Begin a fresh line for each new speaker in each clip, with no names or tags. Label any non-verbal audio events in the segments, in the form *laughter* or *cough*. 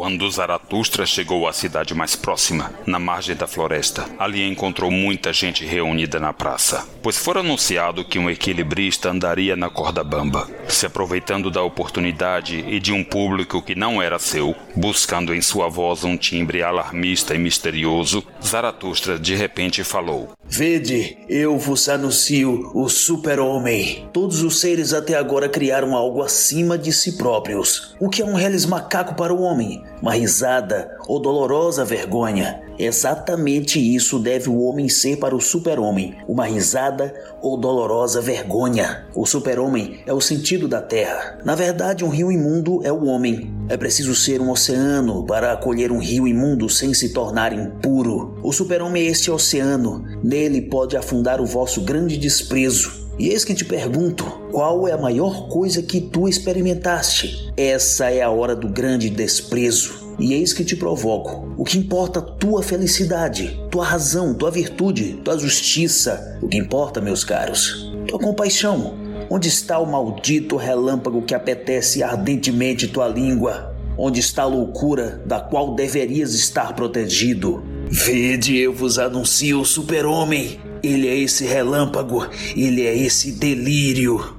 Quando Zaratustra chegou à cidade mais próxima, na margem da floresta, ali encontrou muita gente reunida na praça, pois fora anunciado que um equilibrista andaria na corda bamba, se aproveitando da oportunidade e de um público que não era seu, buscando em sua voz um timbre alarmista e misterioso, Zaratustra de repente falou:
Vede, eu vos anuncio o super-homem. Todos os seres até agora criaram algo acima de si próprios. O que é um reles macaco para o homem? Uma risada ou dolorosa vergonha? Exatamente isso deve o homem ser para o super-homem, uma risada ou dolorosa vergonha. O super-homem é o sentido da terra. Na verdade, um rio imundo é o homem. É preciso ser um oceano para acolher um rio imundo sem se tornar impuro. O super-homem é este oceano. Nele pode afundar o vosso grande desprezo. E eis que te pergunto: qual é a maior coisa que tu experimentaste? Essa é a hora do grande desprezo. E eis que te provoco. O que importa tua felicidade, tua razão, tua virtude, tua justiça. O que importa, meus caros, tua compaixão. Onde está o maldito relâmpago que apetece ardentemente tua língua? Onde está a loucura da qual deverias estar protegido? Vede, eu vos anuncio o super-homem. Ele é esse relâmpago, ele é esse delírio.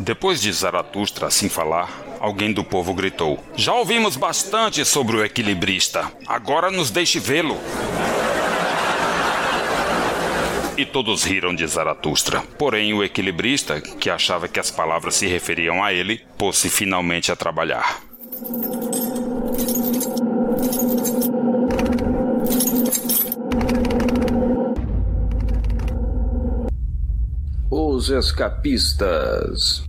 Depois de Zaratustra assim falar, alguém do povo gritou: Já ouvimos bastante sobre o equilibrista, agora nos deixe vê-lo. E todos riram de Zaratustra. Porém, o equilibrista, que achava que as palavras se referiam a ele, pôs-se finalmente a trabalhar.
Os escapistas.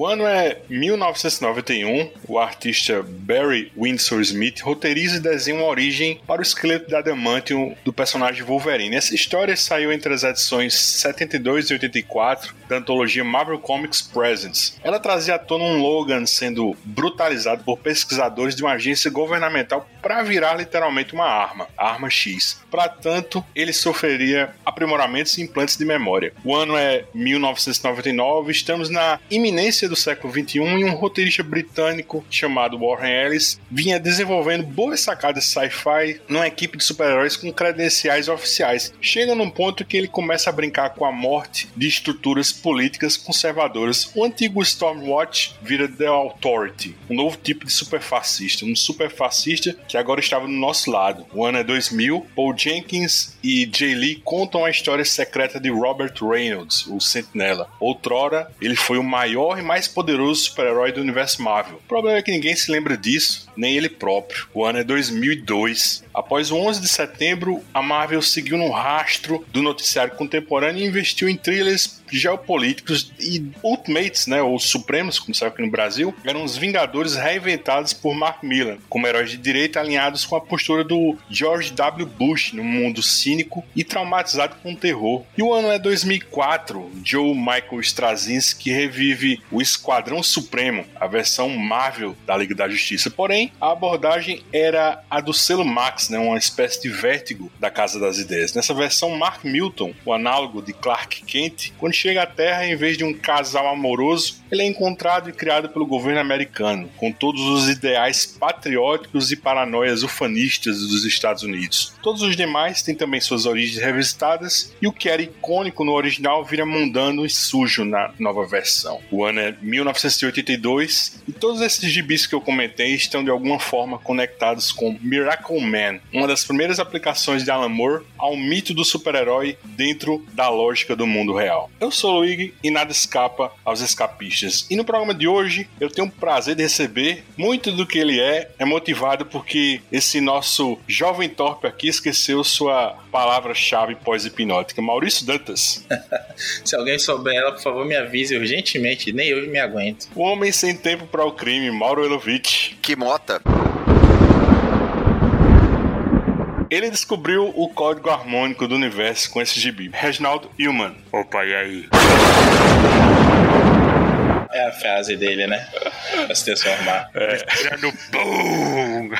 O ano é 1991. O artista Barry Windsor Smith roteiriza e desenha uma origem para o esqueleto de adamantium do personagem Wolverine. Essa história saiu entre as edições 72 e 84 da antologia Marvel Comics Presents. Ela trazia à tona um Logan sendo brutalizado por pesquisadores de uma agência governamental para virar literalmente uma arma, a arma X. Para tanto, ele sofreria aprimoramentos e implantes de memória. O ano é 1999, estamos na iminência do século XXI e um roteirista britânico chamado Warren Ellis vinha desenvolvendo boas sacadas sci-fi numa equipe de super-heróis com credenciais oficiais. Chega num ponto que ele começa a brincar com a morte de estruturas políticas conservadoras. O antigo Stormwatch vira The Authority, um novo tipo de superfascista, um superfascista que agora estava do nosso lado. O ano é 2000, Paul Jenkins e Jay Lee contam a história secreta de Robert Reynolds, o Sentinela. Outrora, ele foi o maior e mais poderoso super-herói do universo Marvel. O é que ninguém se lembra disso, nem ele próprio. O ano é 2002. Após o 11 de setembro, a Marvel seguiu no rastro do noticiário contemporâneo e investiu em thrillers geopolíticos e Ultimates, né, ou Supremos, como sabe aqui no Brasil, eram os Vingadores reinventados por Mark Millar, como heróis de direita alinhados com a postura do George W. Bush no mundo cínico e traumatizado com o terror. E o ano é 2004, Joe Michael Straczynski revive o Esquadrão Supremo, a versão Marvel da Liga da Justiça. Porém, a abordagem era a do selo Max, né, uma espécie de vértigo da Casa das Ideias. Nessa versão, Mark Milton, o análogo de Clark Kent, quando chega à Terra, em vez de um casal amoroso, ele é encontrado e criado pelo governo americano, com todos os ideais patrióticos e paranoias ufanistas dos Estados Unidos. Todos os demais têm também suas origens revisitadas, e o que era icônico no original vira mundano e sujo na nova versão. O ano é 1982, e todos esses gibis que eu comentei estão de alguma forma conectados com Miracle Man, uma das primeiras aplicações de Alan Moore ao mito do super-herói dentro da lógica do mundo real. Eu sou o Luigi e nada escapa aos escapistas. E no programa de hoje eu tenho o prazer de receber muito do que ele é, é motivado porque esse nosso jovem torpe aqui esqueceu sua palavra-chave pós-hipnótica. Maurício Dantas. *laughs*
Se alguém souber ela, por favor, me avise urgentemente, nem eu me aguento.
O homem sem tempo para o crime, Mauro Elovitch.
Que mota.
Ele descobriu o código harmônico do universo com esse gibi. Reginald Hillman.
Opa, e aí?
É a frase dele, né? Pra se transformar.
Respirando BOOM! *laughs*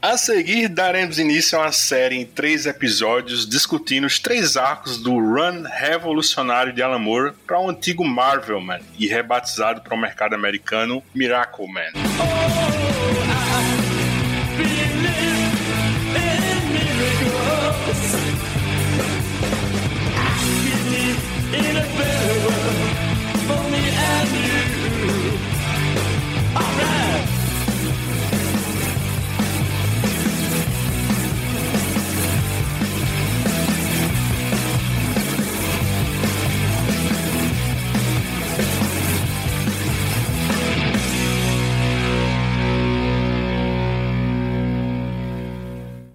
A seguir, daremos início a uma série em três episódios discutindo os três arcos do run revolucionário de Alan Moore para o antigo Marvel Man e rebatizado para o mercado americano Miracle Man. in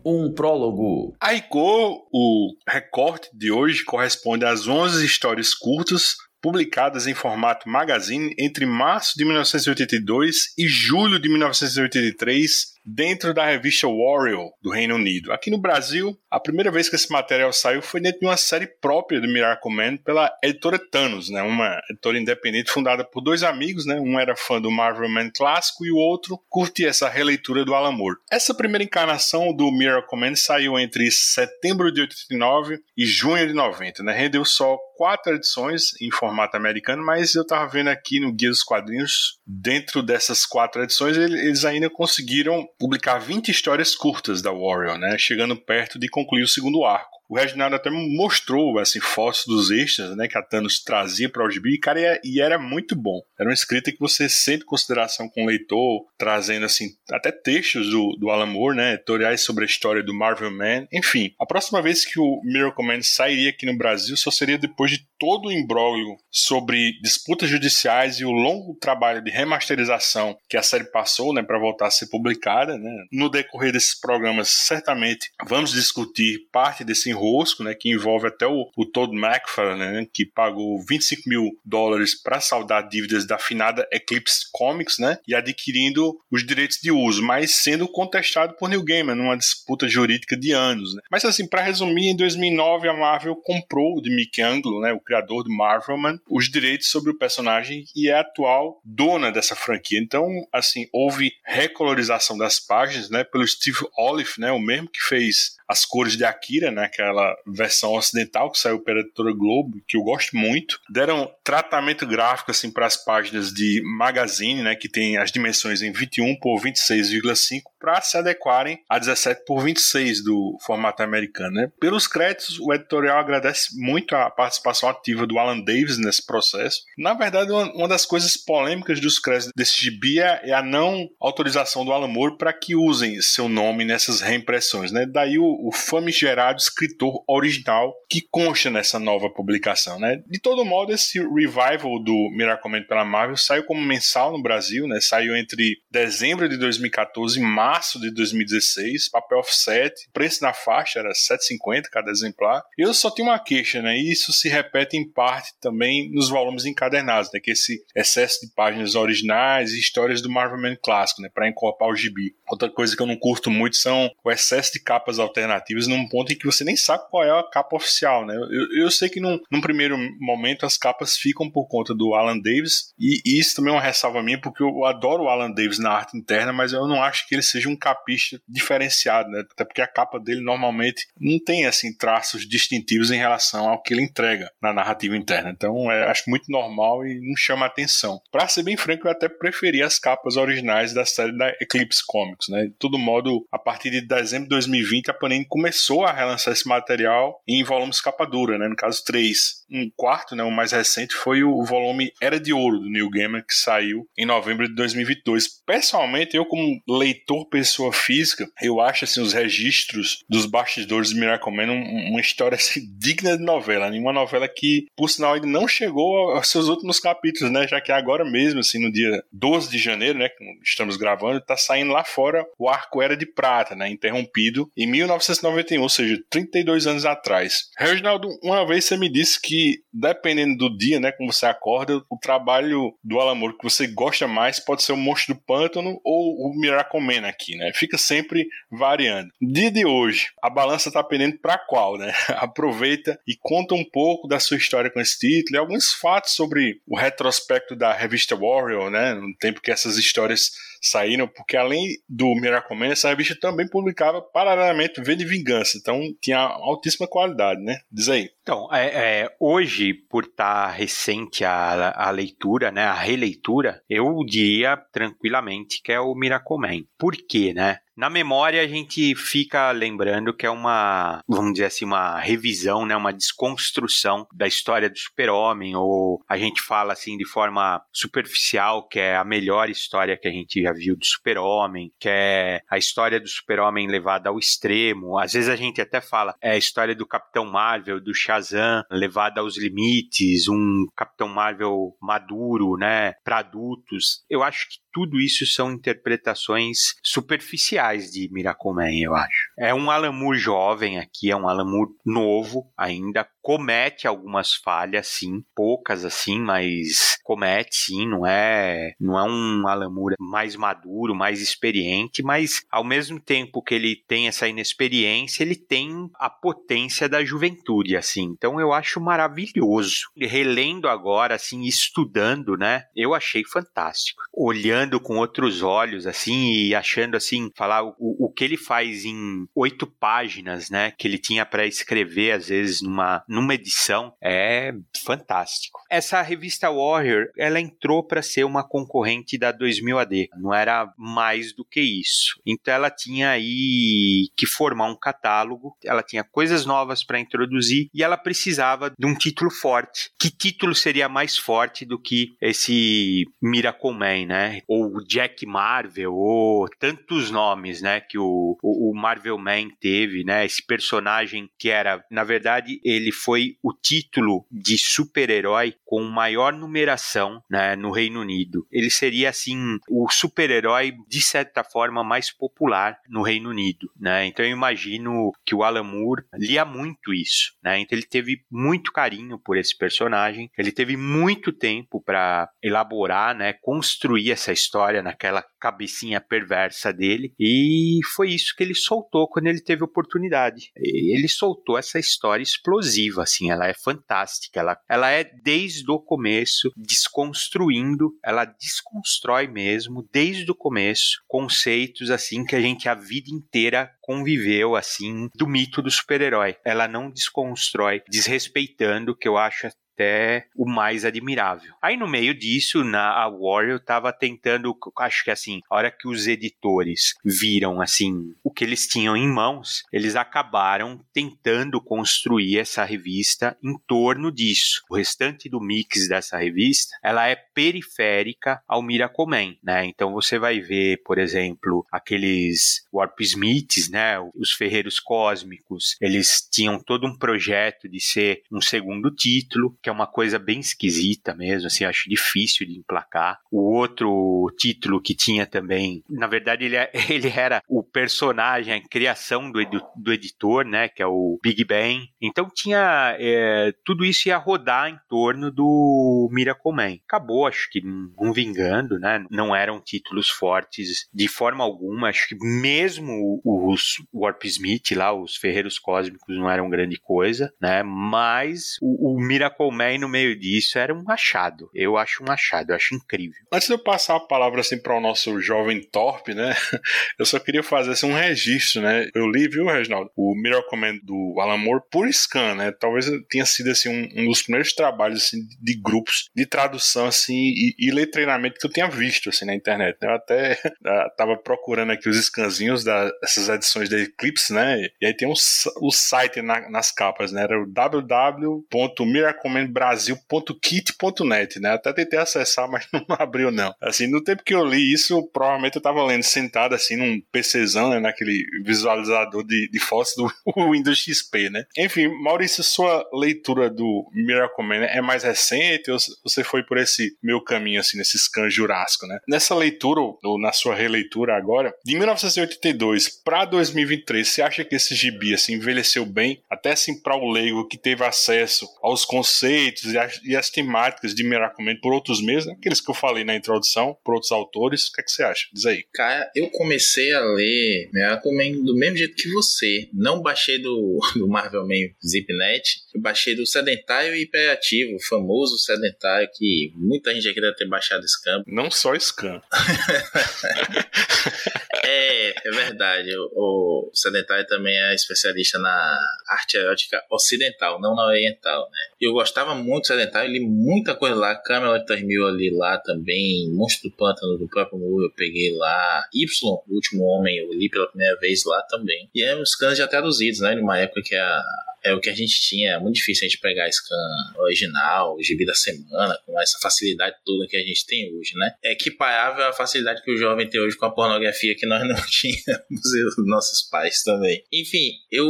Um prólogo.
Aiko, o recorte de hoje corresponde às 11 histórias curtas publicadas em formato magazine entre março de 1982 e julho de 1983 dentro da revista Warrior do Reino Unido. Aqui no Brasil, a primeira vez que esse material saiu foi dentro de uma série própria do Miracle Man pela editora Thanos, né? uma editora independente fundada por dois amigos, né? um era fã do Marvel Man clássico e o outro curtia essa releitura do Alan Moore. Essa primeira encarnação do Miracle Man saiu entre setembro de 89 e junho de 90, né? rendeu só quatro edições em formato americano, mas eu estava vendo aqui no Guia dos Quadrinhos, dentro dessas quatro edições, eles ainda conseguiram publicar 20 histórias curtas da Warrior, né, chegando perto de concluir o segundo arco. O Reginaldo até mostrou assim, fotos dos extras né, que a Thanos trazia para o gibi, cara, e era muito bom. Era uma escrita que você sente consideração com o leitor, trazendo assim até textos do, do Alan Moore, né, editoriais sobre a história do Marvel Man. Enfim, a próxima vez que o Miracle Man sairia aqui no Brasil só seria depois de todo o imbróglio sobre disputas judiciais e o longo trabalho de remasterização que a série passou né, para voltar a ser publicada. Né. No decorrer desses programas, certamente vamos discutir parte desse enrosco, né, que envolve até o, o Todd McFarlane, né, que pagou 25 mil dólares para saldar dívidas da finada Eclipse Comics, né, e adquirindo os direitos de uso, mas sendo contestado por Neil Gaiman numa disputa jurídica de anos. Né. Mas assim, para resumir, em 2009 a Marvel comprou de Mick Anglo, né, o criador do Marvelman, os direitos sobre o personagem e é a atual dona dessa franquia. Então, assim, houve recolorização das páginas, né, pelo Steve Olive, né, o mesmo que fez as cores de Akira, né, aquela versão ocidental que saiu pela editora Globo, que eu gosto muito. Deram tratamento gráfico assim para as páginas de magazine, né, que tem as dimensões em 21 por 26,5 para se adequarem a 17 por 26 do formato americano, né? Pelos créditos, o editorial agradece muito a participação ativa do Alan Davis nesse processo. Na verdade, uma, das coisas polêmicas dos créditos desse gibi é, é a não autorização do Alan Moore para que usem seu nome nessas reimpressões, né? Daí o, o famigerado escritor original que consta nessa nova publicação. Né? De todo modo, esse revival do Miracle pela Marvel saiu como mensal no Brasil, né? saiu entre dezembro de 2014 e março de 2016, papel offset, preço na faixa era 7,50 cada exemplar. Eu só tenho uma queixa, né? e isso se repete em parte também nos volumes encadernados, né? que esse excesso de páginas originais e histórias do Marvel Man clássico, né? para incorporar o gibi. Outra coisa que eu não curto muito são o excesso de capas alternativas num ponto em que você nem sabe qual é a capa oficial, né? Eu, eu sei que num, num primeiro momento as capas ficam por conta do Alan Davis, e, e isso também é uma ressalva minha, porque eu adoro o Alan Davis na arte interna, mas eu não acho que ele seja um capista diferenciado, né? Até porque a capa dele normalmente não tem, assim, traços distintivos em relação ao que ele entrega na narrativa interna. Então, é, acho muito normal e não chama atenção. Para ser bem franco, eu até preferi as capas originais da série da Eclipse Comics, né? De todo modo, a partir de dezembro de 2020, a Panini começou a relançar esse material em volumes capa dura, né? No caso, três. Um quarto, né? O mais recente foi o volume Era de Ouro, do Neil Gaiman, que saiu em novembro de 2022. Pessoalmente, eu como leitor pessoa física, eu acho, assim, os registros dos bastidores de Miracle Man uma história, assim, *laughs* digna de novela. Né? novela que, por sinal, ainda não chegou aos seus últimos capítulos, né? Já que agora mesmo, assim, no dia 12 de janeiro, né? Que estamos gravando, tá saindo lá fora o arco Era de Prata, né? Interrompido em 19 1991, ou seja, 32 anos atrás. Reginaldo, uma vez você me disse que, dependendo do dia, né, como você acorda, o trabalho do Alamor que você gosta mais pode ser o Monstro do Pântano ou o Miracle Man aqui, né? Fica sempre variando. Dia de hoje, a balança tá pendendo para qual, né? *laughs* Aproveita e conta um pouco da sua história com esse título e alguns fatos sobre o retrospecto da revista Warrior, né? No tempo que essas histórias saíram, porque além do Miracle essa revista também publicava paralelamente V de Vingança, então tinha altíssima qualidade, né? Diz aí.
Então, é, é, hoje, por estar tá recente a, a leitura, né, a releitura, eu diria tranquilamente que é o Miracle Man. Por quê, né? Na memória a gente fica lembrando que é uma, vamos dizer assim, uma revisão, né, uma desconstrução da história do Super-Homem, ou a gente fala assim de forma superficial que é a melhor história que a gente já viu do Super-Homem, que é a história do Super-Homem levada ao extremo. Às vezes a gente até fala é a história do Capitão Marvel, do Shazam, levada aos limites, um Capitão Marvel maduro, né, para adultos. Eu acho que tudo isso são interpretações superficiais de Miracle Man, eu acho. É um Alan Moore jovem aqui, é um Alan Moore novo ainda, comete algumas falhas, sim, poucas assim, mas comete sim, não é, não é um Alan Moore mais maduro, mais experiente, mas ao mesmo tempo que ele tem essa inexperiência, ele tem a potência da juventude, assim. Então eu acho maravilhoso. Relendo agora, assim, estudando, né? Eu achei fantástico. Olhando olhando com outros olhos, assim, e achando, assim, falar o, o que ele faz em oito páginas, né, que ele tinha para escrever, às vezes, numa, numa edição, é fantástico. Essa revista Warrior, ela entrou para ser uma concorrente da 2000 AD, não era mais do que isso. Então ela tinha aí que formar um catálogo, ela tinha coisas novas para introduzir e ela precisava de um título forte. Que título seria mais forte do que esse Miracle Man, né? ou Jack Marvel, ou tantos nomes, né, que o, o, Marvel Man teve, né, esse personagem que era, na verdade, ele foi o título de super-herói com maior numeração, né, no Reino Unido. Ele seria, assim, o super-herói, de certa forma, mais popular no Reino Unido, né, então eu imagino que o Alan Moore lia muito isso, né, então ele teve muito carinho por esse personagem, ele teve muito tempo para elaborar, né, construir essa história naquela cabecinha perversa dele. E foi isso que ele soltou quando ele teve oportunidade. Ele soltou essa história explosiva, assim, ela é fantástica. Ela, ela é desde o começo desconstruindo, ela desconstrói mesmo desde o começo conceitos assim que a gente a vida inteira conviveu assim do mito do super-herói. Ela não desconstrói desrespeitando, que eu acho até o mais admirável. Aí no meio disso, na a Warrior estava tentando, acho que assim, a hora que os editores viram assim o que eles tinham em mãos, eles acabaram tentando construir essa revista em torno disso. O restante do mix dessa revista, ela é periférica ao Miracle Man, né? Então você vai ver, por exemplo, aqueles Warp Smiths, né? Os Ferreiros Cósmicos, eles tinham todo um projeto de ser um segundo título, que é uma coisa bem esquisita mesmo, assim, acho difícil de emplacar. O outro título que tinha também, na verdade, ele, é, *laughs* ele era o personagem, a criação do, do editor, né, que é o Big Bang. Então tinha é, tudo isso ia rodar em torno do Miracle Man. Acabou, acho que não vingando, né? Não eram títulos fortes de forma alguma. Acho que mesmo os Warp Smith lá, os Ferreiros Cósmicos, não eram grande coisa, né? Mas o, o Miracle Man no meio disso era um achado. Eu acho um achado, eu acho incrível.
Antes de eu passar a palavra assim para o nosso jovem Torpe, né? *laughs* Eu só queria fazer assim, um registro, né? Eu li, viu, Reginaldo? O Miracle Man do Alan Moore por scan, né? Talvez tenha sido assim um, um dos primeiros trabalhos assim, de grupos de tradução assim e, e ler treinamento que eu tinha visto assim na internet. Né? Eu até *laughs* tava procurando aqui os scanzinhos dessas edições da Eclipse, né? E aí tem um, o site na, nas capas, né? Era o www.miracleman brasil.kit.net, né? Até tentei acessar, mas *laughs* não abriu não. Assim, no tempo que eu li isso, provavelmente eu tava lendo sentado assim num PCzão, né? Naquele visualizador de, de fotos do *laughs* Windows XP, né? Enfim, Maurício, sua leitura do Miracle Man é mais recente ou você foi por esse meu caminho, assim, nesse scan jurássico, né? Nessa leitura, ou na sua releitura agora, de 1982 para 2023, você acha que esse gibi, assim, envelheceu bem? Até assim, para o leigo que teve acesso aos conceitos conceitos e as, e as temáticas de Miracle por outros meios, né? aqueles que eu falei na introdução, por outros autores. O que, é que você acha? Diz aí.
Cara, eu comecei a ler Miracle do mesmo jeito que você. Não baixei do, *laughs* do Marvel Man Zipnet, eu baixei do Sedentário e Imperativo, o famoso Sedentário que muita gente aqui deve ter baixado Scam.
Não só Scam. *laughs*
é, é verdade. O, o Sedentário também é especialista na arte erótica ocidental, não na oriental, né? Eu gostava muito do Sedentário, li muita coisa lá. Camelot 3000 ali lá também. Monstro do Pântano do próprio Mu eu peguei lá. Y, o último homem, eu li pela primeira vez lá também. E é uns canos já traduzidos, né? Numa época que a é o que a gente tinha. É muito difícil a gente pegar scan original, o gibi da semana, com essa facilidade toda que a gente tem hoje, né? É equiparável à facilidade que o jovem tem hoje com a pornografia que nós *laughs* não tínhamos e os nossos pais também. Enfim, eu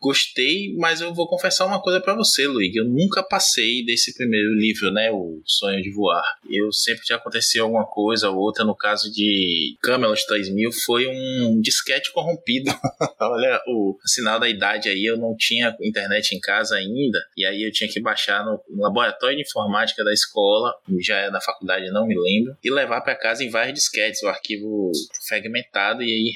gostei, mas eu vou confessar uma coisa para você, Luigi. Eu nunca passei desse primeiro livro, né? O Sonho de Voar. Eu sempre tinha acontecido alguma coisa ou outra. No caso de Camelot 3000, foi um disquete corrompido. *laughs* Olha o sinal da idade aí. Eu não tinha internet em casa ainda, e aí eu tinha que baixar no, laboratório de informática da escola, já é da faculdade, não me lembro, e levar para casa em vários disquetes, o arquivo fragmentado, e aí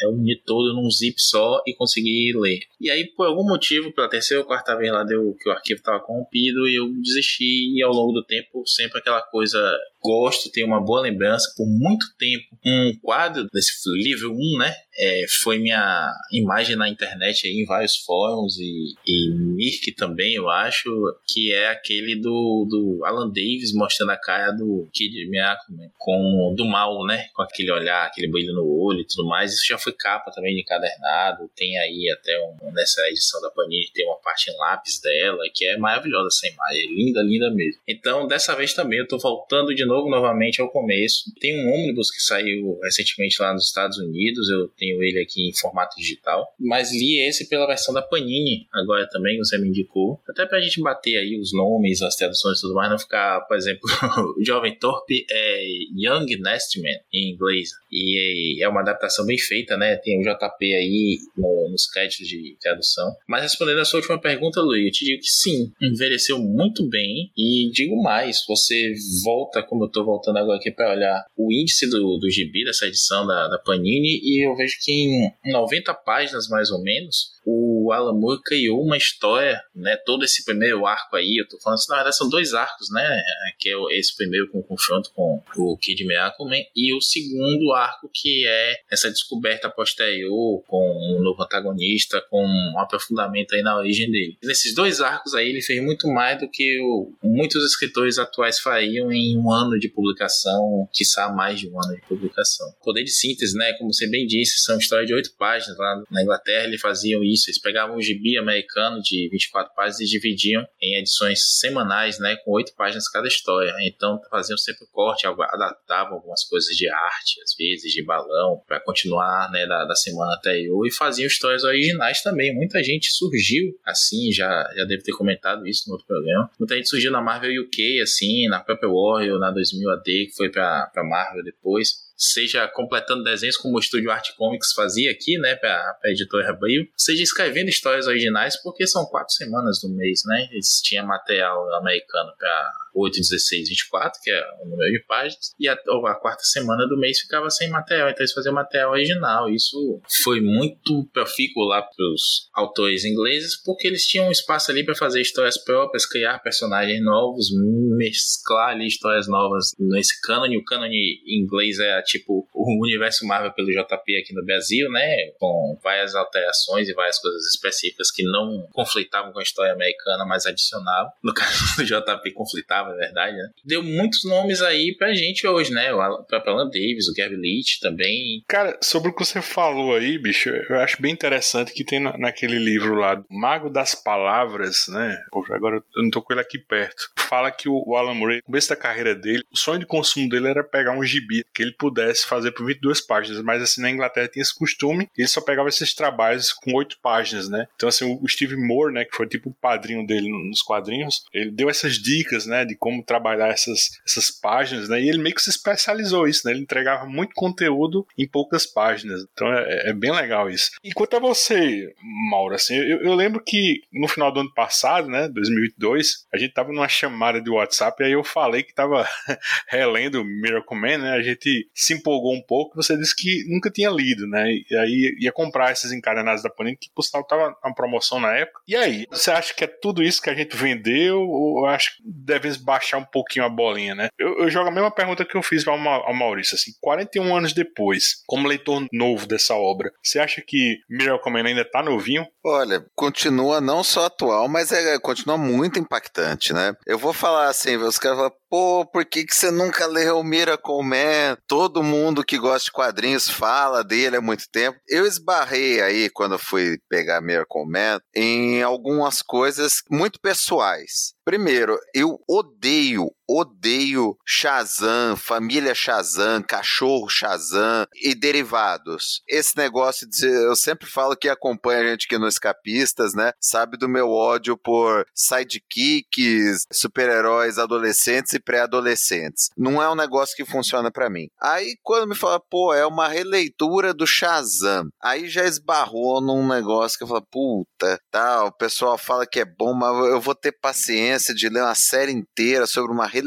reunir todo num zip só e conseguir ler. E aí, por algum motivo, pela terceira ou quarta vez lá deu que o arquivo estava corrompido, e eu desisti, e ao longo do tempo, sempre aquela coisa gosto, tenho uma boa lembrança. Por muito tempo, um quadro desse livro 1, né? É, foi minha imagem na internet aí, em vários fóruns e, e Mirk também, eu acho, que é aquele do, do Alan Davis mostrando a cara do Kid Miyako, né? com do mal, né? Com aquele olhar, aquele brilho no olho e tudo mais. Isso já foi capa também de encadernado. Tem aí até um, nessa edição da Panini tem uma parte em lápis dela que é maravilhosa essa imagem, é linda, linda mesmo. Então, dessa vez também eu tô voltando de novo novamente ao começo. Tem um ônibus que saiu recentemente lá nos Estados Unidos, eu tenho ele aqui em formato digital, mas li esse pela versão da Panini, agora também, você me indicou. Até pra gente bater aí os nomes, as traduções e tudo mais, não ficar, por exemplo, *laughs* o Jovem Torpe é Young Nestman em inglês, e é uma adaptação bem feita, né? Tem o JP aí no, nos créditos de tradução. Mas respondendo a sua última pergunta, Luiz, eu te digo que sim, envelheceu muito bem, e digo mais, você volta, como eu tô voltando agora aqui para olhar o índice do, do gibi dessa edição da, da Panini e eu vejo que em 90 páginas mais ou menos o Alan Moore criou uma história, né? Todo esse primeiro arco aí, eu tô falando assim, na verdade são dois arcos, né? Que é esse primeiro com o confronto com o Kid Miracle e o segundo arco que é essa descoberta posterior com um novo antagonista, com um aprofundamento aí na origem dele. Nesses dois arcos aí ele fez muito mais do que o, muitos escritores atuais fariam em um ano de publicação, quiçá mais de um ano de publicação. Poder de síntese, né? Como você bem disse, são histórias de oito páginas. Lá na Inglaterra eles faziam isso, eles pegavam um gibi americano de 24 páginas e dividiam em edições semanais, né? Com oito páginas cada história. Então faziam sempre o corte, adaptavam algumas coisas de arte, às vezes, de balão, para continuar, né? Da, da semana anterior e faziam histórias originais também. Muita gente surgiu assim, já, já deve ter comentado isso no outro programa. Muita gente surgiu na Marvel UK, assim, na própria Warrior, na 2000 AD, que foi pra, pra Marvel depois seja completando desenhos como o estúdio Art Comics fazia aqui, né, para a editora Abril, seja escrevendo histórias originais, porque são quatro semanas do mês, né? Eles tinham material americano para 8, 16, 24, que é o número de páginas, e a, a, quarta semana do mês ficava sem material, então eles faziam material original. Isso foi muito profícuo lá para os autores ingleses, porque eles tinham um espaço ali para fazer histórias próprias, criar personagens novos, mesclar ali histórias novas nesse cânone. O cânone inglês é tipo o universo Marvel pelo JP aqui no Brasil, né? Com várias alterações e várias coisas específicas que não conflitavam com a história americana, mas adicionavam. No caso do JP, conflitava, é verdade, né? Deu muitos nomes aí pra gente hoje, né? O Alan Davis, o Gary Leach também.
Cara, sobre o que você falou aí, bicho, eu acho bem interessante que tem na, naquele livro lá, Mago das Palavras, né? Poxa, agora eu não tô com ele aqui perto. Fala que o, Alan Moore, no começo da carreira dele, o sonho de consumo dele era pegar um gibi que ele pudesse fazer por 22 páginas, mas assim, na Inglaterra tinha esse costume, ele só pegava esses trabalhos com 8 páginas, né? Então, assim, o Steve Moore, né, que foi tipo o padrinho dele nos quadrinhos, ele deu essas dicas, né, de como trabalhar essas, essas páginas, né? E ele meio que se especializou isso, né? Ele entregava muito conteúdo em poucas páginas. Então é, é bem legal isso. E quanto a você, Mauro, assim, eu, eu, lembro que no final do ano passado, né, 2002, a gente tava numa chamada de WhatsApp e aí eu falei que tava *laughs* relendo Miracle Man, né? A gente se empolgou um pouco. Você disse que nunca tinha lido, né? E aí ia comprar esses encadenados da Panini, que por sinal tava na promoção na época. E aí, você acha que é tudo isso que a gente vendeu? Ou acho que deve baixar um pouquinho a bolinha, né? Eu, eu jogo a mesma pergunta que eu fiz ao, ao Maurício, assim, 41 anos depois, como leitor novo dessa obra, você acha que Miracle Man ainda tá novinho?
Olha, continua não só atual, mas é, continua muito impactante, né? Eu vou falar assim, os caras falam, pô, por que, que você nunca leu Miracle Man? Todo mundo que gosta de quadrinhos fala dele há muito tempo. Eu esbarrei aí, quando fui pegar Miracle Man, em algumas coisas muito pessoais. Primeiro, eu odeio, odeio Shazam, família Shazam, cachorro Shazam e derivados. Esse negócio de eu sempre falo que acompanha a gente aqui no Escapistas, né? Sabe do meu ódio por sidekicks, super-heróis adolescentes e pré-adolescentes. Não é um negócio que funciona para mim. Aí quando me fala, pô, é uma releitura do Shazam. Aí já esbarrou num negócio que eu falo, puta, tá, o pessoal fala que é bom, mas eu vou ter paciência de ler uma série inteira sobre uma releitura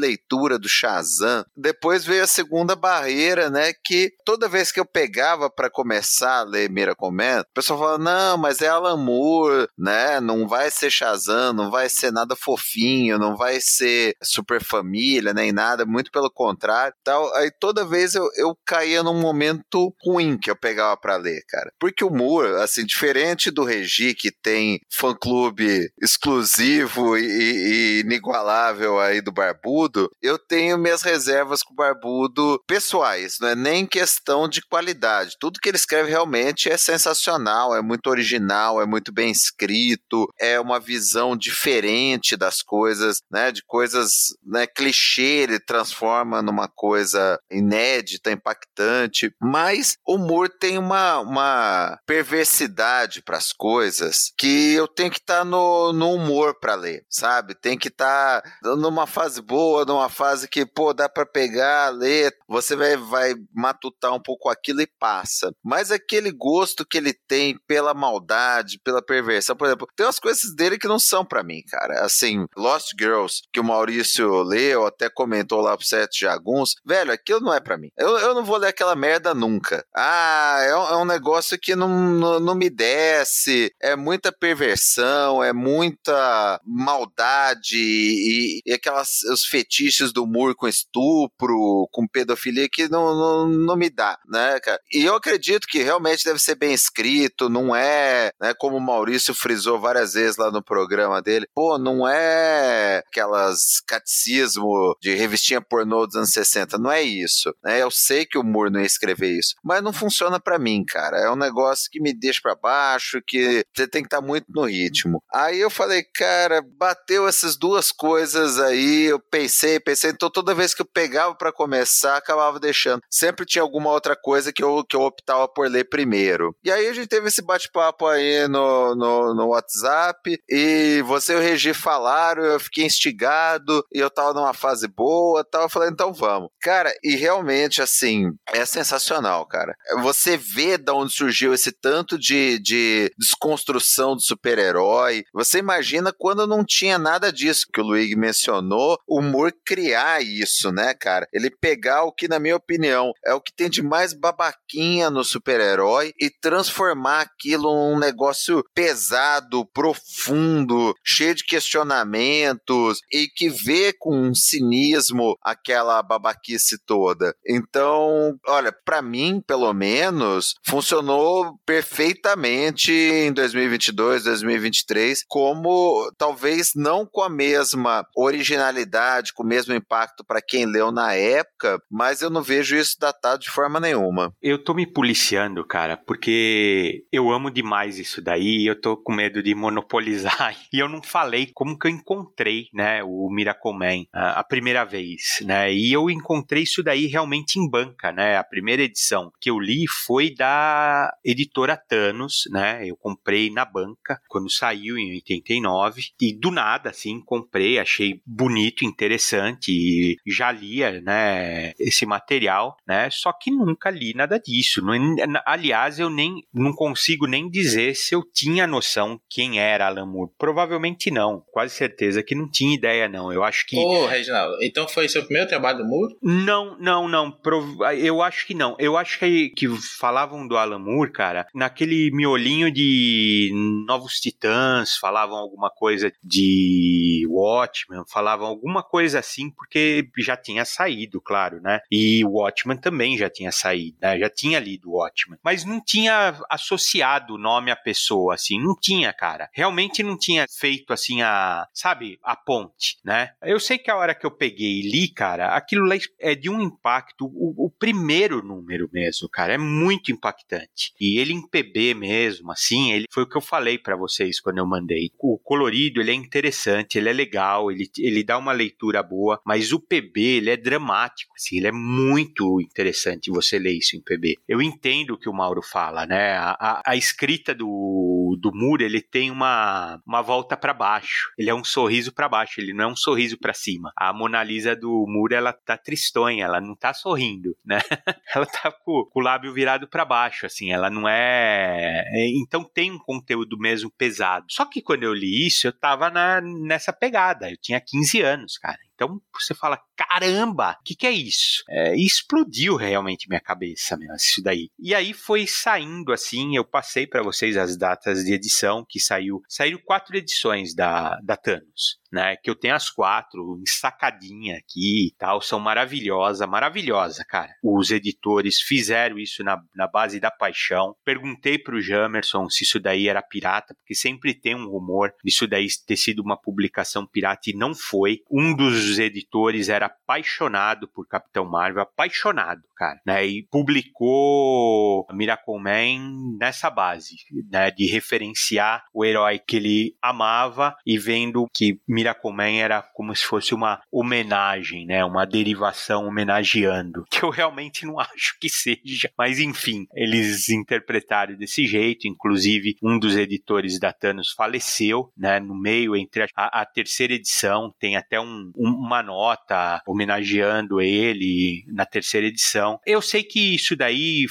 do Shazam. Depois veio a segunda barreira, né? Que toda vez que eu pegava para começar a ler Miracle Man, o pessoal falava: não, mas é Alan Moore, né? Não vai ser Shazam, não vai ser nada fofinho, não vai ser super família, nem nada, muito pelo contrário. Tal. Aí toda vez eu, eu caía num momento ruim que eu pegava para ler, cara. Porque o Moore, assim, diferente do Regi, que tem fã-clube exclusivo e, e inigualável aí do Barbudo, eu tenho minhas reservas com o Barbudo pessoais, não é nem questão de qualidade. Tudo que ele escreve realmente é sensacional, é muito original, é muito bem escrito, é uma visão diferente das coisas, né? De coisas, né, clichê, ele transforma numa coisa inédita, impactante. Mas o Moore tem uma, uma perversidade para as coisas que eu tenho que estar tá no, no humor para ler, sabe? tem que estar tá numa fase boa, numa fase que, pô, dá para pegar, ler, você vai, vai matutar um pouco aquilo e passa. Mas aquele gosto que ele tem pela maldade, pela perversão, por exemplo, tem umas coisas dele que não são para mim, cara. Assim, Lost Girls, que o Maurício leu, até comentou lá pro Sete Jaguns, velho, aquilo não é para mim. Eu, eu não vou ler aquela merda nunca. Ah, é um, é um negócio que não, não, não me desce, é muita perversão, é muita maldade e, e aquelas os fetiches do Moore com estupro, com pedofilia que não, não, não me dá, né, cara? E eu acredito que realmente deve ser bem escrito, não é, né, como o Maurício frisou várias vezes lá no programa dele, pô, não é aquelas catecismo de revistinha pornô dos anos 60, não é isso, né? Eu sei que o Moore não ia escrever isso, mas não funciona para mim, cara. É um negócio que me deixa para baixo, que você tem que estar tá muito no ritmo. Aí eu falei, cara, bateu essa essas duas coisas aí, eu pensei, pensei, então toda vez que eu pegava para começar, acabava deixando. Sempre tinha alguma outra coisa que eu, que eu optava por ler primeiro. E aí a gente teve esse bate-papo aí no, no, no, WhatsApp, e você e o Regi falaram, eu fiquei instigado, e eu tava numa fase boa, tal, eu falei, então vamos. Cara, e realmente, assim, é sensacional, cara. Você vê de onde surgiu esse tanto de, de desconstrução do super-herói, você imagina quando não tinha nada disso que o Luigi mencionou, o Moore criar isso, né, cara? Ele pegar o que, na minha opinião, é o que tem de mais babaquinha no super-herói e transformar aquilo num negócio pesado, profundo, cheio de questionamentos e que vê com um cinismo aquela babaquice toda. Então, olha, para mim, pelo menos, funcionou perfeitamente em 2022, 2023, como talvez não com a mesma originalidade, com o mesmo impacto para quem leu na época, mas eu não vejo isso datado de forma nenhuma.
Eu tô me policiando, cara, porque eu amo demais isso daí, eu tô com medo de monopolizar. *laughs* E eu não falei como que eu encontrei, né, o Miracle Man a primeira vez, né? E eu encontrei isso daí realmente em banca, né? A primeira edição que eu li foi da editora Thanos, né? Eu comprei na banca quando saiu em 89 e do nada assim comprei, achei bonito, interessante interessante e já lia, né, esse material, né? Só que nunca li nada disso. aliás, eu nem não consigo nem dizer se eu tinha noção quem era Alan Moore. Provavelmente não. Quase certeza que não tinha ideia não. Eu acho que
Ô, Reginaldo, então foi seu primeiro trabalho do Moore?
Não, não, não. Eu acho que não. Eu acho que, que falavam do Alan Moore, cara, naquele miolinho de Novos Titãs, falavam alguma coisa de Watchmen, falavam alguma coisa assim, porque já tinha saído, claro, né? E o Watchmen também já tinha saído, né? Já tinha lido o Watchmen. Mas não tinha associado o nome à pessoa, assim, não tinha, cara. Realmente não tinha feito, assim, a, sabe, a ponte, né? Eu sei que a hora que eu peguei e li, cara, aquilo lá é de um impacto, o, o primeiro número mesmo, cara, é muito impactante. E ele em PB mesmo, assim, ele foi o que eu falei para vocês quando eu mandei. O colorido, ele é interessante, ele é legal, ele, ele dá uma leitura boa, mas o PB, ele é dramático, assim, ele é muito interessante você ler isso em PB. Eu entendo o que o Mauro fala, né? A, a, a escrita do, do Moore, ele tem uma, uma volta para baixo. Ele é um sorriso para baixo, ele não é um sorriso para cima. A Mona Lisa do Moore, ela tá tristonha, ela não tá sorrindo, né? *laughs* ela tá com, com o lábio virado para baixo, assim, ela não é... é então tem um conteúdo mesmo pesado. Só que quando eu li isso, eu tava na, nessa pegada. Eu tinha 15 anos, cara. Então você fala, caramba, o que, que é isso? É, explodiu realmente minha cabeça, meu, isso daí. E aí foi saindo assim, eu passei para vocês as datas de edição que saiu. Saíram quatro edições da, da Thanos né? Que eu tenho as quatro ensacadinha aqui e tal, são maravilhosa, maravilhosa, cara. Os editores fizeram isso na, na base da paixão. Perguntei pro Jamerson se isso daí era pirata, porque sempre tem um rumor disso daí ter sido uma publicação pirata e não foi. Um dos editores era apaixonado por Capitão Marvel, apaixonado, cara, né? E publicou Miracle Man nessa base, né? De referenciar o herói que ele amava e vendo que Miracle era como se fosse uma homenagem, né? Uma derivação homenageando, *laughs* que eu realmente não acho que seja, mas enfim, eles interpretaram desse jeito, inclusive um dos editores da Thanos faleceu, né? No meio entre a, a terceira edição, tem até um, uma nota homenageando ele na terceira edição. Eu sei que isso daí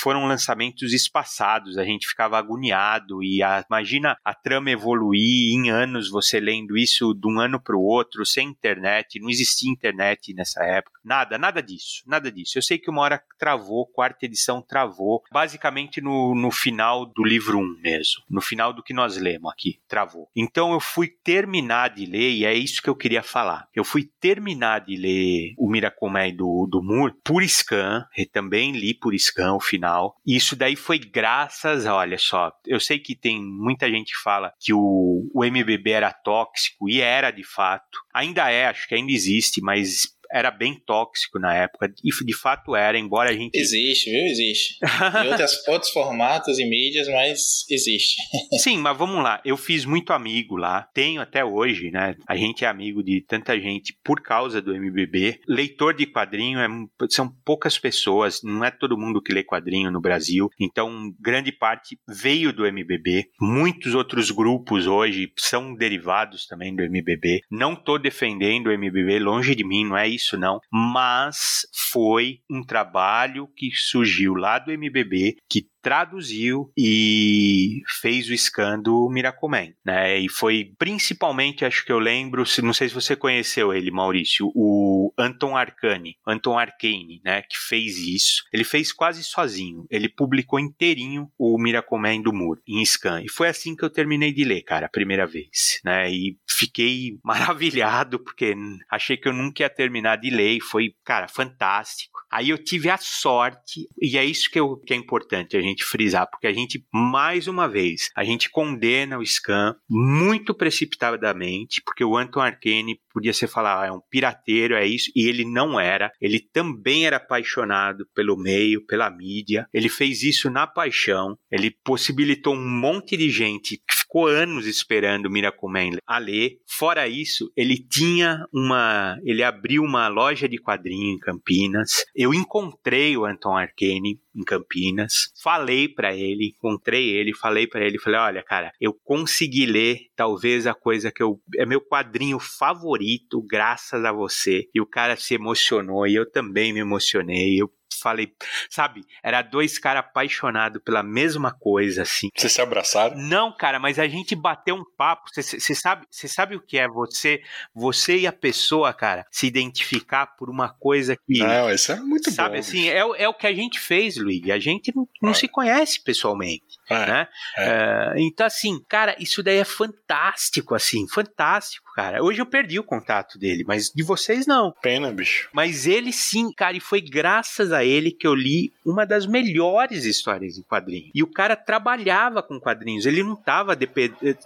foram lançamentos espaçados, a gente ficava agoniado e a, imagina a trama evoluir em anos você lendo isso de um ano para o outro, sem internet, não existia internet nessa época, nada, nada disso, nada disso. Eu sei que uma hora travou, quarta edição travou, basicamente no, no final do livro 1 mesmo, no final do que nós lemos aqui, travou. Então eu fui terminar de ler, e é isso que eu queria falar. Eu fui terminar de ler o Miracomé do, do Moore por scan, também li por scan o final, isso daí foi graças, olha só, eu sei que tem muita gente que fala que o, o MBB era tóxico, e era de fato. Ainda é, acho que ainda existe, mas era bem tóxico na época, e de fato era, embora a gente.
Existe, viu? Existe. *laughs* em outras, outros formatos e mídias, mas existe.
Sim, mas vamos lá. Eu fiz muito amigo lá, tenho até hoje, né? A gente é amigo de tanta gente por causa do MBB. Leitor de quadrinho é, são poucas pessoas, não é todo mundo que lê quadrinho no Brasil, então grande parte veio do MBB. Muitos outros grupos hoje são derivados também do MBB. Não tô defendendo o MBB, longe de mim, não é isso isso não, mas foi um trabalho que surgiu lá do MBB que traduziu e fez o scan do Miracle né? E foi principalmente, acho que eu lembro, não sei se você conheceu ele, Maurício, o Anton Arcane, Anton Arcane, né? Que fez isso. Ele fez quase sozinho. Ele publicou inteirinho o Miracle do Moore em scan. E foi assim que eu terminei de ler, cara, a primeira vez, né? E fiquei *laughs* maravilhado porque achei que eu nunca ia terminar de ler. E foi, cara, fantástico. Aí eu tive a sorte, e é isso que, eu, que é importante a gente frisar, porque a gente, mais uma vez, a gente condena o Scan muito precipitadamente, porque o Anton Arcane podia ser falar, ah, é um pirateiro, é isso, e ele não era. Ele também era apaixonado pelo meio, pela mídia. Ele fez isso na paixão. Ele possibilitou um monte de gente ficou anos esperando o Miracleman a ler. Fora isso, ele tinha uma. Ele abriu uma loja de quadrinho em Campinas. Eu encontrei o Anton Arcane em Campinas. Falei para ele, encontrei ele, falei para ele, falei: "Olha, cara, eu consegui ler talvez a coisa que eu é meu quadrinho favorito graças a você". E o cara se emocionou e eu também me emocionei. Eu falei, sabe? Era dois caras apaixonados pela mesma coisa, assim.
Vocês se abraçaram?
Não, cara, mas a gente bateu um papo. Você sabe, sabe o que é você, você e a pessoa, cara, se identificar por uma coisa que.
Não, isso é muito
sabe,
bom.
Sabe assim, é, é o que a gente fez, Luigi. A gente não, não é. se conhece pessoalmente. É, né? É. Uh, então, assim, cara, isso daí é fantástico, assim, fantástico, cara. Hoje eu perdi o contato dele, mas de vocês não.
Pena, bicho.
Mas ele sim, cara, e foi graças a ele que eu li uma das melhores histórias em quadrinhos. E o cara trabalhava com quadrinhos, ele não tava,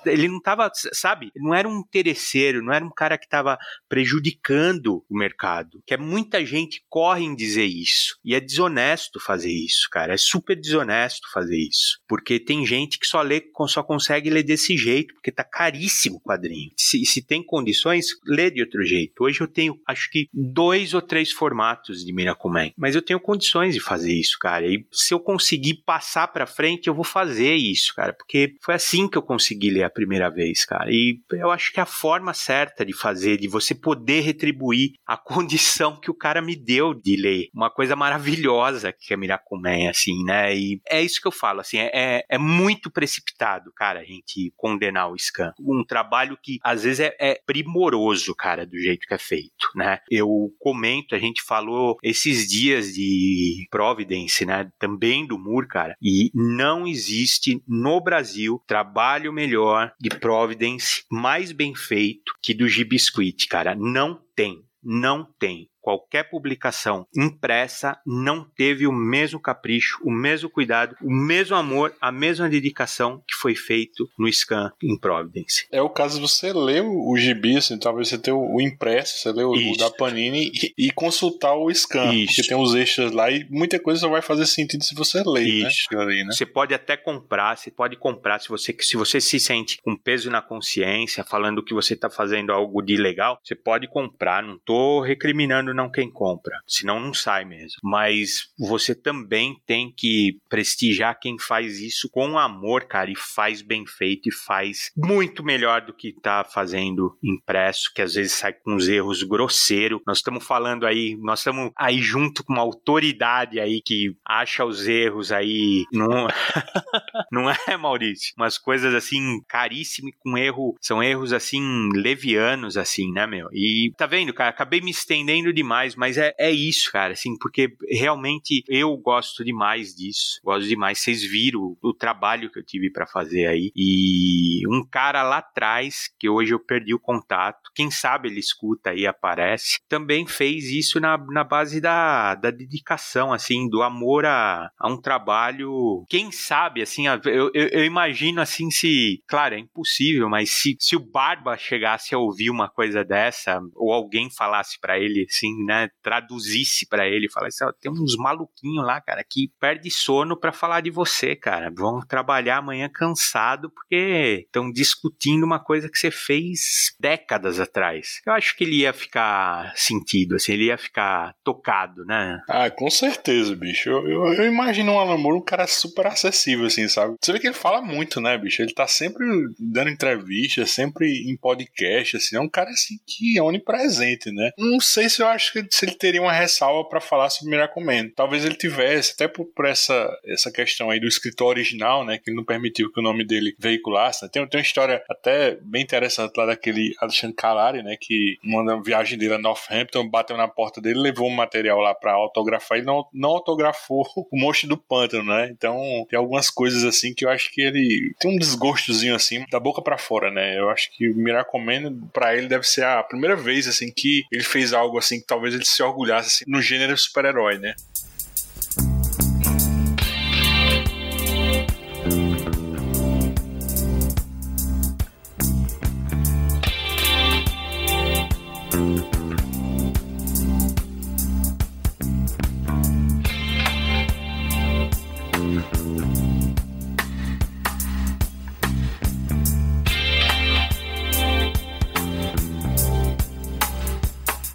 ele não tava, sabe, não era um interesseiro, não era um cara que tava prejudicando o mercado. Que é muita gente corre em dizer isso. E é desonesto fazer isso, cara. É super desonesto fazer isso. Porque tem gente que só lê, só consegue ler desse jeito, porque tá caríssimo o quadrinho. Se, se tem condições, lê de outro jeito. Hoje eu tenho, acho que, dois ou três formatos de Miracle Man. Mas eu tenho condições de fazer isso, cara. E se eu conseguir passar para frente, eu vou fazer isso, cara, porque foi assim que eu consegui ler a primeira vez, cara. E eu acho que é a forma certa de fazer, de você poder retribuir a *laughs* condição que o cara me deu de ler. Uma coisa maravilhosa que é Miracumen, assim, né? E é isso que eu falo, assim, é, é muito precipitado, cara, a gente condenar o Scan. Um trabalho que às vezes é, é primoroso, cara, do jeito que é feito, né? Eu comento, a gente falou esses dias de Providence, né? Também do Moore, cara. E não existe no Brasil trabalho melhor de Providence mais bem feito que do Gibiscuit, cara. Não tem. Não tem qualquer publicação impressa não teve o mesmo capricho, o mesmo cuidado, o mesmo amor, a mesma dedicação que foi feito no Scan em Providence.
É o caso de você ler o gibi, assim, talvez você ter o impresso, você ler o, o da Panini e, e, consultar o Scan, Isso. porque tem os extras lá e muita coisa só vai fazer sentido se você ler, né? Isso. né?
Você pode até comprar, você pode comprar se você, se você se sente com peso na consciência, falando que você está fazendo algo de legal, você pode comprar, não tô recriminando não quem compra, senão não sai mesmo. Mas você também tem que prestigiar quem faz isso com amor, cara, e faz bem feito e faz muito melhor do que tá fazendo impresso, que às vezes sai com uns erros grosseiros. Nós estamos falando aí, nós estamos aí junto com uma autoridade aí que acha os erros aí, não, *laughs* não é, Maurício? Umas coisas assim caríssimas com erro, são erros assim levianos assim, né, meu? E tá vendo, cara, acabei me estendendo de demais, mas é, é isso, cara, assim, porque realmente eu gosto demais disso, gosto demais. Vocês viram o, o trabalho que eu tive para fazer aí. E um cara lá atrás, que hoje eu perdi o contato, quem sabe ele escuta aí, aparece, também fez isso na, na base da, da dedicação, assim, do amor a, a um trabalho. Quem sabe, assim, eu, eu, eu imagino assim, se. Claro, é impossível, mas se, se o Barba chegasse a ouvir uma coisa dessa, ou alguém falasse para ele assim, né, traduzisse para ele, falasse, oh, tem uns maluquinhos lá, cara, que perde sono para falar de você, cara. Vão trabalhar amanhã cansado porque estão discutindo uma coisa que você fez décadas atrás. Eu acho que ele ia ficar sentido, assim, ele ia ficar tocado, né?
Ah, com certeza, bicho. Eu, eu, eu imagino o Alan Moore um cara super acessível, assim, sabe? Você vê que ele fala muito, né, bicho? Ele tá sempre dando entrevista, sempre em podcast, assim. É um cara, assim, que é onipresente, né? Não sei se eu acho que se ele teria uma ressalva para falar sobre Miracle Man. Talvez ele tivesse, até por, por, essa, essa questão aí do escritor original, né? Que não permitiu que o nome dele veiculasse. Né? Tem, tem uma história até bem interessante lá daquele Alexandre Calari, né? Que uma viagem dele a Northampton bateu na porta dele, levou um material lá para autografar e não, não autografou *laughs* o Monstro do Pântano, né? Então tem algumas coisas assim que eu acho que ele tem um desgostozinho assim da boca para fora, né? Eu acho que o Miracle Man para ele deve ser a primeira vez assim que ele fez algo assim talvez ele se orgulhasse assim, no gênero super-herói, né?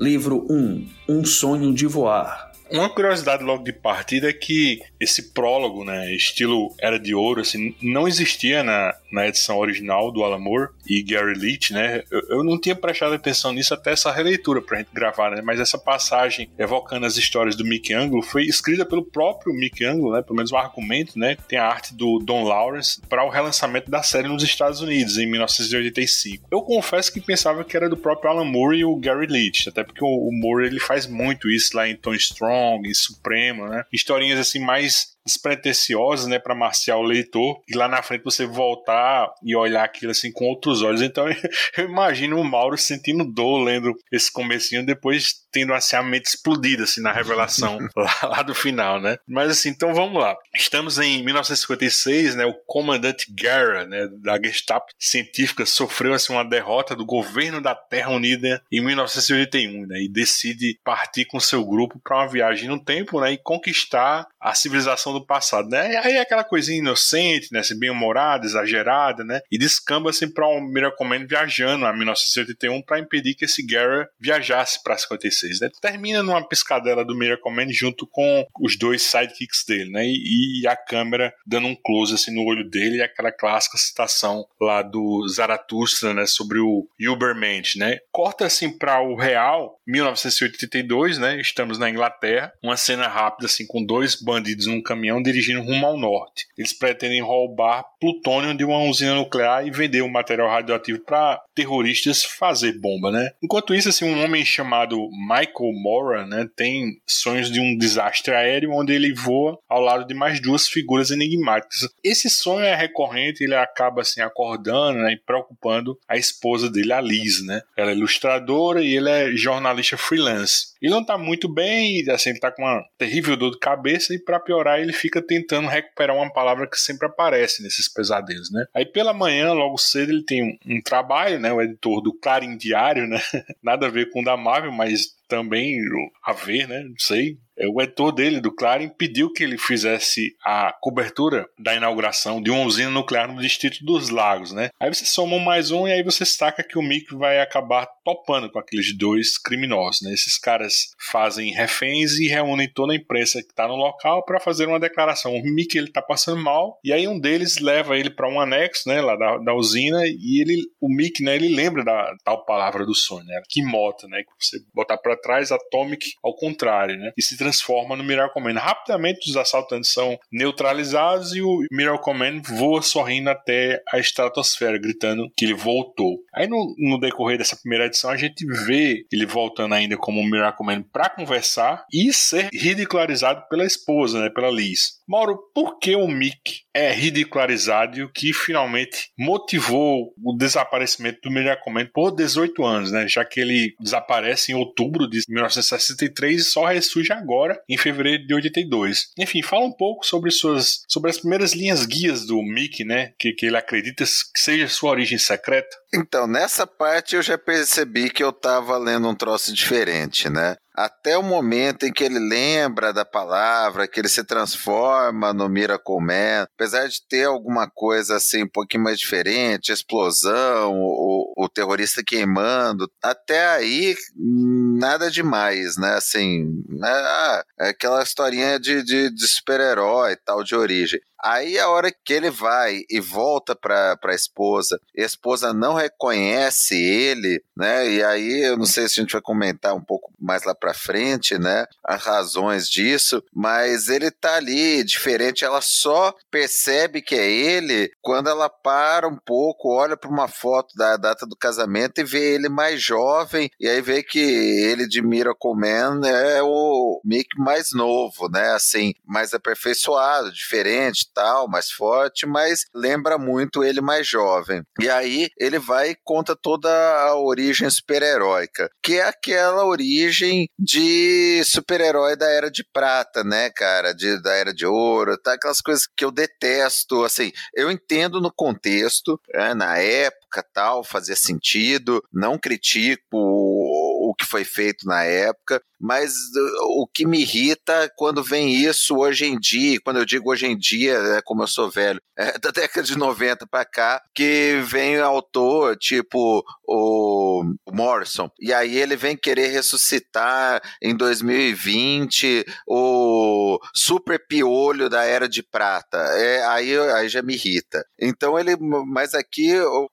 Livro 1 Um Sonho de Voar.
Uma curiosidade logo de partida é que esse prólogo, né, estilo Era de Ouro, assim, não existia na, na edição original do Alan Moore e Gary Leach, né? Eu, eu, não tinha prestado atenção nisso até essa releitura pra gente gravar, né? Mas essa passagem evocando as histórias do Mick Anglo foi escrita pelo próprio Mick Anglo, né? Pelo menos o argumento, né? Tem a arte do Don Lawrence para o relançamento da série nos Estados Unidos em 1985. Eu confesso que pensava que era do próprio Alan Moore e o Gary Leach, até porque o, o Moore ele faz muito isso lá em Tom Strong Supremo, né? Historinhas assim mais despretensiosas, né, para marciar o leitor, e lá na frente você voltar e olhar aquilo assim com outros olhos. Então *laughs* eu imagino o Mauro sentindo dor lendo esse comecinho, depois tendo assim, a mente explodida assim na revelação *laughs* lá, lá, do final, né? Mas assim, então vamos lá. Estamos em 1956, né? O comandante Guerra, né, da Gestapo científica sofreu assim uma derrota do governo da Terra Unida em 1981, né? E decide partir com seu grupo para uma viagem no tempo, né, e conquistar a civilização do passado, né? Aí é aquela coisinha inocente, né? Assim, bem humorada, exagerada, né? E descamba assim para o um Miracle viajando a 1981 para impedir que esse Gara viajasse para 56, né? Termina numa piscadela do Miracle Man junto com os dois sidekicks dele, né? E, e, a câmera dando um close assim no olho dele e aquela clássica citação lá do Zaratustra, né? Sobre o Ubermensch, né? Corta assim para o real, 1982, né? Estamos na Inglaterra, uma cena rápida assim com dois bandidos num caminhão caminhão dirigindo rumo ao norte. Eles pretendem roubar plutônio de uma usina nuclear e vender o material radioativo para terroristas fazer bomba, né? Enquanto isso, assim, um homem chamado Michael Mora, né, tem sonhos de um desastre aéreo onde ele voa ao lado de mais duas figuras enigmáticas. Esse sonho é recorrente, ele acaba assim acordando, né, e preocupando a esposa dele, a Liz, né? Ela é ilustradora e ele é jornalista freelance. Ele não tá muito bem, assim, tá com uma terrível dor de cabeça e para piorar ele fica tentando recuperar uma palavra que sempre aparece nesses pesadelos, né? Aí pela manhã, logo cedo, ele tem um, um trabalho, né? O editor do Clarim Diário, né? *laughs* Nada a ver com o da Marvel, mas também a ver, né? Não sei. É, o editor dele, do Clarim, pediu que ele fizesse a cobertura da inauguração de uma usina nuclear no Distrito dos Lagos, né? Aí você soma mais um e aí você saca que o Mick vai acabar topando com aqueles dois criminosos, né? Esses caras fazem reféns e reúnem toda a imprensa que está no local para fazer uma declaração. O Mick ele tá passando mal e aí um deles leva ele para um anexo, né, lá da, da usina e ele, o Mick, né, ele lembra da tal palavra do sonho, né? Que mota, né? Que você botar para trás Atomic ao contrário, né? E se transforma no Miracle Man. Rapidamente os assaltantes são neutralizados e o Miracle Man voa sorrindo até a estratosfera, gritando que ele voltou. Aí no, no decorrer dessa primeira edição a gente vê ele voltando ainda como Miracle Man para conversar e ser ridicularizado pela esposa, né, pela Liz. Mauro, por que o Mick é ridicularizado e o que finalmente motivou o desaparecimento do Miracle Man por 18 anos, né? Já que ele desaparece em outubro de 1963 e só ressurge agora, em fevereiro de 82. Enfim, fala um pouco sobre suas sobre as primeiras linhas guias do Mickey, né? Que, que ele acredita que seja sua origem secreta.
Então, nessa parte eu já percebi que eu tava lendo um troço diferente, né? Até o momento em que ele lembra da palavra, que ele se transforma no Miracle Man, apesar de ter alguma coisa assim um pouquinho mais diferente, explosão, o, o terrorista queimando, até aí nada demais, né? Assim, é, é aquela historinha de, de, de super-herói tal, de origem. Aí a hora que ele vai e volta para a esposa, e a esposa não reconhece ele, né? E aí eu não sei se a gente vai comentar um pouco mais lá para frente, né? As razões disso, mas ele tá ali diferente, ela só percebe que é ele quando ela para um pouco, olha para uma foto da data do casamento e vê ele mais jovem, e aí vê que ele de Miracle Man é o Mick mais novo, né? Assim, mais aperfeiçoado, diferente, tal, mais forte, mas lembra muito ele mais jovem. E aí ele vai e conta toda a origem super-heróica, que é aquela origem de super-herói da Era de Prata, né, cara? De, da Era de Ouro, tá? Aquelas coisas que eu detesto, assim, eu entendo no contexto, né, na época, tal, fazia sentido, não critico o que foi feito na época, mas uh, o que me irrita quando vem isso hoje em dia, quando eu digo hoje em dia, é como eu sou velho, *laughs* é da década de 90 para cá, que vem autor tipo o Morrison, e aí ele vem querer ressuscitar em 2020 o super piolho da Era de Prata. É, aí, aí já me irrita. Então ele, mas aqui o,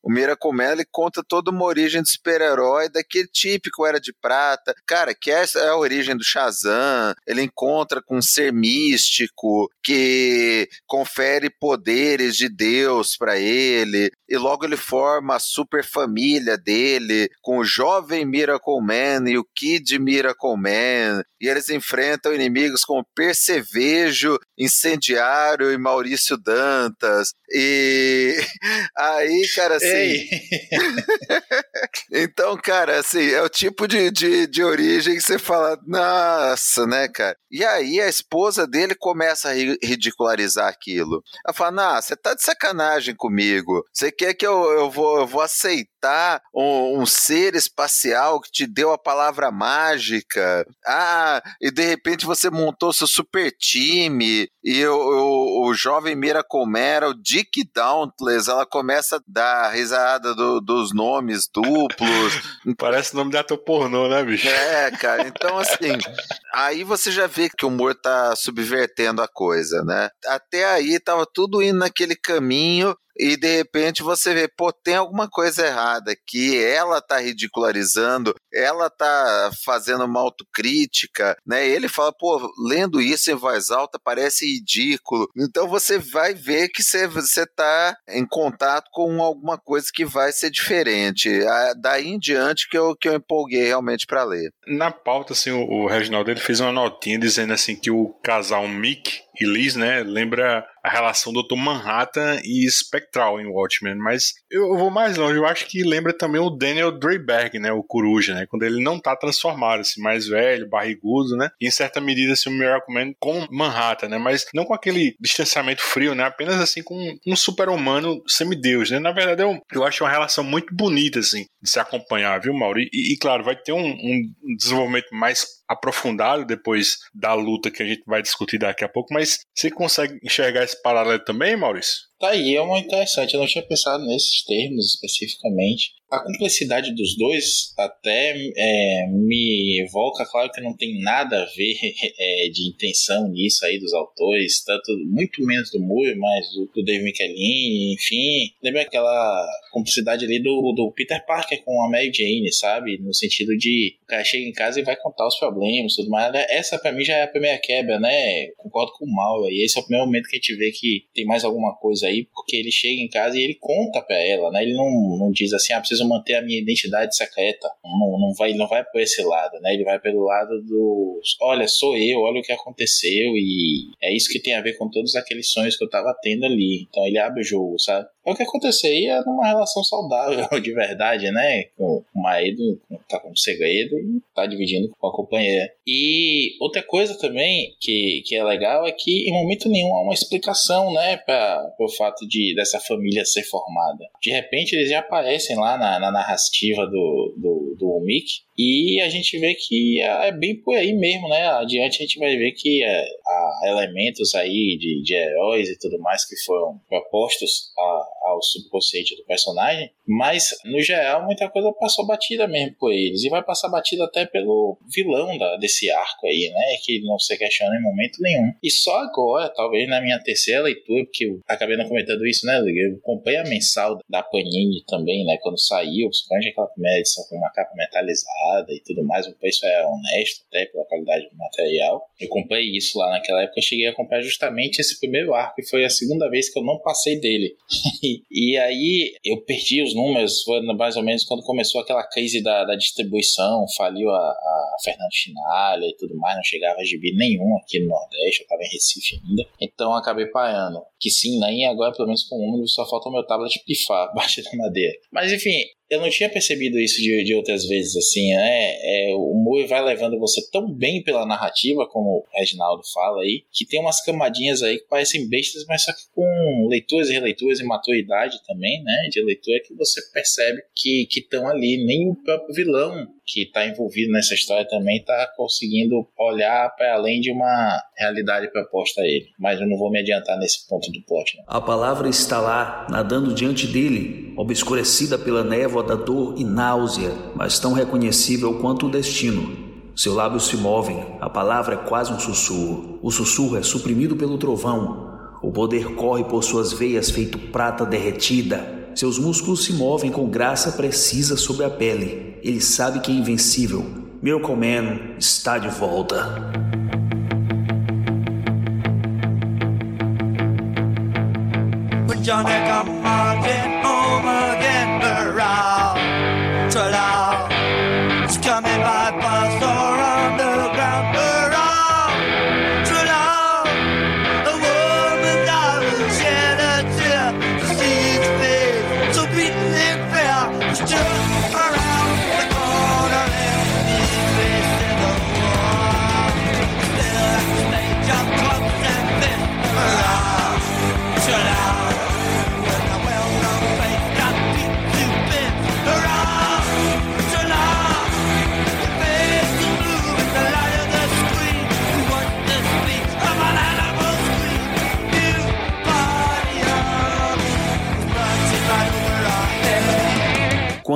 Man, ele conta toda uma origem de super-herói daquele típico Era de Prata. Cara, que é, é a origem do Shazam. Ele encontra com um ser místico que confere poderes de Deus para ele e logo ele forma a super família dele com o jovem Miracle Man e o Kid Miracle Man e eles enfrentam inimigos como Percevejo, Incendiário e Maurício Dantas e *laughs* aí, cara, assim *laughs* então, cara, assim, é o tipo de, de, de origem que você fala, nossa, né, cara? E aí a esposa dele começa a ridicularizar aquilo. Ela fala, nah, você tá de sacanagem comigo. Você quer que eu, eu, vou, eu vou aceitar um, um, ser espacial que te deu a palavra mágica? Ah, e de repente você montou seu super time e o, o, o jovem Miracle Man, o Dick Dauntless, ela começa a dar risada do, dos nomes duplos. *laughs*
Parece nome de ator pornô, né, bicho?
É, cara. Então, assim, aí você já vê que o humor tá subvertendo a coisa, né? Até aí tava tudo indo naquele caminho e de repente você vê, pô, tem alguma coisa errada aqui, ela tá ridicularizando, ela tá fazendo uma autocrítica, né? E ele fala, pô, lendo isso em voz alta parece ridículo. Então você vai ver que você, tá em contato com alguma coisa que vai ser diferente. Daí em diante que eu, que eu empolguei realmente para ler.
Na pauta, assim, o, o Reginaldo ele fez uma notinha dizendo assim que o casal Mick e Liz, né, lembra a relação do Dr. Manhattan e Spectral em Watchmen, mas eu vou mais longe, eu acho que lembra também o Daniel Dreyberg, né, o Coruja, né, quando ele não tá transformado, assim, mais velho, barrigudo, né, e em certa medida, assim, o Miracle Man com Manhattan, né, mas não com aquele distanciamento frio, né, apenas, assim, com um super-humano semideus, né, na verdade eu, eu acho uma relação muito bonita, assim, de se acompanhar, viu, Mauro, e, e claro, vai ter um, um desenvolvimento mais aprofundado depois da luta que a gente vai discutir daqui a pouco, mas você consegue enxergar esse paralelo também, Maurício?
Tá aí, é uma interessante. Eu não tinha pensado nesses termos especificamente. A complexidade dos dois até é, me evoca, claro que não tem nada a ver *laughs* é, de intenção nisso aí dos autores, tanto muito menos do Moore, mas do, do Dave enfim. Lembra aquela complexidade ali do, do Peter Parker com a Mary Jane, sabe? No sentido de o cara chega em casa e vai contar os problemas tudo mais. Essa para mim já é a primeira quebra, né? Concordo com o Mal. E esse é o primeiro momento que a gente vê que tem mais alguma coisa aí, porque ele chega em casa e ele conta para ela, né? Ele não, não diz assim, ah, preciso manter a minha identidade secreta. Não, não vai, não vai por esse lado, né? Ele vai pelo lado do, olha, sou eu, olha o que aconteceu e é isso que tem a ver com todos aqueles sonhos que eu tava tendo ali. Então ele abre o jogo, sabe? É o que aconteceria numa relação saudável, *laughs* de verdade, né? Com o marido tá com segredo e tá dividindo com a companheira. E outra coisa também que, que é legal é que em momento nenhum há uma explicação, né, para o fato de dessa família ser formada. De repente eles já aparecem lá na, na narrativa do, do, do Mick e a gente vê que é, é bem por aí mesmo, né? Adiante a gente vai ver que é, há elementos aí de, de heróis e tudo mais que foram propostos a, ao subconsciente do personagem, mas no geral muita coisa passou batida mesmo por eles e vai passar batida até pelo vilão da, desse arco aí, né? Que não se questiona em momento nenhum. E só agora, talvez na minha terceira leitura, porque eu acabei não comentando isso, né? Eu comprei a mensal da Panini também, né? Quando saiu, principalmente aquela primeira edição com uma capa metalizada e tudo mais, o preço é honesto até pela qualidade do material. Eu comprei isso lá naquela época, eu cheguei a comprar justamente esse primeiro arco, e foi a segunda vez que eu não passei dele. *laughs* e aí eu perdi os números, foi mais ou menos quando começou aquela crise da, da distribuição, faliu a, a Fernando Chinalha e tudo mais, não chegava a gibi nenhum aqui no Nordeste, eu estava em Recife ainda, então acabei parando. Que sim, nem agora pelo menos com o só falta o meu tablet pifar *laughs* abaixo da madeira. Mas enfim, eu não tinha percebido isso de, de outras vezes, assim, né? É, o Moe vai levando você tão bem pela narrativa, como o Reginaldo fala aí, que tem umas camadinhas aí que parecem bestas, mas só que com leituras e releituras e maturidade também, né? De leitura que você percebe que estão ali. Nem o próprio vilão que está envolvido nessa história também está conseguindo olhar para além de uma realidade proposta a ele. Mas eu não vou me adiantar nesse ponto do plot. Não.
A palavra está lá, nadando diante dele, obscurecida pela névoa da dor e náusea, mas tão reconhecível quanto o destino. Seus lábios se movem, a palavra é quase um sussurro. O sussurro é suprimido pelo trovão. O poder corre por suas veias feito prata derretida. Seus músculos se movem com graça precisa sobre a pele. Ele sabe que é invencível. Miracle Man está de volta.
Johnny come marching home again. It's coming by bus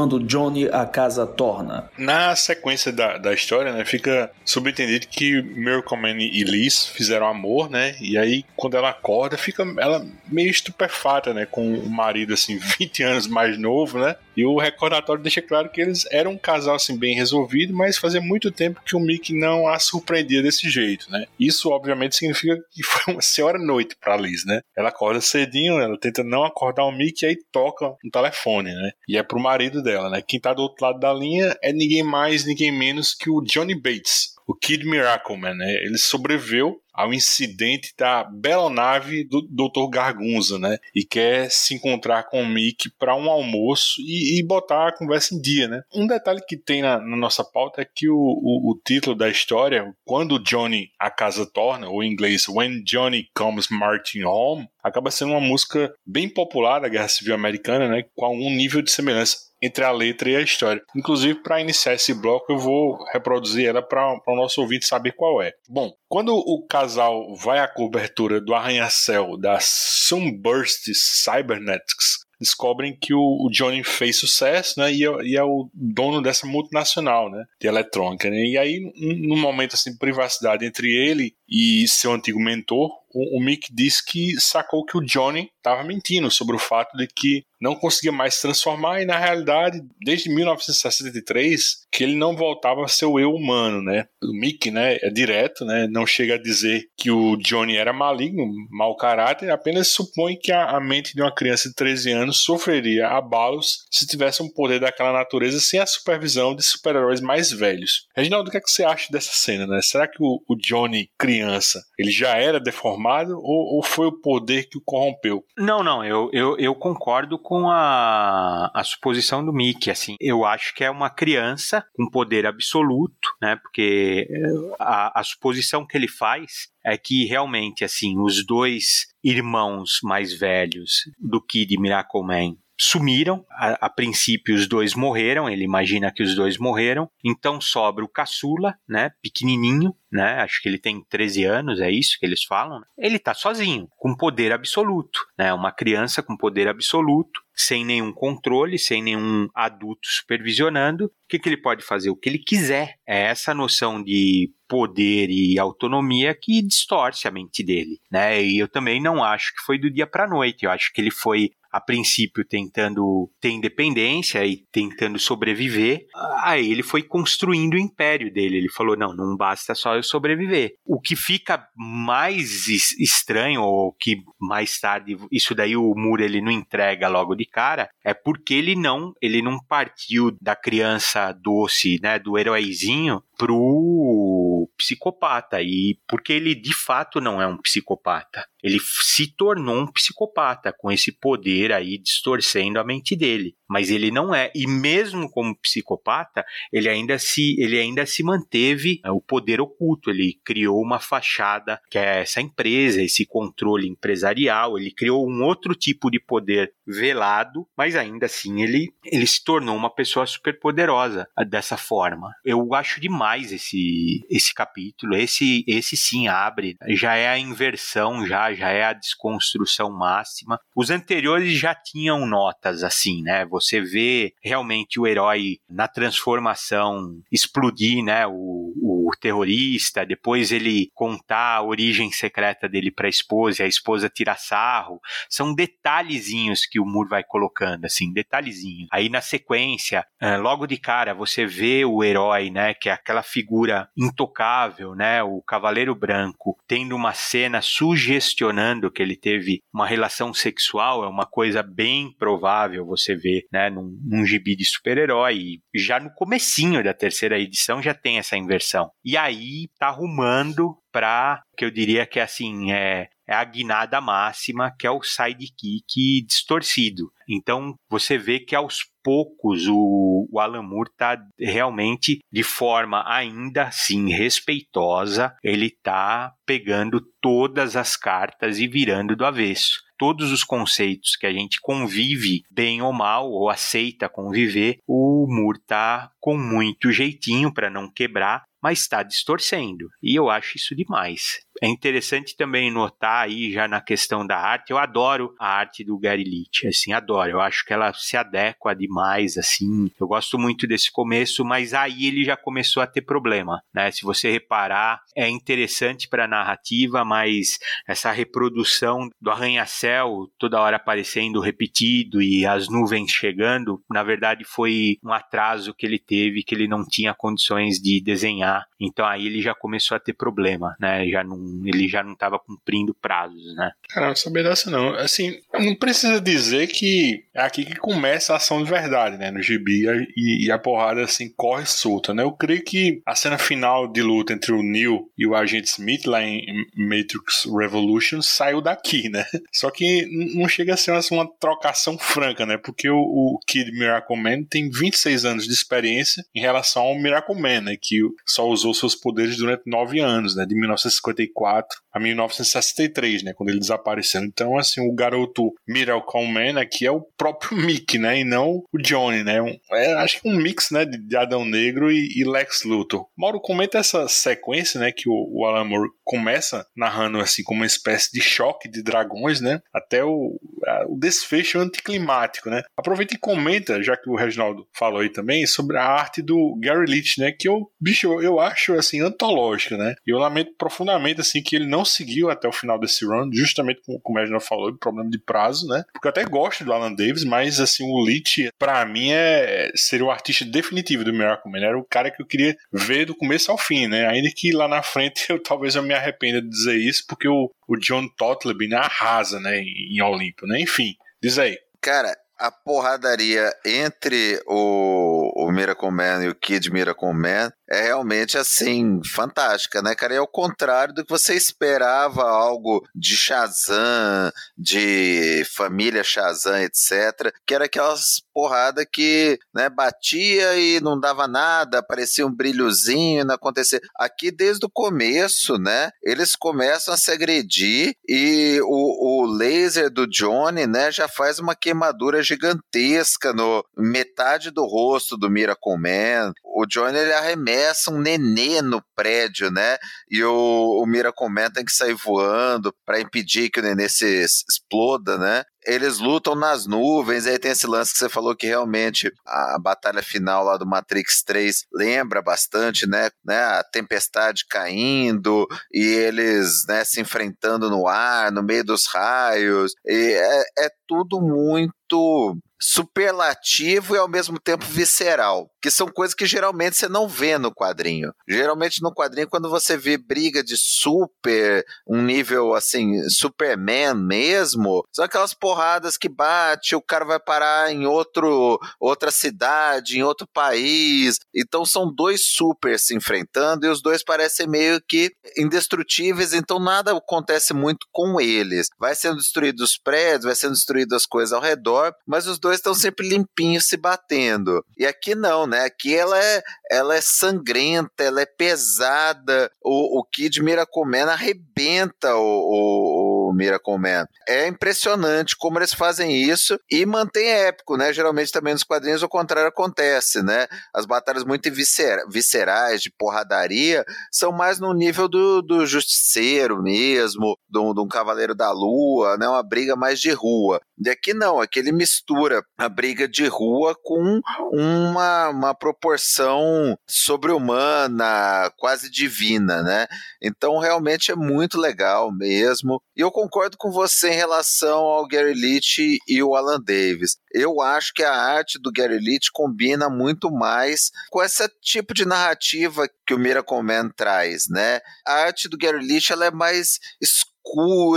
Quando Johnny a casa torna.
Na sequência da, da história, né, fica subentendido que Miracle Man e Liz fizeram amor, né? E aí, quando ela acorda, fica ela meio estupefata, né? Com o marido, assim, *laughs* 20 anos mais novo, né? E o recordatório deixa claro que eles eram um casal, assim, bem resolvido, mas fazia muito tempo que o Mickey não a surpreendia desse jeito, né? Isso, obviamente, significa que *laughs* foi uma senhora noite pra Liz, né? Ela acorda cedinho, ela tenta não acordar o Mickey, aí toca no telefone, né? E é pro marido dela, né? Quem tá do outro lado da linha é ninguém mais, ninguém menos que o Johnny Bates, o Kid Miracle Man, né? Ele sobreviveu ao incidente da bela nave do Dr. Gargunza, né? E quer se encontrar com o Mickey para um almoço e, e, botar a conversa em dia, né? Um detalhe que tem na, na nossa pauta é que o, o, o, título da história, quando Johnny a casa torna, ou em inglês When Johnny Comes Marching Home, acaba sendo uma música bem popular da Guerra Civil Americana, né? Com algum nível de semelhança entre a letra e a história. Inclusive, para iniciar esse bloco, eu vou reproduzir ela para o nosso ouvinte saber qual é. Bom, quando o casal vai à cobertura do arranha-céu da Sunburst Cybernetics, descobrem que o, Johnny fez sucesso, né? E é, e é, o dono dessa multinacional, né? De eletrônica, né? E aí, num momento assim de privacidade entre ele e seu antigo mentor, o, o Mick disse que sacou que o Johnny estava mentindo sobre o fato de que não conseguia mais transformar e na realidade desde 1963 que ele não voltava a ser o eu humano, né? O Mick, né, é direto, né? Não chega a dizer que o Johnny era maligno, mau caráter, apenas supõe que a, a mente de uma criança de 13 anos sofreria abalos se tivesse um poder daquela natureza sem a supervisão de super-heróis mais velhos. Reginaldo, o que, é que você acha dessa cena, né? Será que o, o Johnny criança, ele já era deformado ou, ou foi o poder que o corrompeu?
Não, não, eu, eu, eu concordo com a, a suposição do Mickey, assim, eu acho que é uma criança com poder absoluto, né, porque a, a suposição que ele faz é que realmente, assim, os dois irmãos mais velhos do Kid Miracle Man sumiram. A, a, princípio, os dois morreram. Ele imagina que os dois morreram. Então sobra o caçula, né? Pequenininho, né? Acho que ele tem 13 anos, é isso que eles falam. Né? Ele tá sozinho, com poder absoluto, né? Uma criança com poder absoluto, sem nenhum controle, sem nenhum adulto supervisionando. O que, que ele pode fazer? O que ele quiser. É essa noção de poder e autonomia que distorce a mente dele, né? E eu também não acho que foi do dia para noite. Eu acho que ele foi a princípio tentando ter independência e tentando sobreviver, aí ele foi construindo o império dele. Ele falou: não, não basta só eu sobreviver. O que fica mais estranho, ou que mais tarde, isso daí o Moore ele não entrega logo de cara, é porque ele não, ele não partiu da criança doce, né, do heróizinho, pro psicopata e porque ele de fato não é um psicopata. Ele se tornou um psicopata com esse poder aí distorcendo a mente dele. Mas ele não é. E mesmo como psicopata, ele ainda se, ele ainda se manteve é, o poder oculto. Ele criou uma fachada que é essa empresa, esse controle empresarial. Ele criou um outro tipo de poder velado, mas ainda assim ele, ele se tornou uma pessoa super poderosa dessa forma. Eu acho demais esse, esse capítulo. Esse, esse sim abre. Já é a inversão, já, já é a desconstrução máxima. Os anteriores já tinham notas assim, né? Você vê realmente o herói na transformação explodir, né? O, o terrorista, depois ele contar a origem secreta dele para a esposa e a esposa tirar sarro. São detalhezinhos que o Moore vai colocando, assim, detalhezinhos. Aí na sequência, eh, logo de cara, você vê o herói, né? Que é aquela figura intocável, né? O Cavaleiro Branco, tendo uma cena sugestionando que ele teve uma relação sexual, é uma coisa bem provável você ver, né? Num, num gibi de super-herói. Já no comecinho da terceira edição já tem essa inversão. E aí tá arrumando para que eu diria que assim é, é a guinada máxima, que é o sidekick distorcido. Então você vê que aos poucos o, o Alan Moore está realmente de forma ainda assim respeitosa, ele está pegando todas as cartas e virando do avesso todos os conceitos que a gente convive bem ou mal, ou aceita conviver, o Moore tá com muito jeitinho para não quebrar, mas está distorcendo. E eu acho isso demais. É interessante também notar aí já na questão da arte, eu adoro a arte do Gary assim, adoro. Eu acho que ela se adequa demais, assim. Eu gosto muito desse começo, mas aí ele já começou a ter problema, né? Se você reparar, é interessante para a narrativa, mas essa reprodução do arranha-céu toda hora aparecendo repetido e as nuvens chegando, na verdade foi um atraso que ele teve, que ele não tinha condições de desenhar. Então aí ele já começou a ter problema, né? Já não ele já não estava cumprindo prazos, né?
Cara, não sabia dessa não. Assim, não precisa dizer que é aqui que começa a ação de verdade, né? No gibi e, e a porrada assim corre solta, né? Eu creio que a cena final de luta entre o Neo e o agente Smith lá em Matrix Revolution saiu daqui, né? Só que não chega a ser assim, uma trocação franca, né? Porque o, o Kid Miracle Man tem 26 anos de experiência em relação ao Miracle Man, né? Que só usou seus poderes durante 9 anos, né? De 1954 a 1963, né, quando ele desapareceu. Então, assim, o garoto Miracle Man aqui é o próprio Mick, né, e não o Johnny, né, um, é, acho que um mix, né, de, de Adão Negro e, e, Lex Luthor. Mauro, comenta essa sequência, né, que o, o Alan Moore começa narrando, assim, como uma espécie de choque de dragões, né, até o, a, o desfecho anticlimático, né. Aproveita e comenta, já que o Reginaldo falou aí também, sobre a arte do Gary Leach, né, que eu, bicho, eu acho, assim, antológica, né, e eu lamento profundamente, assim, que ele não seguiu até o final desse run, justamente como, como a Reginald falou, problema de prazo, né? Porque eu até gosto do Alan Davis, mas assim, o Leach, para mim, é, seria o artista definitivo do Miracle Man. Era o cara que eu queria ver do começo ao fim, né? Ainda que lá na frente *laughs* eu talvez eu me arrependa de dizer isso, porque o, o John Totleby né, arrasa, né, em, em Olimpo, né? Enfim, diz aí.
Cara, a porradaria entre o, o Miracle Man e o Kid Miracle Man é realmente assim, fantástica, né, cara? É o contrário do que você esperava algo de Shazam, de família Shazam, etc. Que era aquelas porrada que né, batia e não dava nada, aparecia um brilhozinho, não acontecia. Aqui, desde o começo, né? Eles começam a se agredir e o, o laser do Johnny, né, já faz uma queimadura gigantesca no metade do rosto do Miracle Man. O Johnny ele arremessa um nenê no prédio, né? E o, o Miracle Man tem que sair voando para impedir que o nenê se exploda, né? eles lutam nas nuvens, aí tem esse lance que você falou que realmente a batalha final lá do Matrix 3 lembra bastante, né, né a tempestade caindo e eles, né, se enfrentando no ar, no meio dos raios, e é, é tudo muito superlativo e ao mesmo tempo visceral, que são coisas que geralmente você não vê no quadrinho. Geralmente no quadrinho, quando você vê briga de super, um nível assim, Superman mesmo, são aquelas porradas que bate, o cara vai parar em outro, outra cidade, em outro país. Então são dois super se enfrentando e os dois parecem meio que indestrutíveis, então nada acontece muito com eles. Vai sendo destruídos os prédios, vai sendo destruídas as coisas ao redor, mas os dois dois estão sempre limpinhos se batendo. E aqui não, né? Aqui ela é, ela é sangrenta, ela é pesada. O, o Kid Miracle arrebenta o, o, Miracle Man. É impressionante como eles fazem isso e mantém épico, né? Geralmente também nos quadrinhos o contrário acontece, né? As batalhas muito viscer viscerais, de porradaria, são mais no nível do, do justiceiro mesmo, de um Cavaleiro da Lua, né? Uma briga mais de rua. E aqui não, aqui ele mistura a briga de rua com uma, uma proporção sobre-humana, quase divina, né? Então realmente é muito legal mesmo. E eu concordo com você em relação ao Gary Leach e o Alan Davis. Eu acho que a arte do Gary Leach combina muito mais com esse tipo de narrativa que o Miracle Man traz, né? A arte do Gary Leach ela é mais escura,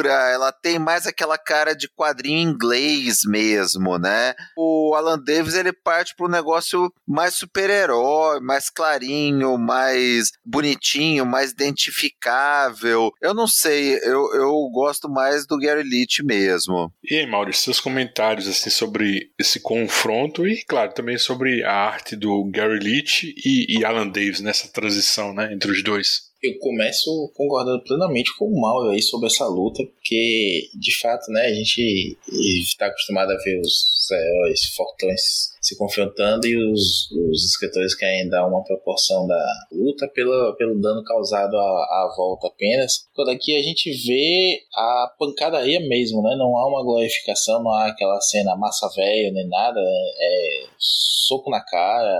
ela tem mais aquela cara de quadrinho inglês mesmo, né? O Alan Davis ele parte para um negócio mais super-herói, mais clarinho, mais bonitinho, mais identificável. Eu não sei, eu, eu gosto mais do Gary Leach mesmo.
E aí, Maurício, seus comentários assim sobre esse confronto e, claro, também sobre a arte do Gary Leach e, e Alan Davis nessa transição, né, entre os dois
eu começo concordando plenamente com o Mal aí sobre essa luta, porque de fato, né, a gente está acostumado a ver os heróis fortões se confrontando e os, os escritores querem dar uma proporção da luta pelo, pelo dano causado à, à volta apenas. Quando aqui a gente vê a pancadaria mesmo, né? Não há uma glorificação, não há aquela cena massa velha nem nada, é, é soco na cara,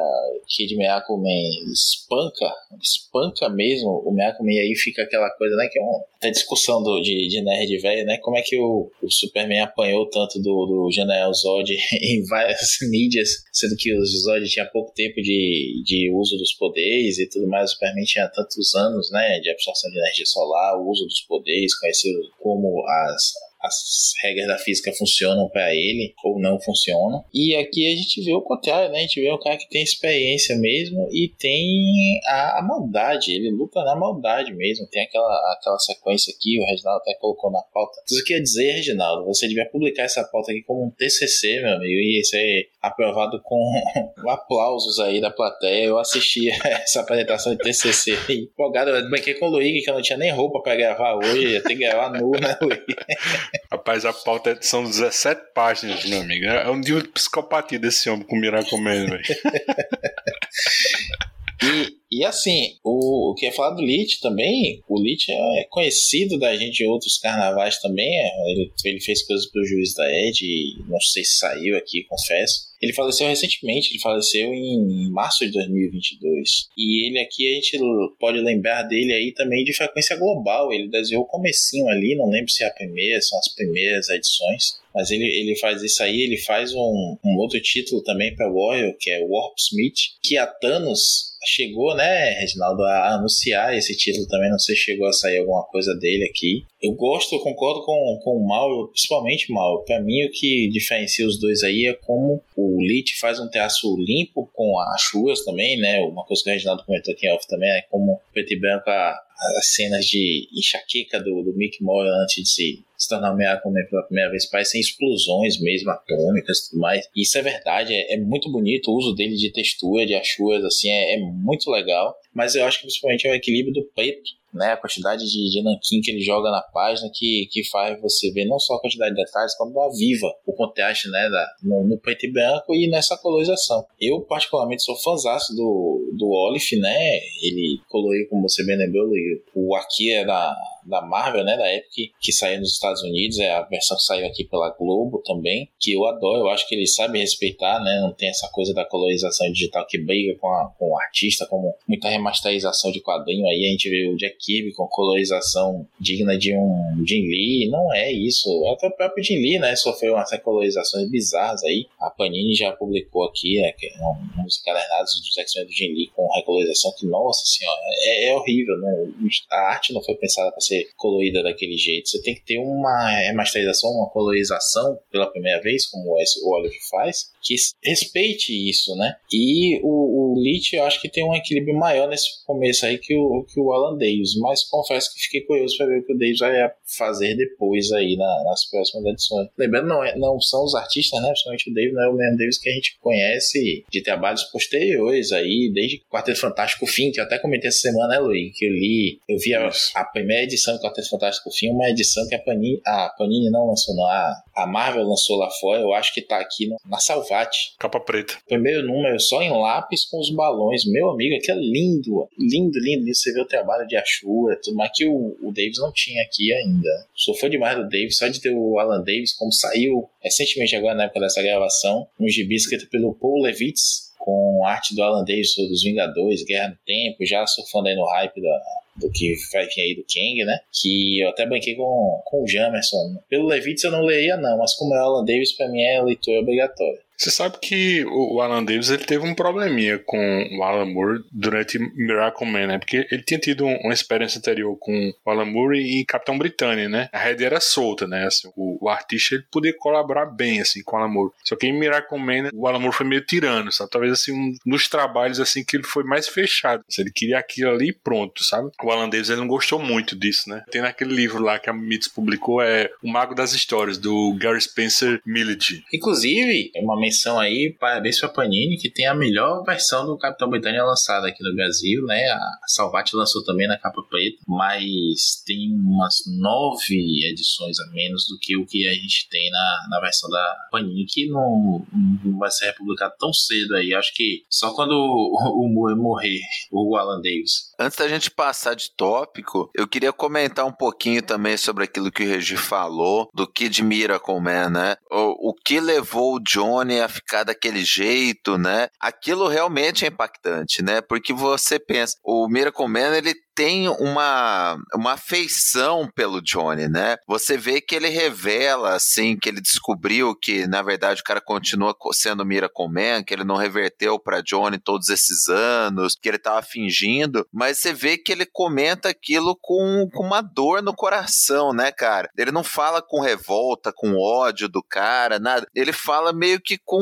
Kid Miracle Man espanca, espanca mesmo o E aí fica aquela coisa, né? Que é uma até discussão do, de, de nerd velho, né? Como é que o, o Superman apanhou tanto do, do General Zod *laughs* em várias *laughs* mídias sendo que o Zod tinha pouco tempo de, de uso dos poderes e tudo mais. O Superman tinha tantos anos, né, de absorção de energia solar, o uso dos poderes, conhecer como as, as regras da física funcionam para ele ou não funcionam. E aqui a gente vê o contrário, né? A gente vê um cara que tem experiência mesmo e tem a, a maldade. Ele luta na maldade mesmo. Tem aquela, aquela sequência aqui, o Reginaldo até colocou na pauta. Tudo que ia dizer, Reginaldo, você devia publicar essa pauta aqui como um TCC, meu amigo, e ser aprovado com *laughs* aplausos aí da plateia. Eu assisti *laughs* essa apresentação de TCC empolgado. Eu brinquei com o Luigi que eu não tinha nem roupa para gravar hoje. Ia ter que gravar nu, né, Luigi? *laughs*
Rapaz, a pauta são 17 páginas, meu amigo. É um dia de psicopatia desse homem com Miracle Man, velho. *laughs*
E, assim, o, o que é falado do Lich também, o Lich é conhecido da gente de outros carnavais também. É, ele, ele fez coisas pro juiz da Ed, não sei se saiu aqui, confesso. Ele faleceu recentemente, ele faleceu em março de 2022. E ele aqui, a gente pode lembrar dele aí também de frequência global. Ele desenhou o comecinho ali, não lembro se é a primeira, são as primeiras edições. Mas ele, ele faz isso aí, ele faz um, um outro título também para Warrior, que é Warp Smith, que a Thanos chegou, né, Reginaldo, a anunciar esse título também. Não sei se chegou a sair alguma coisa dele aqui. Eu gosto, eu concordo com, com o Mal, principalmente Mal. Para mim, o que diferencia os dois aí é como o Lit faz um traço limpo com as chuas também, né? Uma coisa que o Reginaldo comentou aqui em off também é como preto e branco a, as cenas de enxaqueca do, do Mick Moore antes de se, se tornar Aquaman pela primeira vez, parecem explosões mesmo, atômicas e tudo mais. Isso é verdade, é, é, muito bonito o uso dele de textura, de achuas, assim, é, é muito legal. Mas eu acho que principalmente é o equilíbrio do preto né, a quantidade de, de nanquim que ele joga na página que, que faz você ver não só a quantidade de detalhes, como aviva o contraste né, da, no, no, preto e branco e nessa colorização. Eu, particularmente, sou fãzão do, do Olive, né? Ele coloriu, como você bem lembrou, o é da, da Marvel, né, da Epic, que saiu nos Estados Unidos, é a versão que saiu aqui pela Globo também, que eu adoro, eu acho que ele sabe respeitar, né, não tem essa coisa da colorização digital que briga com, a, com o artista, como muita remasterização de quadrinho, aí a gente vê o Jack Kirby com colorização digna de um Jim Lee, não é isso, até o próprio Jim Lee, né, sofreu umas colorizações bizarras aí, a Panini já publicou aqui, né, que é uns encadernados dos X-Men do Jim Lee com recolorização que, nossa senhora, é, é horrível, né, a arte não foi pensada para ser ser colorida daquele jeito. Você tem que ter uma remasterização, uma colorização pela primeira vez, como o Olive faz, que respeite isso, né? E o, o Leach eu acho que tem um equilíbrio maior nesse começo aí que o, que o Alan Davis, mas confesso que fiquei curioso para ver o que o Davis vai fazer depois aí na, nas próximas edições. Lembrando, não, é, não são os artistas, né? Principalmente o Davis, não é o mesmo Davis que a gente conhece de trabalhos posteriores aí, desde Quarteto Fantástico Fim, que eu até comentei essa semana, né, Luiz? Que eu li, eu vi a, a primeira edição do Quarteto Fantástico Fim, uma edição que a Panini, a Panini não lançou, não, a, a Marvel lançou lá fora, eu acho que tá aqui no, na
Capa preta.
Primeiro número só em lápis com os balões. Meu amigo, aqui é lindo, lindo, lindo, lindo. Você vê o trabalho de Ashura, tudo, mas que o, o Davis não tinha aqui ainda. Sou fã demais do Davis, só de ter o Alan Davis, como saiu recentemente agora na época dessa gravação, um gibi escrito pelo Paul Levitz, com arte do Alan Davis dos Vingadores, Guerra no Tempo, já surfando aí no hype da, do que vai vir aí do Kang, né? Que eu até banquei com, com o Jamerson. Pelo Levitz eu não leia não, mas como é o Alan Davis, pra mim é leitura obrigatória.
Você sabe que o Alan Davis ele teve um probleminha com o Alan Moore durante Miracle Man, né? Porque ele tinha tido uma experiência anterior com o Alan Moore e Capitão Britânia, né? A rede era solta, né? Assim, o, o, artista ele podia colaborar bem assim com o Alan Moore. Só que em Miracle Man o Alan Moore foi meio tirano, sabe? Talvez assim um dos trabalhos assim que ele foi mais fechado. Assim, ele queria aquilo ali e pronto, sabe? O Alan Davis ele não gostou muito disso, né? Tem naquele livro lá que a Mitz publicou é O Mago das Histórias do Gary Spencer Millage.
Inclusive, é uma menção aí, parabéns pra Panini, que tem a melhor versão do Capitão Britânia lançada aqui no Brasil, né? A Salvati lançou também na capa preta, mas tem umas nove edições a menos do que o que a gente tem na, na versão da Panini, que não, não vai ser republicado tão cedo aí. Acho que só quando o, o morrer, o Alan Davis.
Antes da gente passar de tópico, eu queria comentar um pouquinho também sobre aquilo que o Regi falou, do Kid Miracle Man, né? O, o que levou o Johnny a ficar daquele jeito, né? Aquilo realmente é impactante, né? Porque você pensa, o Miracle Man, ele tem uma, uma afeição pelo Johnny, né? Você vê que ele revela, assim, que ele descobriu que, na verdade, o cara continua sendo Miracle Man, que ele não reverteu para Johnny todos esses anos, que ele tava fingindo, mas você vê que ele comenta aquilo com, com uma dor no coração, né, cara? Ele não fala com revolta, com ódio do cara, nada. Ele fala meio que com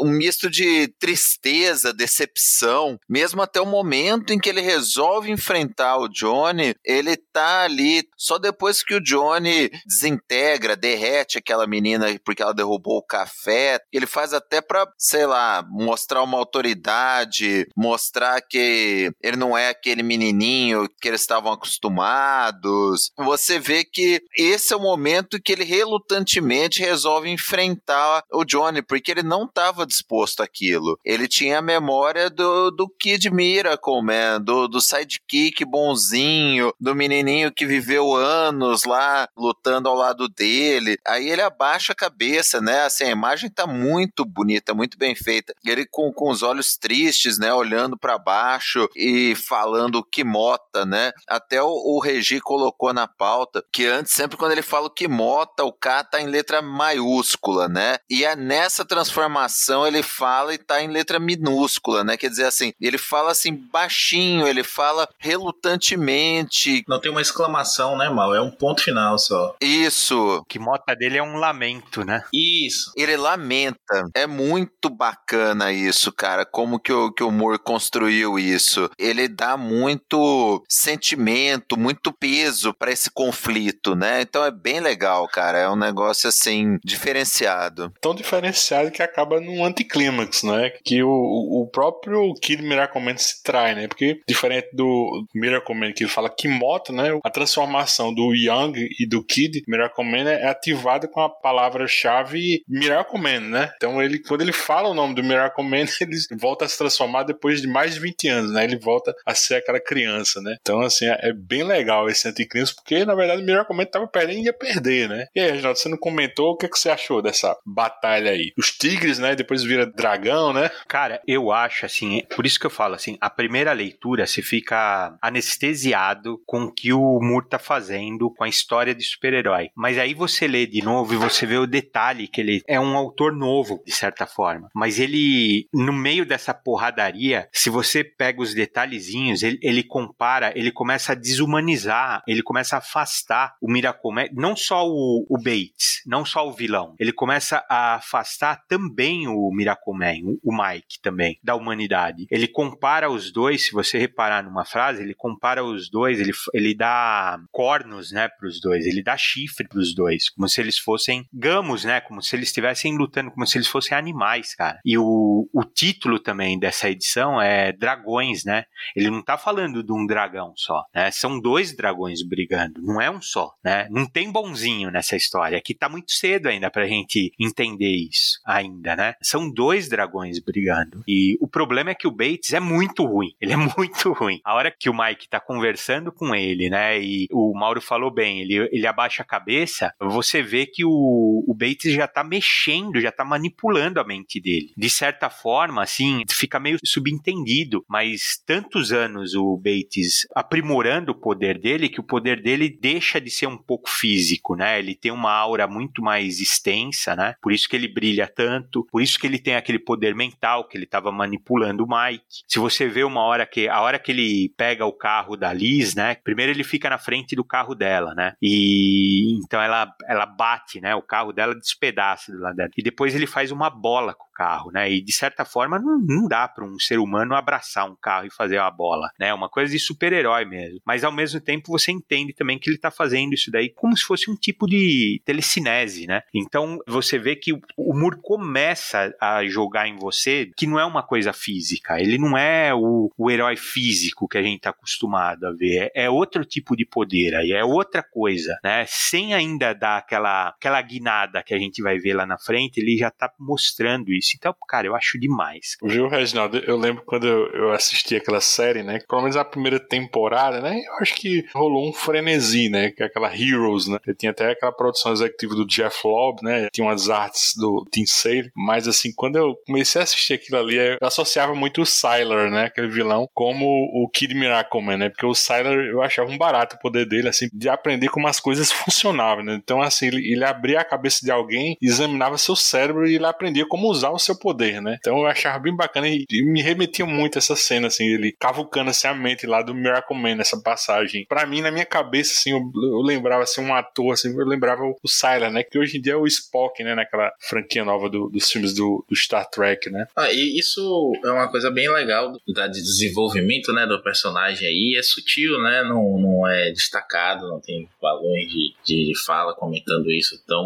um misto de tristeza, decepção, mesmo até o momento em que ele resolve enfrentar enfrentar o Johnny, ele tá ali só depois que o Johnny desintegra, derrete aquela menina porque ela derrubou o café. Ele faz até pra, sei lá, mostrar uma autoridade, mostrar que ele não é aquele menininho que eles estavam acostumados. Você vê que esse é o momento que ele relutantemente resolve enfrentar o Johnny, porque ele não estava disposto àquilo. Ele tinha a memória do, do Kid Miracle, man, do, do sidekick bonzinho, do menininho que viveu anos lá lutando ao lado dele. Aí ele abaixa a cabeça, né? Assim, a imagem tá muito bonita, muito bem feita. Ele com, com os olhos tristes, né? Olhando para baixo e falando que mota, né? Até o, o Regi colocou na pauta que antes, sempre quando ele fala que mota, o K tá em letra maiúscula, né? E é nessa transformação ele fala e tá em letra minúscula, né? Quer dizer assim, ele fala assim baixinho, ele fala relutantemente.
Não tem uma exclamação, né, Mal? É um ponto final só.
Isso.
Que mota dele é um lamento, né?
Isso.
Ele lamenta. É muito bacana isso, cara. Como que o, que o Moore construiu isso. Ele dá muito sentimento, muito peso para esse conflito, né? Então é bem legal, cara. É um negócio assim, diferenciado.
Tão diferenciado que acaba num anticlímax, né? Que o, o próprio Kid Miracle se trai, né? Porque diferente do Miracle Man, que ele fala Kimoto, né? A transformação do Young e do Kid Miracle Man é ativada com a palavra-chave Miracle Man, né? Então ele, quando ele fala o nome do Miracle Man, *laughs* ele volta a se transformar depois de mais de 20 anos, né? Ele volta a ser aquela criança, né? Então, assim, é bem legal esse anticlímax, porque na verdade o Miracle Man tava perdendo e ia perder, né? E aí, Reginaldo, você não comentou o que, é que você achou dessa batalha aí? Os tigres, né? Depois vira dragão, né?
Cara, eu acho assim, por isso que eu falo assim, a primeira leitura se fica anestesiado com o que o Moore tá fazendo com a história de super-herói. Mas aí você lê de novo e você vê o detalhe que ele é um autor novo, de certa forma. Mas ele, no meio dessa porradaria, se você pega os detalhezinhos, ele, ele compara, ele começa a desumanizar, ele começa a afastar o Miracomé, não só o, o Bates, não só o vilão. Ele começa a afastar também o Miracoman, o- o Mike também, da humanidade. Ele compara os dois, se você reparar numa frase, ele compara os dois, ele, ele dá cornos, né, pros dois, ele dá chifre pros dois, como se eles fossem gamos, né, como se eles estivessem lutando, como se eles fossem animais, cara. E o, o título também dessa edição é Dragões, né? Ele não tá falando de um dragão só, né? São dois dragões brigando, não é um só, né? Não tem bonzinho nessa história. Aqui tá muito cedo ainda pra gente entender isso ainda, né? São dois dragões brigando. E o problema é que o Bates é muito ruim. Ele é *laughs* muito ruim. A hora que o Mike tá conversando com ele, né? E o Mauro falou bem, ele, ele abaixa a cabeça, você vê que o, o Bates já tá mexendo, já tá manipulando a mente dele. De certa forma, assim, fica meio subentendido, mas tantos anos o Bates aprimorando o poder dele que o poder dele deixa de ser um pouco físico, né? Ele tem uma aura muito mais extensa, né? Por isso que ele brilha tanto, por isso que ele tem aquele poder mental que ele estava manipulando o Mike. Se você vê uma hora que a hora que ele pega o carro da Liz, né? Primeiro ele fica na frente do carro dela, né? E então ela ela bate, né? O carro dela despedaça do lado dela. E depois ele faz uma bola com o carro, né? E de certa forma não, não dá para um ser humano abraçar um carro e fazer uma bola, né? Uma coisa de super-herói mesmo. Mas ao mesmo tempo você entende também que ele tá fazendo isso daí como se fosse um tipo de telecinese, né? Então você vê que o o Moore começa a jogar em você que não é uma coisa física. Ele não é o, o herói físico que a gente tá acostumado a ver. É, é outro tipo de poder aí, é outra coisa, né? Sem ainda dar aquela, aquela guinada que a gente vai ver lá na frente, ele já tá mostrando isso. Então, cara, eu acho demais.
Viu, Reginaldo? Eu lembro quando eu, assisti aquela série, né? Pelo menos a primeira temporada, né? Eu acho que rolou um frenesi, né? Que é aquela Heroes, né? Tinha até aquela produção executiva do Jeff Lobb, né? Tinha umas artes do Tim Sale. Mas, assim, quando eu comecei a assistir aquilo ali, eu associava muito o Sylar, né? Aquele vilão, como o Kid Miracleman, né? Porque o Sylar, eu achava um barato o poder dele, assim, de aprender como as coisas funcionavam, né? Então, assim, ele, ele abria a cabeça de alguém, examinava seu cérebro e ele aprendia como usar o seu poder, né? Então eu achava bem bacana e, e me remetia muito essa cena, assim, ele cavucando assim, a mente lá do Miracle Man nessa passagem. Pra mim, na minha cabeça, assim, eu, eu lembrava assim, um ator, assim, eu lembrava o, o Sylar, né? Que hoje em dia é o Spock, né? Naquela franquia nova do- dos filmes do, do Star Trek, né?
Ah, e isso é uma coisa bem legal da desenvolvimento né, do personagem aí. É sutil, né? Não, não é destacado, não tem balões de, de fala comentando isso tão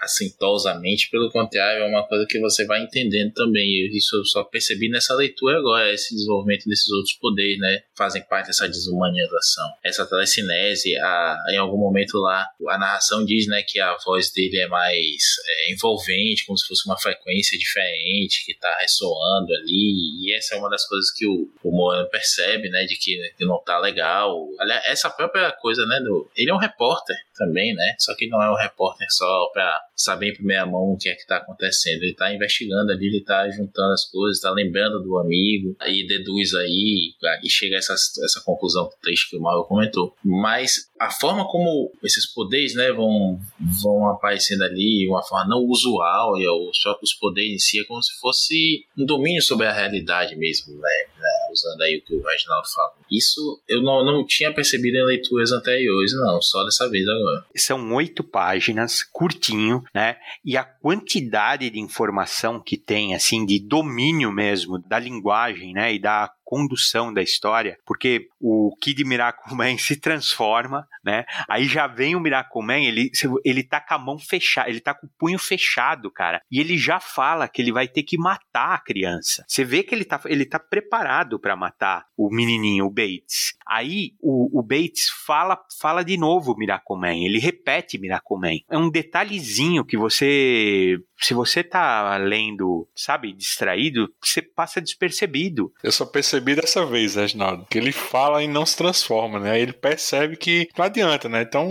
assintosamente. Pelo contrário, é uma coisa que você vai entendendo também. Isso eu só percebi nessa leitura agora, esse desenvolvimento desses outros poderes, né? Fazem parte dessa desumanização. Essa telecinese, a, em algum momento lá, a narração diz né, que a voz dele é mais é, envolvente, como se fosse uma frequência diferente que tá ressoando ali. E essa é uma das coisas que o, o Moana percebe, né? De que, que não tá legal. Aliás, essa própria coisa, né? Do, ele é um repórter também, né? Só que não é um repórter só pra saber em primeira mão o que é que tá acontecendo. Ele tá investigando ali, ele tá juntando as coisas, tá lembrando do amigo, aí deduz aí e chega a essa, essa conclusão triste que o Mauro comentou. Mas a forma como esses poderes, né, vão, vão aparecendo ali, uma forma não usual, e os próprios poderes em si, é como se fosse um domínio sobre a realidade mesmo, né? né, Usando aí o que o Reginaldo falou. Isso eu não, não tinha percebido em leituras anteriores, não, só dessa vez agora.
São oito páginas, curtinho, né? E a quantidade de informação que tem, assim, de domínio mesmo da linguagem, né? E da condução da história, porque o Kid Miracle Man *laughs* se transforma, né? Aí já vem o Miracle Man, ele, ele tá com a mão fechada, ele tá com o punho fechado, cara. E ele já fala que ele vai ter que matar a criança. Você vê que ele tá, ele tá preparado para matar o menininho, o Bates. Aí o, o Bates fala, fala de novo Miracle Man, ele repete Miracle Man. É um detalhezinho que você se você tá lendo, sabe, distraído, você passa despercebido.
Eu só percebi dessa vez, Reginaldo, que ele fala e não se transforma, né? Aí ele percebe que não adianta, né? Então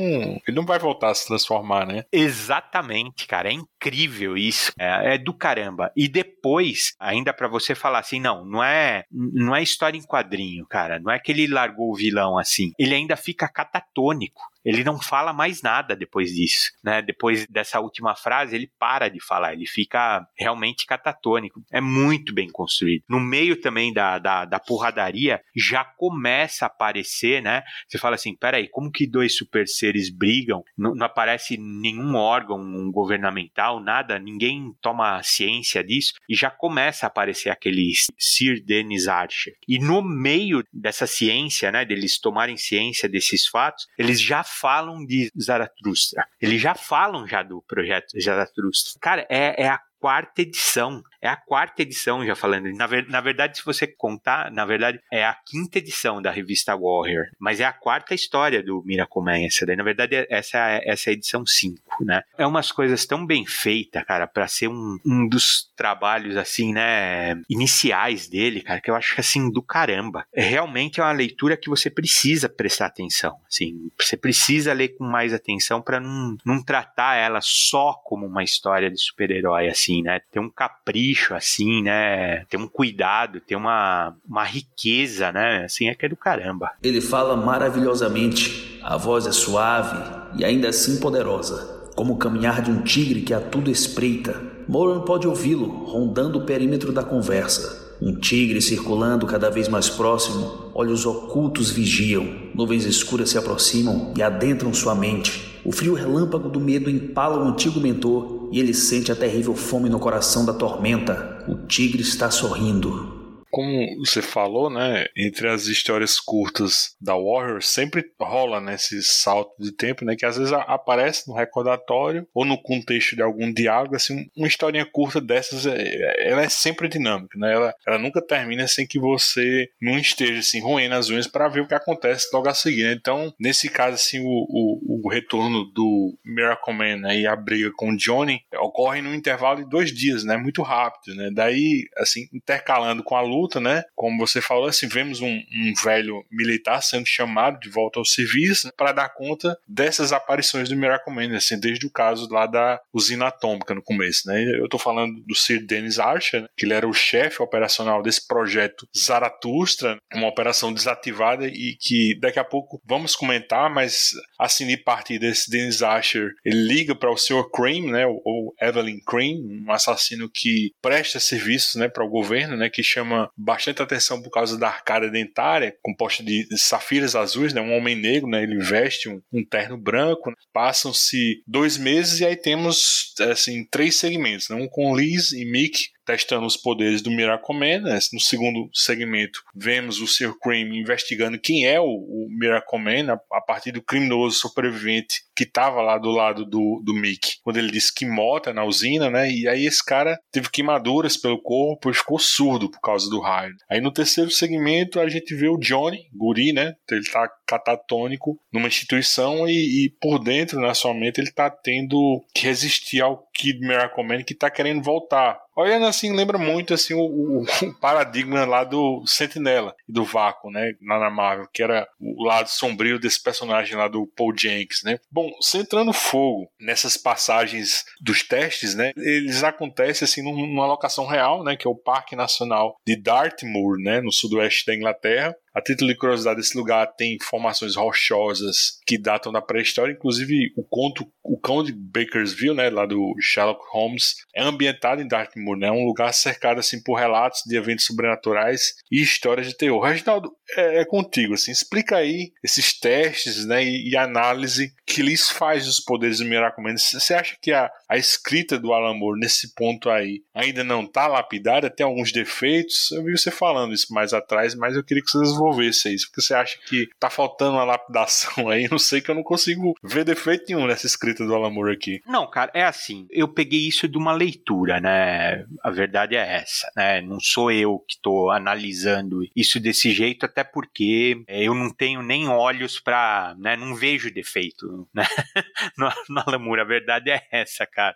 ele não vai voltar a se transformar, né?
Exatamente, cara. É incrível isso. É, é do caramba. E depois, ainda para você falar assim, não, não é, não é história em quadrinho, cara. Não é que ele largou o vilão assim. Ele ainda fica catatônico. Ele não fala mais nada depois disso, né? Depois dessa última frase, ele para de falar, ele fica realmente catatônico. É muito bem construído. No meio também da, da, da porradaria, já começa a aparecer, né? Você fala assim, peraí, como que dois super seres brigam? Não, não aparece nenhum órgão governamental, nada, ninguém toma ciência disso, e já começa a aparecer aquele Sir Dennis Archer. E no meio dessa ciência, né, deles tomarem ciência desses fatos, eles já falam de Zaratustra. Eles já falam já do projeto Zaratustra. Cara, é, é a quarta edição. É a quarta edição, já falando. Na, ver, na verdade, se você contar, na verdade, é a quinta edição da revista Warrior. Mas é a quarta história do Miracle Man, essa daí. Na verdade, essa é, essa é a edição 5, né? É umas coisas tão bem feitas, cara, para ser um, um dos trabalhos, assim, né, iniciais dele, cara, que eu acho, assim, do caramba. É, realmente é uma leitura que você precisa prestar atenção, assim. Você precisa ler com mais atenção para não, não tratar ela só como uma história de super-herói, assim, né? Ter um capricho, assim, né? Ter um cuidado, ter uma, uma riqueza, né? Assim, é que é do caramba.
Ele fala maravilhosamente, a voz é suave e ainda assim poderosa, como o caminhar de um tigre que a tudo espreita. Moran pode ouvi-lo, rondando o perímetro da conversa. Um tigre circulando cada vez mais próximo, olhos ocultos vigiam, nuvens escuras se aproximam e adentram sua mente. O frio relâmpago do medo empala o antigo mentor e ele sente a terrível fome no coração da tormenta. O tigre está sorrindo
como você falou, né, entre as histórias curtas da Warrior, sempre rola né, salto de tempo, né, que às vezes aparece no recordatório ou no contexto de algum diálogo, assim, uma historinha curta dessas, é, ela é sempre dinâmica, né, ela, ela nunca termina sem que você não esteja, assim, roendo as unhas para ver o que acontece logo a seguir, né? então, nesse caso, assim, o, o, o retorno do Miracle Man né, e a briga com o Johnny ocorre num intervalo de dois dias, né, muito rápido, né, daí, assim, intercalando com a luta luta, né? Como você falou, assim, vemos um, um velho militar sendo chamado de volta ao serviço para dar conta dessas aparições do Miracle Man, assim, desde o caso lá da usina atômica no começo, né? Eu tô falando do Sir Dennis Archer, né, que ele era o chefe operacional desse projeto Zaratustra, uma operação desativada e que daqui a pouco vamos comentar, mas assim, de partir desse Dennis Archer, ele liga para o Sr. Cream, né, ou Evelyn Cream, um assassino que presta serviços, né, para o governo, né, que chama bastante atenção por causa da arcada dentária, composta de safiras azuis, né? Um homem negro, né? Ele veste um, um terno branco. Né? Passam-se dois meses e aí temos assim três segmentos, né? um com Liz e Mick testando os poderes do Miracle Man. Né? No segundo segmento, vemos o Sr. Cream investigando quem é o, o Miracle Man a, a, partir do criminoso sobrevivente que estava lá do lado do, do Mick, quando ele disse que mota na usina, né? E aí esse cara teve queimaduras pelo corpo e ficou surdo por causa do raio. Aí no terceiro segmento a gente vê o Johnny, guri, né? Ele tá catatônico numa instituição e, e por dentro, na sua mente, ele tá tendo que resistir ao Kid Miracle Man que tá querendo voltar. Olhando assim, lembra muito assim o, o, paradigma lá do Sentinela e do Vácuo, né, na Marvel, que era o lado sombrio desse personagem lá do Paul Jenkins, né? Bom, centrando fogo nessas passagens dos testes, né, eles acontecem assim numa locação real, né, que é o Parque Nacional de Dartmoor, né, no sudoeste da Inglaterra. A título de curiosidade, esse lugar tem formações rochosas que datam da pré-história, inclusive o conto O Cão de Bakersville, né, lá do Sherlock Holmes, é ambientado em Dartmoor, né, um lugar cercado assim por relatos de eventos sobrenaturais e histórias de terror. Reginaldo, é, é contigo, assim, explica aí esses testes, né, e, e análise que lhes faz dos poderes do Miracle Man. Você acha que a, a escrita do Alan Moore nesse ponto aí ainda não está lapidada, tem alguns defeitos? Eu vi você falando isso mais atrás, mas eu queria que vocês desenvolvesse isso, porque você acha que tá faltando uma lapidação aí, *laughs* não sei que eu não consigo ver defeito nenhum nessa escrita do Alamur aqui.
Não, cara, é assim, eu peguei isso de uma leitura, né? A verdade é essa, né? Não sou eu que tô analisando isso desse jeito, até porque eu não tenho nem olhos para, né? Não vejo defeito, né? *laughs* no, no Alamur, a verdade é essa, cara.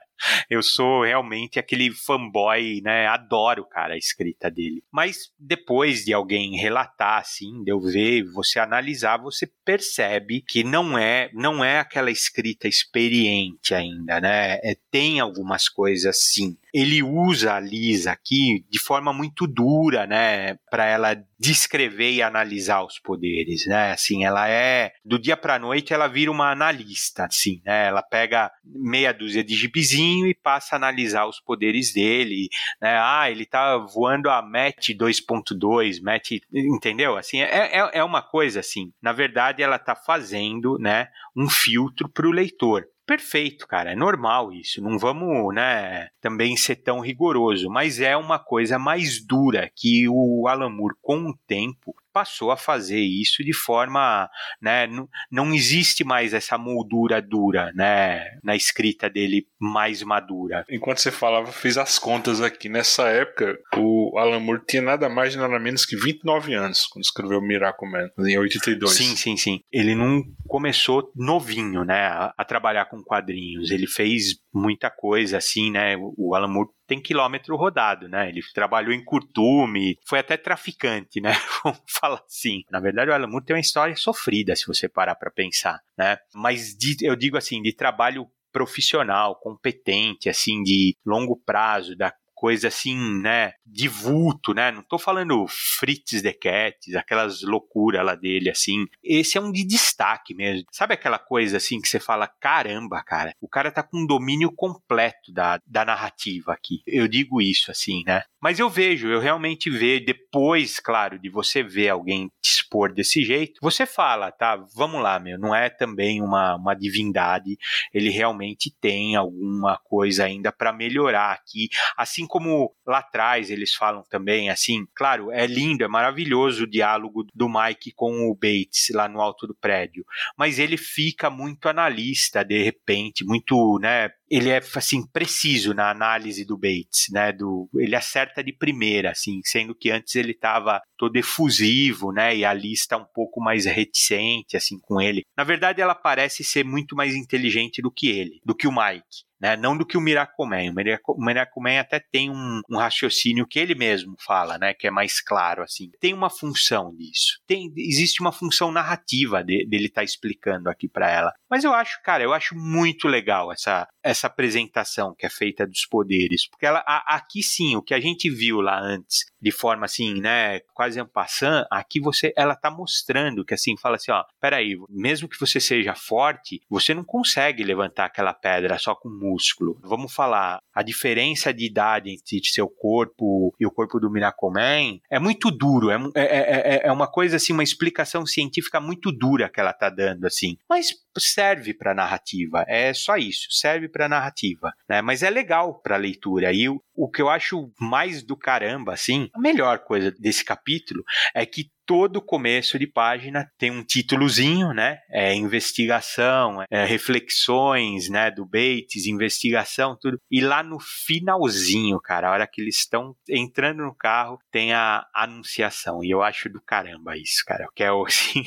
Eu sou realmente aquele fanboy, né? Adoro, cara, a escrita dele. Mas depois de alguém relatar, assim, de eu ver, você analisar, você percebe que não é, não é aquela escrita experiente ainda, né? É, tem algumas coisas sim. Ele usa a Lisa aqui de forma muito dura, né, para ela descrever e analisar os poderes, né? Assim, ela é do dia para noite ela vira uma analista, assim, né? Ela pega meia dúzia de gibizinho e passa a analisar os poderes dele, né? Ah, ele tá voando a Mach 2.2, Mach, entendeu? Assim, é, é, é uma coisa assim. Na verdade, ela tá fazendo, né, um filtro para o leitor perfeito, cara. É normal isso. Não vamos, né, também ser tão rigoroso, mas é uma coisa mais dura que o Alan Moore, com o tempo, passou a fazer isso de forma, né, não, existe mais essa moldura dura, né, na escrita dele mais madura.
Enquanto você falava, fiz as contas aqui. Nessa época, o Alan Moore tinha nada mais nada menos que 29 anos quando escreveu Miracle Man, em 82.
Sim, sim, sim. Ele não começou novinho, né, a, a trabalhar com quadrinhos. Ele fez muita coisa assim, né? O Alan Moore tem quilômetro rodado, né? Ele trabalhou em curtume, foi até traficante, né? *laughs* Vamos falar assim. Na verdade, o Alan Moore tem uma história sofrida, se você parar para pensar, né? Mas de, eu digo assim, de trabalho profissional, competente, assim, de longo prazo, da coisa assim, né, de vulto, né? Não tô falando Fritz the Cat, aquelas loucuras lá dele, assim. Esse é um de destaque mesmo. Sabe aquela coisa assim que você fala, caramba, cara, o cara tá com um domínio completo da, da narrativa aqui. Eu digo isso, assim, né? Mas eu vejo, eu realmente vejo, depois, claro, de você ver alguém te expor desse jeito, você fala, tá, vamos lá, meu, não é também uma, uma divindade, ele realmente tem alguma coisa ainda para melhorar aqui, assim como lá atrás eles falam também, assim, claro, é lindo, é maravilhoso o diálogo do Mike com o Bates lá no alto do prédio, mas ele fica muito analista, de repente, muito, né, ele é assim preciso na análise do Bates, né? Do ele acerta de primeira, assim, sendo que antes ele estava todo efusivo, né? E a lista um pouco mais reticente, assim, com ele. Na verdade, ela parece ser muito mais inteligente do que ele, do que o Mike né? Não do que o Miracoman. O Miracoman até tem um, um, raciocínio que ele mesmo fala, né? Que é mais claro, assim. Tem uma função disso. Tem, existe uma função narrativa de, dele estar tá explicando aqui para ela. Mas eu acho, cara, eu acho muito legal essa, essa apresentação que é feita dos poderes. Porque ela, a, aqui sim, o que a gente viu lá antes, de forma assim, né? Quase um passant, aqui você, ela tá mostrando que assim, fala assim, ó, peraí, mesmo que você seja forte, você não consegue levantar aquela pedra só com músculo. Vamos falar, a diferença de idade entre seu corpo e o corpo do Miracoman é muito duro, é, é, é, é uma coisa assim, uma explicação científica muito dura que ela tá dando, assim. Mas serve para narrativa, é só isso, serve para narrativa, né? Mas é legal para leitura. E o, o que eu acho mais do caramba, assim, a melhor coisa desse capítulo é que todo começo de página tem um títulozinho, né? É investigação, é reflexões, né? Do Bates, investigação, tudo. E lá no finalzinho, cara, a hora que eles estão entrando no carro, tem a anunciação. E eu acho do caramba isso, cara. Que é *laughs* assim,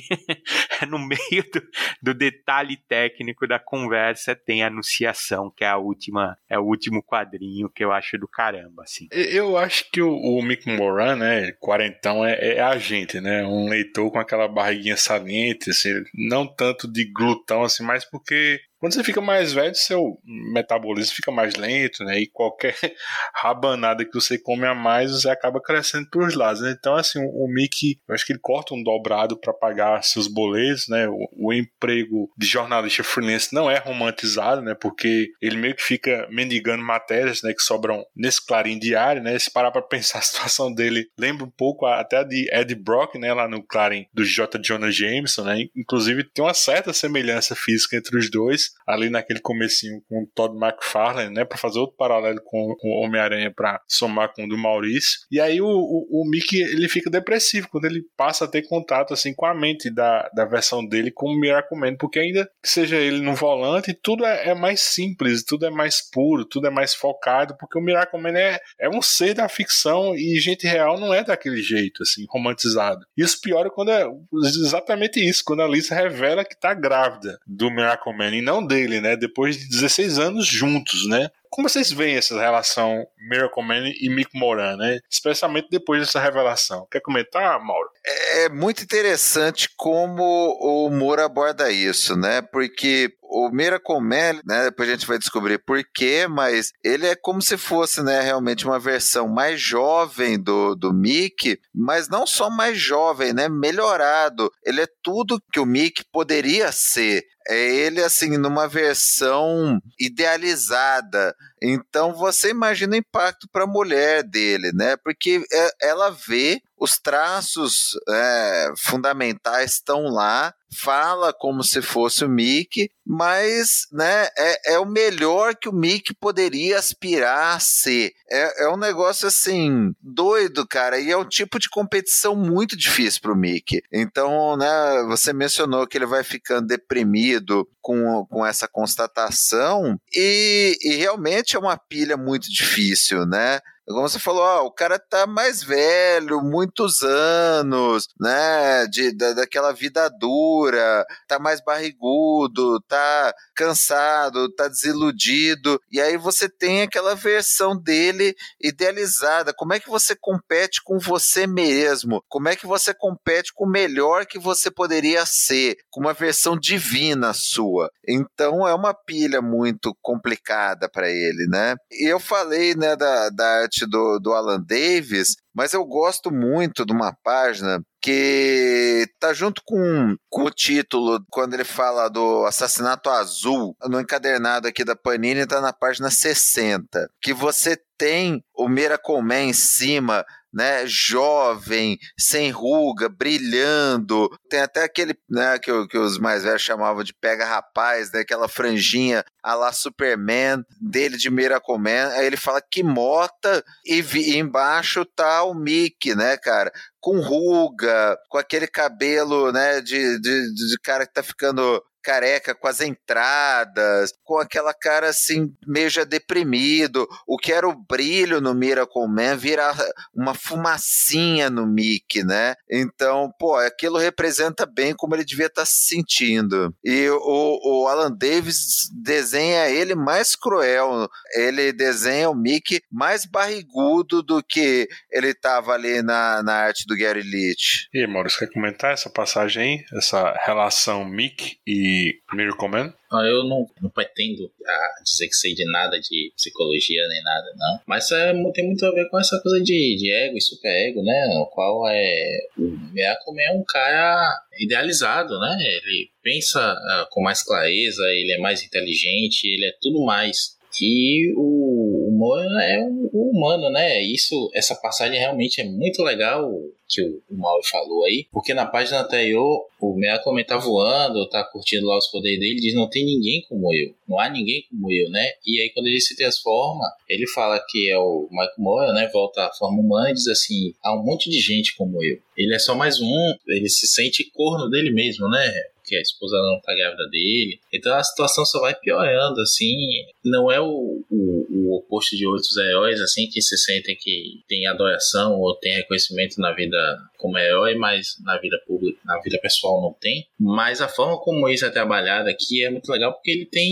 no meio do, do, detalhe técnico da conversa tem a anunciação, que é a última, é o último quadrinho que eu acho do caramba, assim.
Eu acho que o, o Mick Moran, né? Quarentão é, é a gente, né? Né? Um leitor com aquela barriguinha saliente, assim, não tanto de glutão, assim, mas porque quando você fica mais velho, seu metabolismo fica mais lento, né? E qualquer *laughs* rabanada que você come a mais, você acaba crescendo para os lados. Né? Então, assim, o, Mickey, eu acho que ele corta um dobrado para pagar seus boletos, né? O, o, emprego de jornalista freelance não é romantizado, né? Porque ele meio que fica mendigando matérias, né? Que sobram nesse clarim diário, né? Se parar para pensar a situação dele, lembra um pouco até a de Ed Brock, né? Lá no clarim do J. Jonah Jameson, né? Inclusive, tem uma certa semelhança física entre os dois ali naquele comecinho com o Todd McFarlane, né, para fazer outro paralelo com o Homem-Aranha para somar com o do Maurício. E aí o, o, o Mickey ele fica depressivo quando ele passa a ter contato assim com a mente da, da versão dele com o Miracle Man, porque ainda que seja ele no volante, tudo é, é mais simples, tudo é mais puro, tudo é mais focado, porque o Miracle Man é, é um ser da ficção e gente real não é daquele jeito, assim, romantizado. Isso piora quando é exatamente isso, quando a Lisa revela que tá grávida do Miracle Man e não dele, né? Depois de 16 anos juntos, né? Como vocês veem essa relação Miracle Man e Mick Moran, né? Especialmente depois dessa revelação. Quer comentar, Mauro?
É muito interessante como o Moura aborda isso, né? Porque o Miracle Man, né, depois a gente vai descobrir por quê, mas ele é como se fosse, né, realmente uma versão mais jovem do, do Mickey, mas não só mais jovem, né, melhorado. Ele é tudo que o Mickey poderia ser é ele assim numa versão idealizada. Então você imagina o impacto para a mulher dele, né? Porque é, ela vê os traços é, fundamentais estão lá, fala como se fosse o Mickey, mas né, é, é o melhor que o Mickey poderia aspirar a ser. É, é um negócio assim, doido, cara, e é um tipo de competição muito difícil para o Mickey. Então, né, você mencionou que ele vai ficando deprimido com, com essa constatação, e, e realmente é uma pilha muito difícil, né? Como você falou, o cara tá mais velho, muitos anos, né? De, da, daquela vida dura, tá mais barrigudo, tá cansado, tá desiludido. E aí você tem aquela versão dele idealizada. Como é que você compete com você mesmo? Como é que você compete com o melhor que você poderia ser? Com uma versão divina sua. Então é uma pilha muito complicada para ele, né? E eu falei, né, da, da arte do, do Alan Davis, mas eu gosto muito de uma página que tá junto com, com o título, quando ele fala do assassinato azul, no encadernado aqui da Panini, tá na página 60, que você tem o Miracle Man em cima né, jovem, sem ruga, brilhando. Tem até aquele, né, que, que os mais velhos chamavam de pega rapaz, né, aquela franjinha a lá Superman, dele de Miracle Man. Aí ele fala que mota e, vi, e embaixo tá o Mickey, né, cara? Com ruga, com aquele cabelo, né, de, de, de cara que tá ficando careca com as entradas, com aquela cara assim, meio já deprimido. O que era o brilho no Miracle Man vira uma fumacinha no Mickey, né? Então, pô, aquilo representa bem como ele devia estar tá se sentindo. E o, o Alan Davis desenha ele mais cruel. Ele desenha o Mickey mais barrigudo do que ele estava ali na, na arte do Gary Leach.
E aí, Maurício, quer comentar essa passagem aí? Essa relação Mickey e Miracle Man?
Ah, eu não, não pretendo ah, dizer que sei de nada de psicologia nem nada, não. Mas é, tem muito a ver com essa coisa de, de ego e superego, né? O qual é. O Man é um cara idealizado, né? Ele pensa ah, com mais clareza, ele é mais inteligente, ele é tudo mais. E o humano é o humano, né? Isso, essa passagem realmente é muito legal que o, o Mauro falou aí, porque na página anterior o Malcolm tá voando, tá curtindo lá os poderes dele, diz não tem ninguém como eu, não há ninguém como eu, né? E aí quando ele se transforma, ele fala que é o Michael Moore, né? Volta à forma humana e diz assim, há um monte de gente como eu. Ele é só mais um, ele se sente corno dele mesmo, né? Que a esposa não tá grávida dele. Então a situação só vai piorando, assim. Não é o, o, oposto de outros heróis, assim, que se sentem que tem adoração ou tem reconhecimento na vida como herói, mas na vida pública, na vida pessoal não tem. Mas a forma como isso é trabalhado aqui é muito legal porque ele tem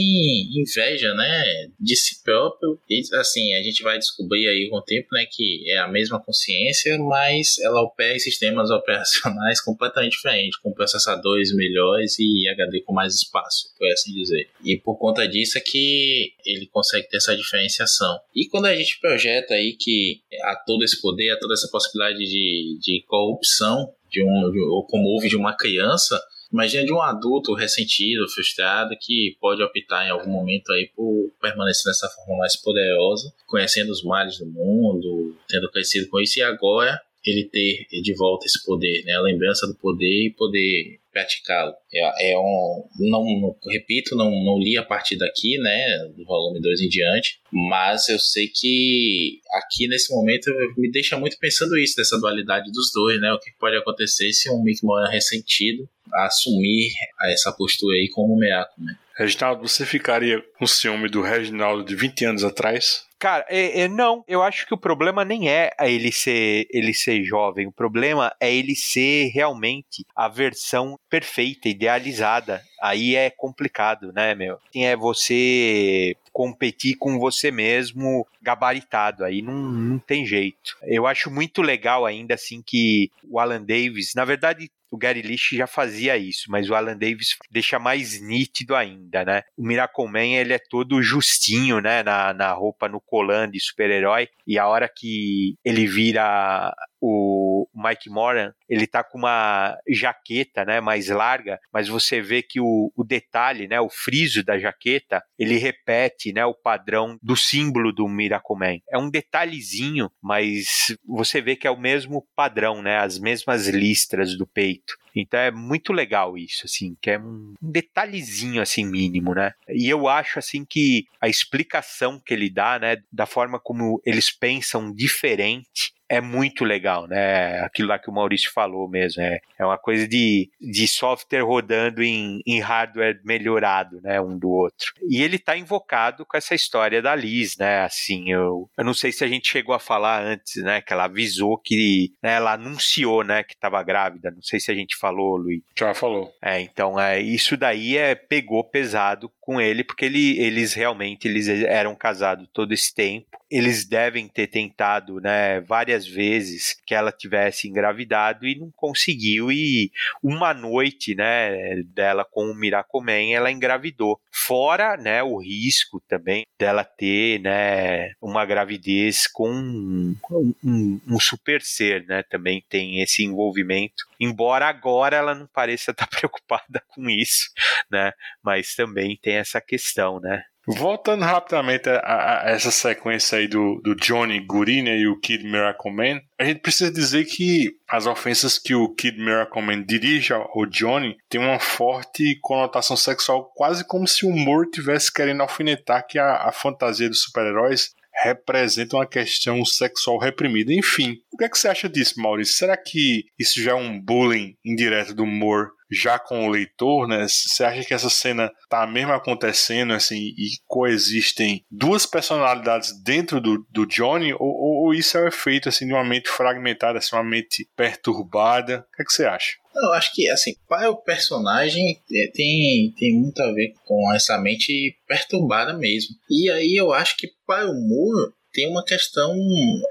inveja, né, de si próprio. E assim, a gente vai descobrir aí com o tempo, né, que é a mesma consciência, mas ela opera em sistemas *laughs* operacionais completamente diferentes, com processadores melhores e HD com mais espaço, por assim dizer. E por conta disso é que ele consegue ter essa diferenciação. E quando a gente projeta aí que há todo esse poder, há toda essa possibilidade de, de corrupção, de um, de, ou como houve de uma criança, Imagina de um adulto ressentido, frustrado, que pode optar em algum momento aí por permanecer dessa forma mais poderosa, conhecendo os males do mundo, tendo crescido com isso, e agora ele ter de volta esse poder, né? A lembrança do poder e poder praticá-lo. É, é, um, não, repito, não, não li a partir daqui, né, do volume 2 em diante, mas eu sei que aqui nesse momento me deixa muito pensando isso, dessa dualidade dos dois, né, o que pode acontecer se um Mick Moran ressentido assumir essa postura aí como Meaco, né.
Reginaldo, você ficaria com ciúme do Reginaldo de 20 anos atrás?
Cara, é, é, não, eu acho que o problema nem é ele ser, ele ser jovem, o problema é ele ser realmente a versão perfeita, idealizada. Aí é complicado, né, meu? É você competir com você mesmo gabaritado, aí não, não tem jeito. Eu acho muito legal ainda assim que o Alan Davis, na verdade, o Gary Lish já fazia isso, mas o Alan Davis deixa mais nítido ainda, né? O Miracle Man, ele é todo justinho, né? Na, na roupa, no colan de super-herói, e a hora que ele vira o Mike Moran, ele tá com uma jaqueta, né, mais larga, mas você vê que o, o detalhe, né, o friso da jaqueta, ele repete, né, o padrão do símbolo do Miracle. É um detalhezinho, mas você vê que é o mesmo padrão, né, as mesmas listras do peito. Então é muito legal isso, assim, que é um detalhezinho assim mínimo, né? E eu acho assim que a explicação que ele dá, né, da forma como eles pensam diferente, é muito legal, né? Aquilo lá que o Maurício falou mesmo. É, é uma coisa de, de software rodando em, em hardware melhorado, né? Um do outro. E ele tá invocado com essa história da Liz, né? Assim, eu, eu não sei se a gente chegou a falar antes, né? Que ela avisou que. Né, ela anunciou, né? Que tava grávida. Não sei se a gente falou, Luiz.
Já falou.
É, então, é, isso daí é, pegou pesado com ele, porque ele, eles realmente eles eram casados todo esse tempo. Eles devem ter tentado, né, várias vezes que ela tivesse engravidado e não conseguiu. E uma noite, né, dela com o Miracomen, ela engravidou. Fora, né, o risco também dela ter, né, uma gravidez com um, um, um super ser, né, também tem esse envolvimento. Embora agora ela não pareça estar *laughs* preocupada com isso, né, mas também tem essa questão, né.
Voltando rapidamente a, a, essa sequência aí do, do Johnny Gurina e o Kid Miracle Man, a gente precisa dizer que as ofensas que o Kid Miracle Man dirige ao Johnny tem uma forte conotação sexual, quase como se o Moore tivesse querendo alfinetar que a, a fantasia dos super-heróis representa uma questão sexual reprimida. Enfim, o que, é que você acha disso, Maurício? Será que isso já é um bullying indireto do Moore já com o leitor, né? Você acha que essa cena tá mesmo acontecendo, assim, e coexistem duas personalidades dentro do, do Johnny, ou, ou, ou isso é o um efeito, assim, de uma mente fragmentada, assim, uma mente perturbada? O que, é que você acha?
Eu acho que, assim, para o personagem tem, tem muito a ver com essa mente perturbada mesmo. E aí eu acho que para o Moore tem uma questão,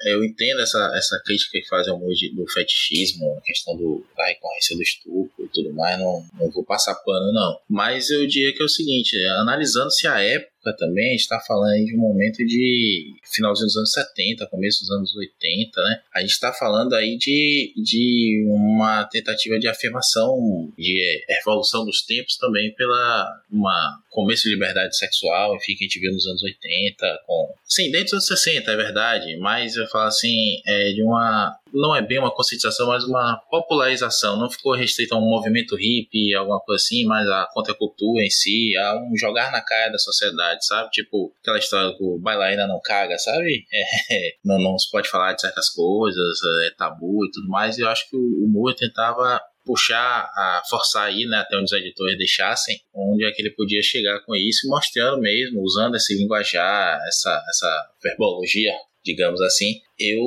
eu entendo essa, essa crítica que fazem ao do fetichismo, a questão do, da recorrência do estupro e tudo mais, não, não vou passar pano não. Mas eu diria que é o seguinte, analisando-se a época, também está falando de um momento de finalzinho dos anos 70, começo dos anos 80, né? A gente está falando aí de, de uma tentativa de afirmação, de evolução dos tempos também pela uma começo de liberdade sexual, enfim, que a gente viu nos anos 80, com... Sim, desde os anos 60, é verdade, mas eu falo assim, é de uma não é bem uma conscientização, mas uma popularização. Não ficou restrito a um movimento hippie, alguma coisa assim, mas a contracultura em si, a um jogar na cara da sociedade, sabe? Tipo, aquela história que o bailarina não caga, sabe? É, não, não se pode falar de certas coisas, é tabu e tudo mais. E eu acho que o, o Moore tentava puxar, a forçar aí, né, até onde os editores deixassem, onde é que ele podia chegar com isso, mostrando mesmo, usando esse linguajar, essa, essa verbologia digamos assim. Eu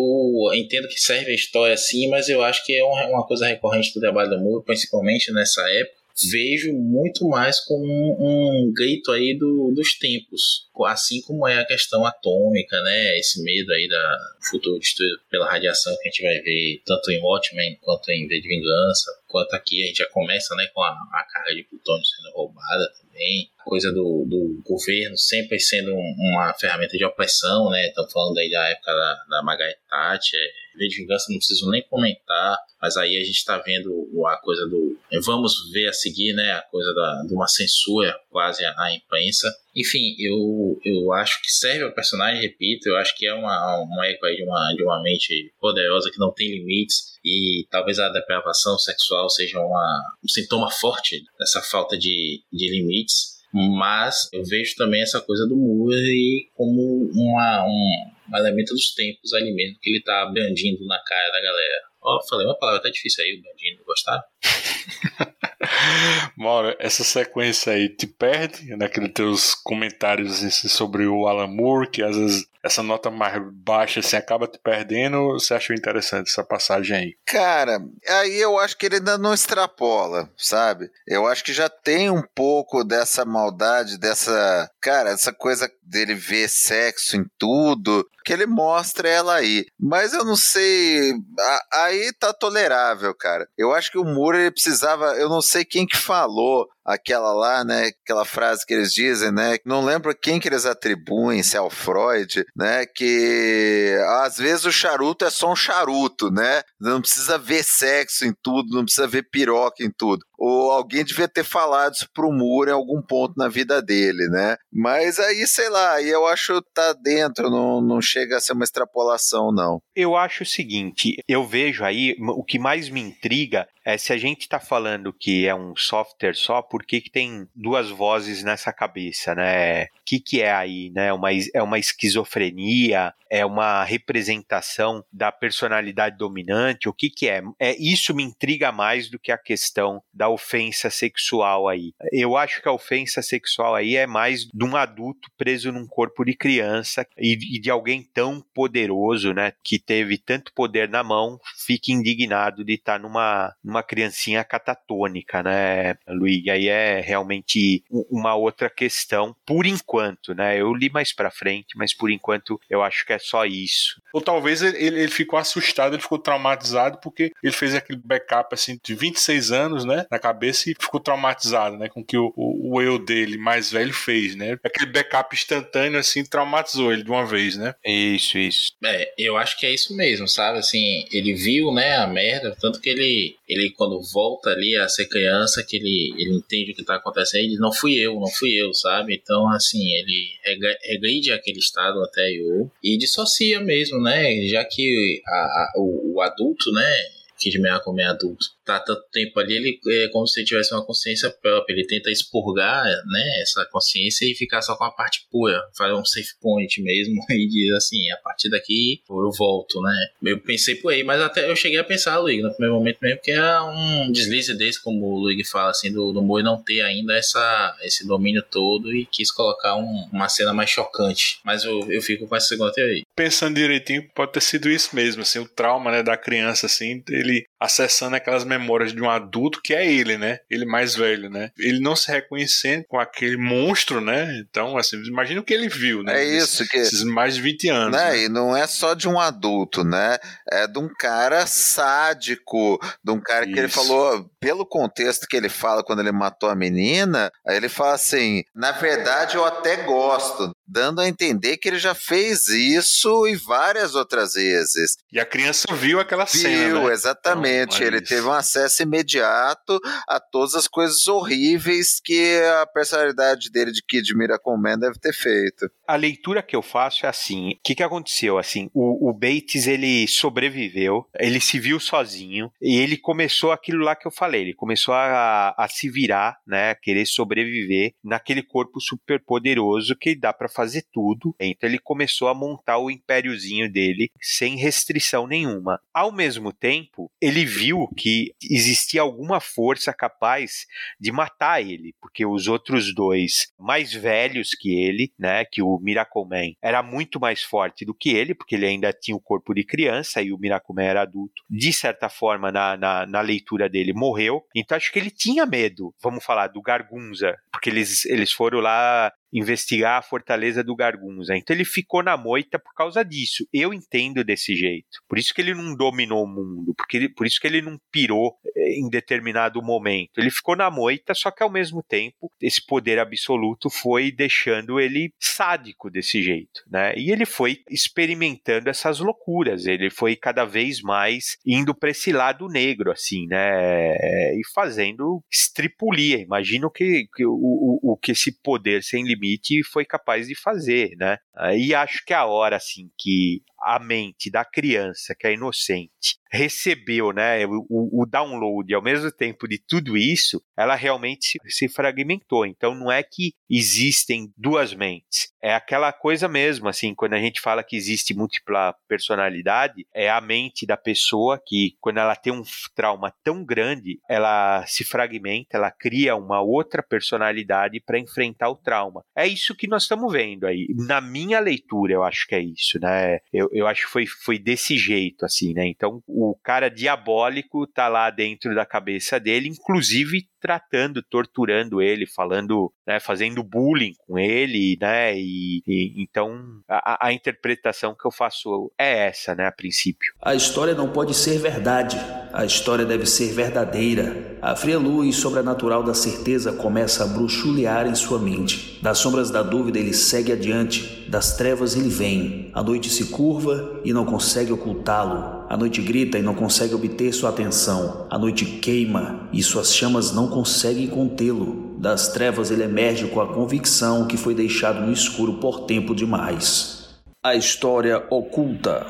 entendo que serve a história sim, mas eu acho que é uma coisa recorrente do trabalho do Moore, principalmente nessa época. Vejo muito mais como um, um grito aí do, dos tempos, assim como é a questão atômica, né? Esse medo aí da futuro destruído pela radiação que a gente vai ver tanto em Watchmen quanto em V de Vingança, quanto aqui a gente já começa, né, com a, a carga de plutônio sendo roubada também coisa do, do governo sempre sendo uma ferramenta de opressão, né? Estamos falando aí da época da, da Margaret Thatcher, de vingança não preciso nem comentar, mas aí a gente está vendo a coisa do. Vamos ver a seguir, né? A coisa da, de uma censura quase à imprensa. Enfim, eu, eu acho que serve ao personagem, repito, eu acho que é uma, uma eco de uma, de uma mente poderosa que não tem limites e talvez a depravação sexual seja uma, um sintoma forte dessa falta de, de limites. Mas eu vejo também essa coisa do Moore como uma, um, um elemento dos tempos ali mesmo, que ele tá brandindo na cara da galera. Ó, falei uma palavra tá difícil aí, o brandindo, gostaram? *laughs*
Mauro, essa sequência aí te perde naqueles teus comentários assim, sobre o Alan Moore, que às vezes essa nota mais baixa assim acaba te perdendo? Você achou interessante essa passagem aí?
Cara, aí eu acho que ele ainda não extrapola, sabe? Eu acho que já tem um pouco dessa maldade, dessa. Cara, essa coisa dele ver sexo em tudo, que ele mostra ela aí. Mas eu não sei. a- Aí tá tolerável, cara. Eu acho que o Moore ele precisava. Eu não sei quem que falou aquela lá, né? Aquela frase que eles dizem, né? Não lembro quem que eles atribuem, se é o Freud, né? Que às vezes o charuto é só um charuto, né? Não precisa ver sexo em tudo, não precisa ver piroca em tudo. Ou alguém devia ter falado isso pro Moore em algum ponto na vida dele, né? Mas aí, sei lá, eu acho que tá dentro, não, não chega a ser uma extrapolação, não.
Eu acho o seguinte, eu vejo aí, o que mais me intriga é se a gente está falando que é um software só, por que, que tem duas vozes nessa cabeça, né? O que, que é aí, né? Uma, é uma esquizofrenia? É uma representação da personalidade dominante? O que, que é? é? Isso me intriga mais do que a questão da ofensa sexual aí. Eu acho que a ofensa sexual aí é mais de um adulto preso num corpo de criança e, e de alguém tão poderoso, né? Que teve tanto poder na mão, fica indignado de estar numa, numa criancinha catatônica, né, Luiz? Aí é realmente uma outra questão, por enquanto, né? Eu li mais pra frente, mas por enquanto eu acho que é só isso.
Ou talvez ele, ele- ficou assustado, ele ficou traumatizado porque ele fez aquele backup assim de 26 anos, né, na cabeça e ficou traumatizado, né, com o que o, o, o eu dele mais velho fez, né? Aquele backup instantâneo assim traumatizou ele de uma vez, né?
Isso, isso.
É, eu acho que é isso mesmo, sabe? Assim, ele viu, né, a merda, tanto que ele, ele quando volta ali a ser criança, que ele, ele entende o que tá acontecendo, ele diz, não fui eu, não fui eu, sabe? Então, assim, ele rega- regride aquele estado até eu e dissocia mesmo, né? Já que a- a- o, o adulto, né, que de meia como é adulto, tá tanto tempo ali, ele é como se ele tivesse uma consciência própria. Ele tenta expurgar, né, essa consciência e ficar só com a parte pura, fazer um safe point mesmo *laughs* e diz assim, a partir daqui eu volto, né? Eu pensei por aí, mas até eu cheguei a pensar, Luigi, no primeiro momento mesmo, que é um deslize desse, como o Luigi fala, assim, do, do Moe não ter ainda essa, esse domínio todo e quis colocar um- uma cena mais chocante. Mas eu, eu fico com essa segunda teoria.
Pensando direitinho, pode ter sido isso mesmo, assim, o trauma, né, da criança, assim, ele really acessando aquelas memórias de um adulto que é ele, né? Ele mais velho, né? Ele não se reconhecendo com aquele monstro, né? Então, assim, imagina o que ele viu, né?
É isso que.
Esses mais de 20 anos.
né?
né?
E não é só de um adulto, né? É de um cara sádico, de um cara que ele
Isso.
falou, pelo contexto que ele fala quando ele matou a menina, aí ele fala assim: na verdade eu até gosto, dando a entender que ele já fez isso e várias outras vezes.
E a criança viu aquela cena,
Viu,
né?
exatamente.
Então, é
ele teve um acesso imediato a todas as coisas horríveis que a personalidade dele de Kid Miracle Man deve ter feito.
A leitura que eu faço é assim: o que, que aconteceu? Assim, o, o Bates ele sobreviveu, ele se viu sozinho e ele começou aquilo lá que eu falei. Ele começou a, a se virar, né? A querer sobreviver naquele corpo super poderoso que dá pra fazer tudo. Então ele começou a montar o impériozinho dele sem restrição nenhuma. Ao mesmo tempo, ele viu que existia alguma força capaz de matar ele, porque os outros dois mais velhos que ele, né, que o Miracle Man era muito mais forte do que ele, porque ele ainda tinha o corpo de criança e o Miracle Man era adulto. De certa forma, na, na, na leitura dele, morreu. Então acho que ele tinha medo, vamos falar, do Gargunza, porque eles, eles foram lá investigar a fortaleza do Gargunza. Então ele ficou na moita por causa disso. Eu entendo desse jeito. Por isso que ele não dominou o mundo, porque ele- por isso que ele não pirou eh, em determinado momento. Ele ficou na moita, só que ao mesmo tempo esse poder absoluto foi deixando ele sádico desse jeito, né? E ele foi experimentando essas loucuras. Ele foi cada vez mais indo para esse lado negro, assim, né? E fazendo estripulia. Imagina o que, que o, o, o que esse poder sem limite foi capaz de fazer, né? E acho que a hora assim que a mente da criança, que é inocente, recebeu né, o, o download ao mesmo tempo de tudo isso, ela realmente se, se, fragmentou. Então não é que existem duas mentes. É aquela coisa mesmo, assim, quando a gente fala que existe múltipla personalidade, é a mente da pessoa que, quando ela tem um trauma tão grande, ela se fragmenta, ela cria uma outra personalidade para enfrentar o trauma. É isso que nós estamos vendo aí. Na minha leitura, eu acho que é isso, né? Eu, eu acho que foi, foi desse jeito, assim, né? Então, o cara diabólico tá lá dentro da cabeça dele, inclusive tratando, torturando ele, falando, né, fazendo bullying com ele, né? E, e então a, a, interpretação que eu faço é essa, né, a princípio.
A história não pode ser verdade. A história deve ser verdadeira. A fria luz sobrenatural da certeza começa a bruxulear em sua mente. Das sombras da dúvida ele segue adiante, das trevas ele vem. A noite se curva e não consegue ocultá-lo. A noite grita e não consegue obter sua atenção. A noite queima e suas chamas não conseguem contê-lo. Das trevas ele emerge com a convicção que foi deixado no escuro por tempo demais. A história oculta.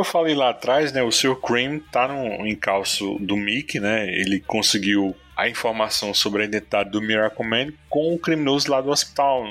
Eu falei lá atrás, né, o Sr. Cream tá no encalço do Mickey, né? Ele conseguiu a informação sobre a identidade do Miracle Man com o criminoso lá do hospital.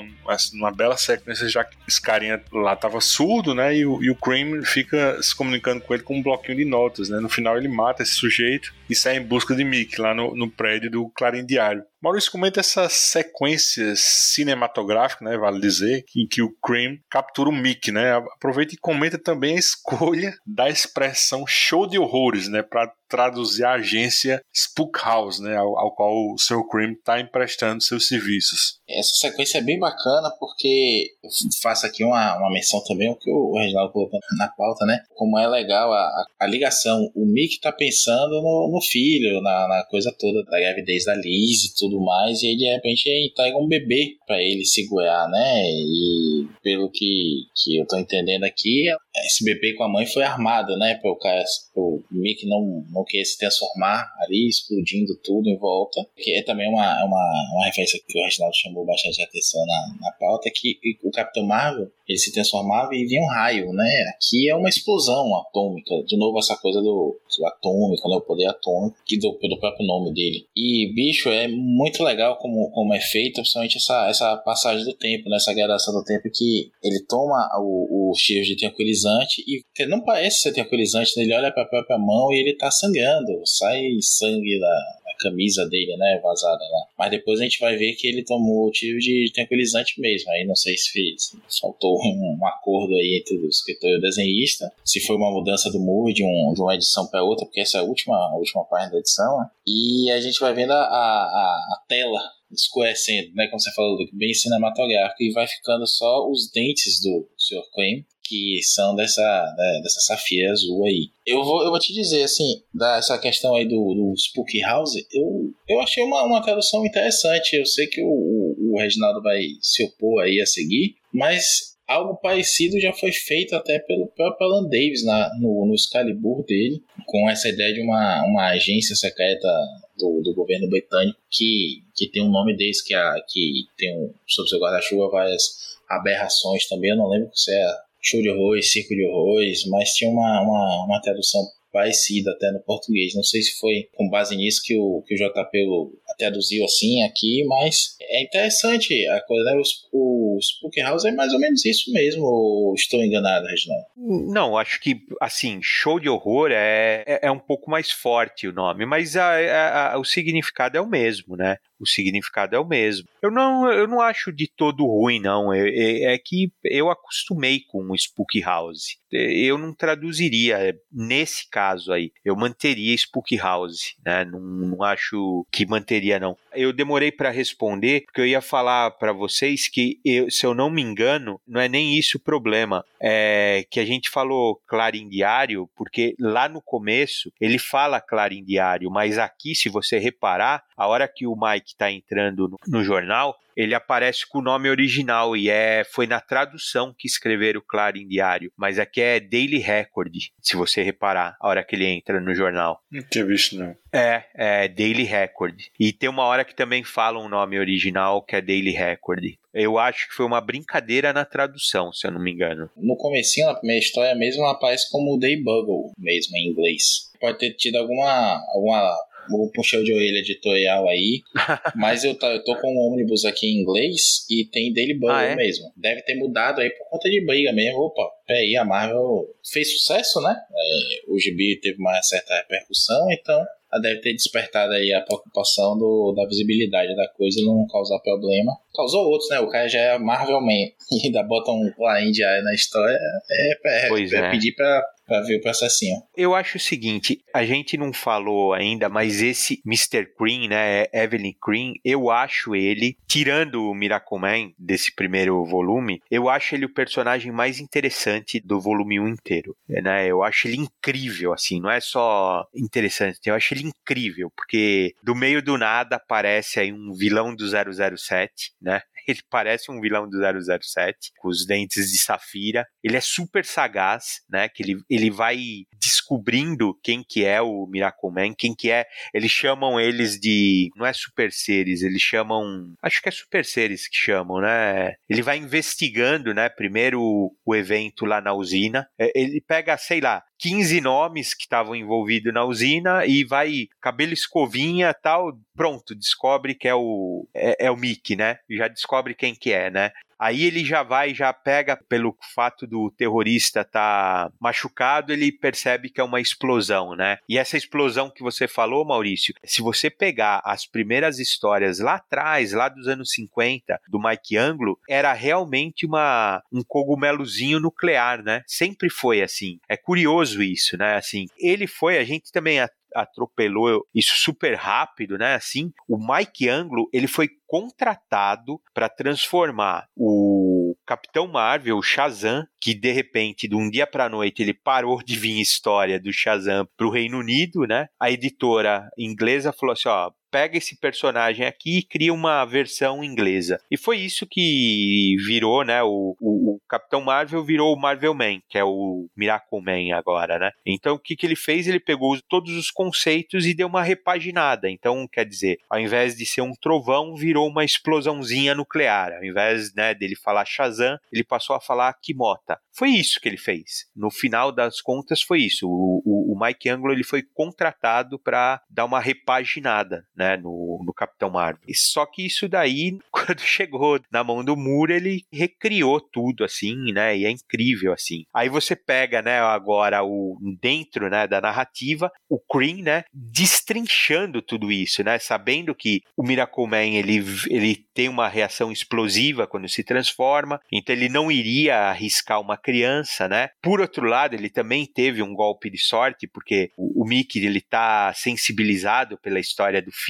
Uma bela sequência, já que esse carinha lá tava surdo, né? E o, e o Cream fica se comunicando com ele com um bloquinho de notas, né? No final ele mata esse sujeito e sai em busca de Mickey lá no, no prédio do Clarim Diário. Maurício comenta essa sequência cinematográfica, né, vale dizer, em que o Cream captura o Mickey, né? Aproveita e comenta também a escolha da expressão show de horrores, né, para traduzir a agência Spook House, né, ao, ao qual o Sr. Cream está emprestando seus serviços.
Essa sequência é bem bacana porque eu faço aqui uma, uma menção também o que o Reginaldo colocou na pauta, né? Como é legal a, a ligação. O Mick está pensando no, no filho, na, na, coisa toda da gravidez da Liz e tudo mais, e aí de repente entrega um bebê para ele segurar, né? E pelo que, que eu tô entendendo aqui, esse bebê com a mãe foi armado, né? Para o cara, o Mick não, não querer se transformar ali, explodindo tudo em volta. Que é também uma, uma, uma referência que o Reginaldo chamou bastante atenção na, na pauta, que o Capitão Marvel ele se transformava e vinha um raio, né? Aqui é uma explosão atômica. De novo, essa coisa do, do atômico, né? O poder atômico, que do, pelo próprio nome dele. E, bicho, é muito legal como, como é feita, principalmente essa, essa passagem do tempo, né? Essa gradação do tempo que ele toma o, o cheiro de tranquilizante e não parece ser tranquilizante, né? ele olha para a própria mão e ele tá sangrando, sai sangue da, camisa dele, né, vazada lá. Mas depois a gente vai ver que ele tomou o tiro de tranquilizante mesmo. Aí não sei se fez, faltou um, um acordo aí entre o escritor e o desenhista, se foi uma mudança do muro de, um, de uma edição para outra, porque essa é a última, a última página da edição. Né? E a gente vai vendo a, a, a tela escurecendo, né, como você falou, bem cinematográfico, e vai ficando só os dentes do Sr. Queen que são dessa, né, dessa safira azul aí. Eu vou, eu vou te dizer, assim, dessa questão aí do, do Spook House, eu, eu achei uma, uma tradução interessante. Eu sei que o, o, o Reginaldo vai se opor aí a seguir, mas algo parecido já foi feito até pelo próprio Alan Davis na, no, no Excalibur dele, com essa ideia de uma, uma agência secreta do, do governo britânico que, que tem um nome desse, que, a, que tem um, sob seu guarda-chuva várias aberrações também. Eu não lembro se é show de horrores, circo de horrores, mas tinha uma, uma, uma tradução parecida até no português. Não sei se foi com base nisso que o, que o JP traduziu assim aqui, mas é interessante a coisa, né? O, o Spook House é mais ou menos isso mesmo, ou estou enganado, Reginaldo?
Não, acho que, assim, show de horror é, é, é um pouco mais forte o nome, mas a, a, a, o significado é o mesmo, né? O significado é o mesmo. Eu não, eu não acho de todo ruim, não. É, é, é que eu acostumei com o Spook House. Eu não traduziria nesse caso aí. Eu manteria Spook House, né? Não, não acho que manteria, não. Eu demorei para responder, porque eu ia falar para vocês que, eu, se eu não me engano, não é nem isso o problema. É que a gente falou Clarim Diário, porque lá no começo ele fala Clarim Diário, mas aqui, se você reparar, a hora que o Mike está entrando no, no jornal, ele aparece com o nome original e é foi na tradução que escreveram Clarim Diário, mas aqui é Daily Record, se você reparar, a hora que ele entra no jornal.
Não tinha visto, não.
É, é Daily Record. E tem uma hora que também fala um nome original que é Daily Record. Eu acho que foi uma brincadeira na tradução, se eu não me engano.
No comecinho, na primeira história mesmo, ela aparece como Day Bugle, mesmo em inglês. Pode ter tido alguma, alguma um puxão de orelha editorial aí, *laughs* mas eu, tá, eu tô com um ônibus aqui em inglês e tem Daily Bugle
Ah, é?
mesmo. Deve ter mudado aí por conta de briga mesmo. Opa, peraí, a Marvel fez sucesso, né? É, o gibi teve uma certa repercussão, então ela deve ter despertado aí a preocupação do, da visibilidade da coisa e não causar problema. Causou outros, né? O cara já é Marvel Man *laughs* e ainda bota um Clarim Diário na história. É, é,
Pois
é
é.
pedir pra, pra ver o processinho.
Eu acho o seguinte, a gente não falou ainda, mas esse Mr. Cream, né, Evelyn Cream, eu acho ele, tirando o Miracleman desse primeiro volume, eu acho ele o personagem mais interessante do volume 1 inteiro, né? Eu acho ele incrível, assim, não é só interessante, eu acho ele incrível, porque do meio do nada aparece aí um vilão do 007, né? Ele parece um vilão do 007, com os dentes de safira. Ele é super sagaz, né? Que ele, ele vai descobrindo quem que é o Miracleman, quem que é. Eles chamam eles de. Não é super seres, eles chamam. Acho que é super seres que chamam, né? Ele vai investigando, né? Primeiro o, o evento lá na usina. É, Ele pega, sei lá, 15 nomes que estavam envolvidos na usina e vai cabelo escovinha tal, pronto, descobre que é o é, é o Mickey, né? Já descobre quem que é, né? Aí ele já vai, já pega pelo fato do terrorista estar machucado, ele percebe que é uma explosão, né? E essa explosão que você falou, Maurício, se você pegar as primeiras histórias lá atrás, lá dos anos 50, do Mike Anglo, era realmente uma um cogumelozinho nuclear, né? Sempre foi assim. É curioso isso, né? Assim, ele foi, a gente também atropelou isso super rápido, né? Assim, o Mike Anglo, ele foi contratado para transformar o Capitão Marvel, o Shazam, que de repente, de um dia para noite, ele parou de vir história do Shazam para o Reino Unido, né? A editora inglesa falou assim, ó, pega esse personagem aqui e cria uma versão inglesa. E foi isso que virou, né? O, o, o Capitão Marvel virou o Marvel Man, que é o Miracle Man agora, né? Então o que, que ele fez? Ele pegou os- todos os conceitos e deu uma repaginada. Então, quer dizer, ao invés de ser um trovão, virou uma explosãozinha nuclear. Ao invés né, dele falar Shazam, ele passou a falar Kimota. Foi isso que ele fez. No final das contas, foi isso. O, o, o Mike Anglo ele foi contratado para dar uma repaginada né, no, no Capitão Marvel. E Só que isso daí, *laughs* quando chegou na mão do Moore, ele recriou tudo assim, né? E é incrível assim. Aí você pega, né, agora o dentro, né, da narrativa, o Cream, né, destrinchando tudo isso, né, sabendo que o Miracle Man ele, ele tem uma reação explosiva quando se transforma, então ele não iria arriscar uma criança, né? Por outro lado, ele também teve um golpe de sorte, porque o, o Mickey ele tá sensibilizado pela história do filho,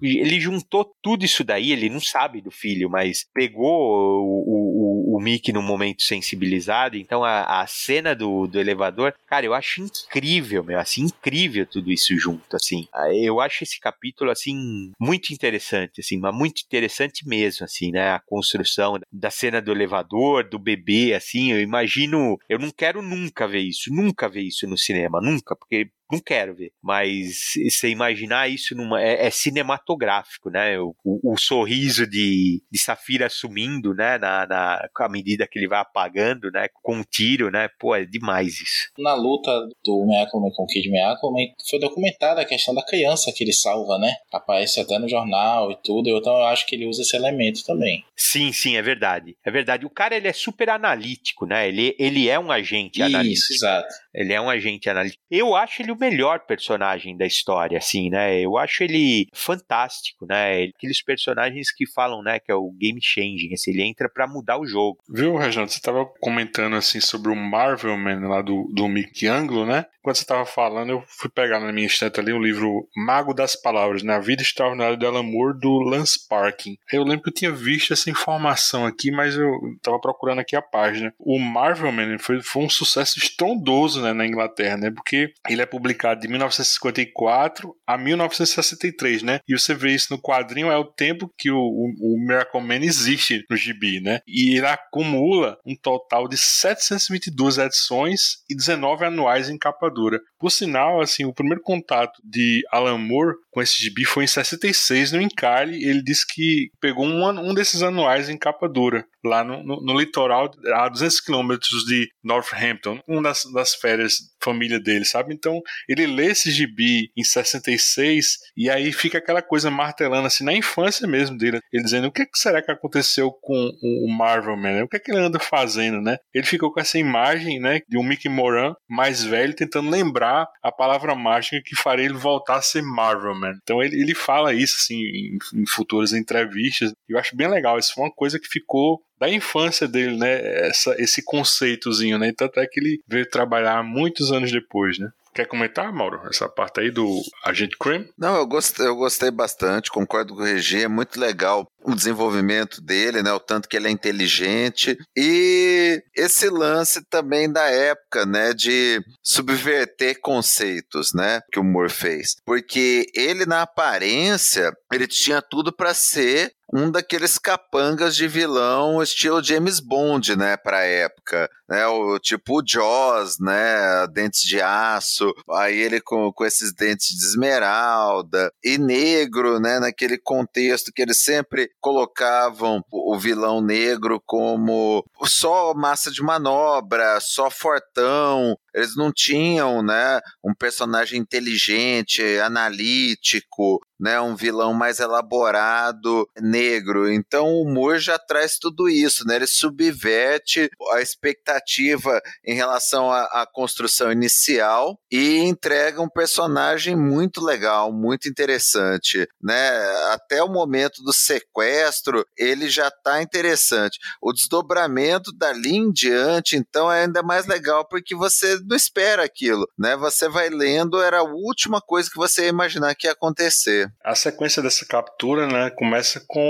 e ele juntou tudo isso daí, ele não sabe do filho, mas pegou o, o, o Mickey num momento sensibilizado, então a, a cena do, do elevador, cara, eu acho incrível, meu, assim, incrível tudo isso junto, assim. Ah, Eu acho esse capítulo, assim, muito interessante, assim, mas muito interessante mesmo, assim, né, a construção da cena do elevador, do bebê, assim, eu imagino, eu não quero nunca ver isso, nunca ver isso no cinema, nunca, porque não quero ver. Mas você imaginar isso numa. É, é cinematográfico, né? O, o- o sorriso de, de Safira sumindo, né? Na, na, à medida que ele vai apagando, né? Com um tiro, né? Pô, é demais isso.
Na luta do Miracle com o Kid Miracle foi documentada a questão da criança que ele salva, né? Aparece até no jornal e tudo, então eu acho que ele usa esse elemento também.
Sim, sim, é verdade. É verdade. O cara, ele é super analítico, né? Ele, ele é um agente analítico.
Isso, exato.
Ele é um agente analítico. Eu acho ele melhor personagem da história, assim, né? Eu acho ele fantástico, né? Aqueles personagens que falam, né, que é o game changing, assim, ele entra para mudar o jogo.
Viu, Reginaldo? Você tava comentando assim sobre o Marvel Man lá do, do Mick Anglo, né? Quando você tava falando, eu fui pegar na minha estante ali o livro Mago das Palavras, né? A Vida Extraordinária Alan Moore, do Lance Parkin. Eu lembro que eu tinha visto essa informação aqui, mas eu tava procurando aqui a página. O Marvel Man foi, foi um sucesso estrondoso né, na Inglaterra, né? Porque ele é publicado de 1954 a 1963, né? E você vê isso no quadrinho, é o tempo que o, o, o Miracle Man existe no gibi, né? E ele acumula um total de 722 edições e 19 anuais em capa dura. Por sinal, assim, o primeiro contato de Alan Moore com esse gibi foi em 66 no Encalhe. Ele disse que pegou um, um desses anuais em capa dura lá no, no, no litoral, a 200 quilômetros de Northampton, uma das, das férias família dele, sabe? Então ele lê esse gibi em 66 e aí fica aquela coisa martelando assim na infância mesmo dele, ele dizendo o que, será que aconteceu com o Marvel Man, o que, é que ele anda fazendo, né? Ele ficou com essa imagem, né, de um Mickey Moran mais velho tentando lembrar a palavra mágica que faria ele voltar a ser Marvel Man. Então ele, ele fala isso assim em, em futuras entrevistas. Eu acho bem legal. Isso foi uma coisa que ficou da infância dele, né? Essa, esse conceitozinho, né? Tanto é que ele veio trabalhar muitos anos depois, né? Quer comentar, Mauro, essa parte aí do Agente Cream?
Não, eu gostei, eu gostei bastante, concordo com o Regi, é muito legal o desenvolvimento dele, né, o tanto que ele é inteligente e esse lance também da época, né, de subverter conceitos, né, que o Moore fez, porque ele na aparência ele tinha tudo para ser um daqueles capangas de vilão estilo James Bond, né, pra época, né, o tipo o Jaws, né, dentes de aço, aí ele com, com esses dentes de esmeralda, e negro, né, naquele contexto que eles sempre colocavam o vilão negro como só massa de manobra, só fortão, eles não tinham, né, um personagem inteligente, analítico, né, um vilão mais elaborado, negro. Então o Moore já traz tudo isso, né? Ele subverte a expectativa em relação à, à construção inicial e entrega um personagem muito legal, muito interessante, né? Até o momento do sequestro, ele já está interessante. O desdobramento dali em diante, então, é ainda mais legal porque você não espera aquilo, né? Você vai lendo, era a última coisa que você ia imaginar que ia acontecer.
A sequência dessa captura, né, começa com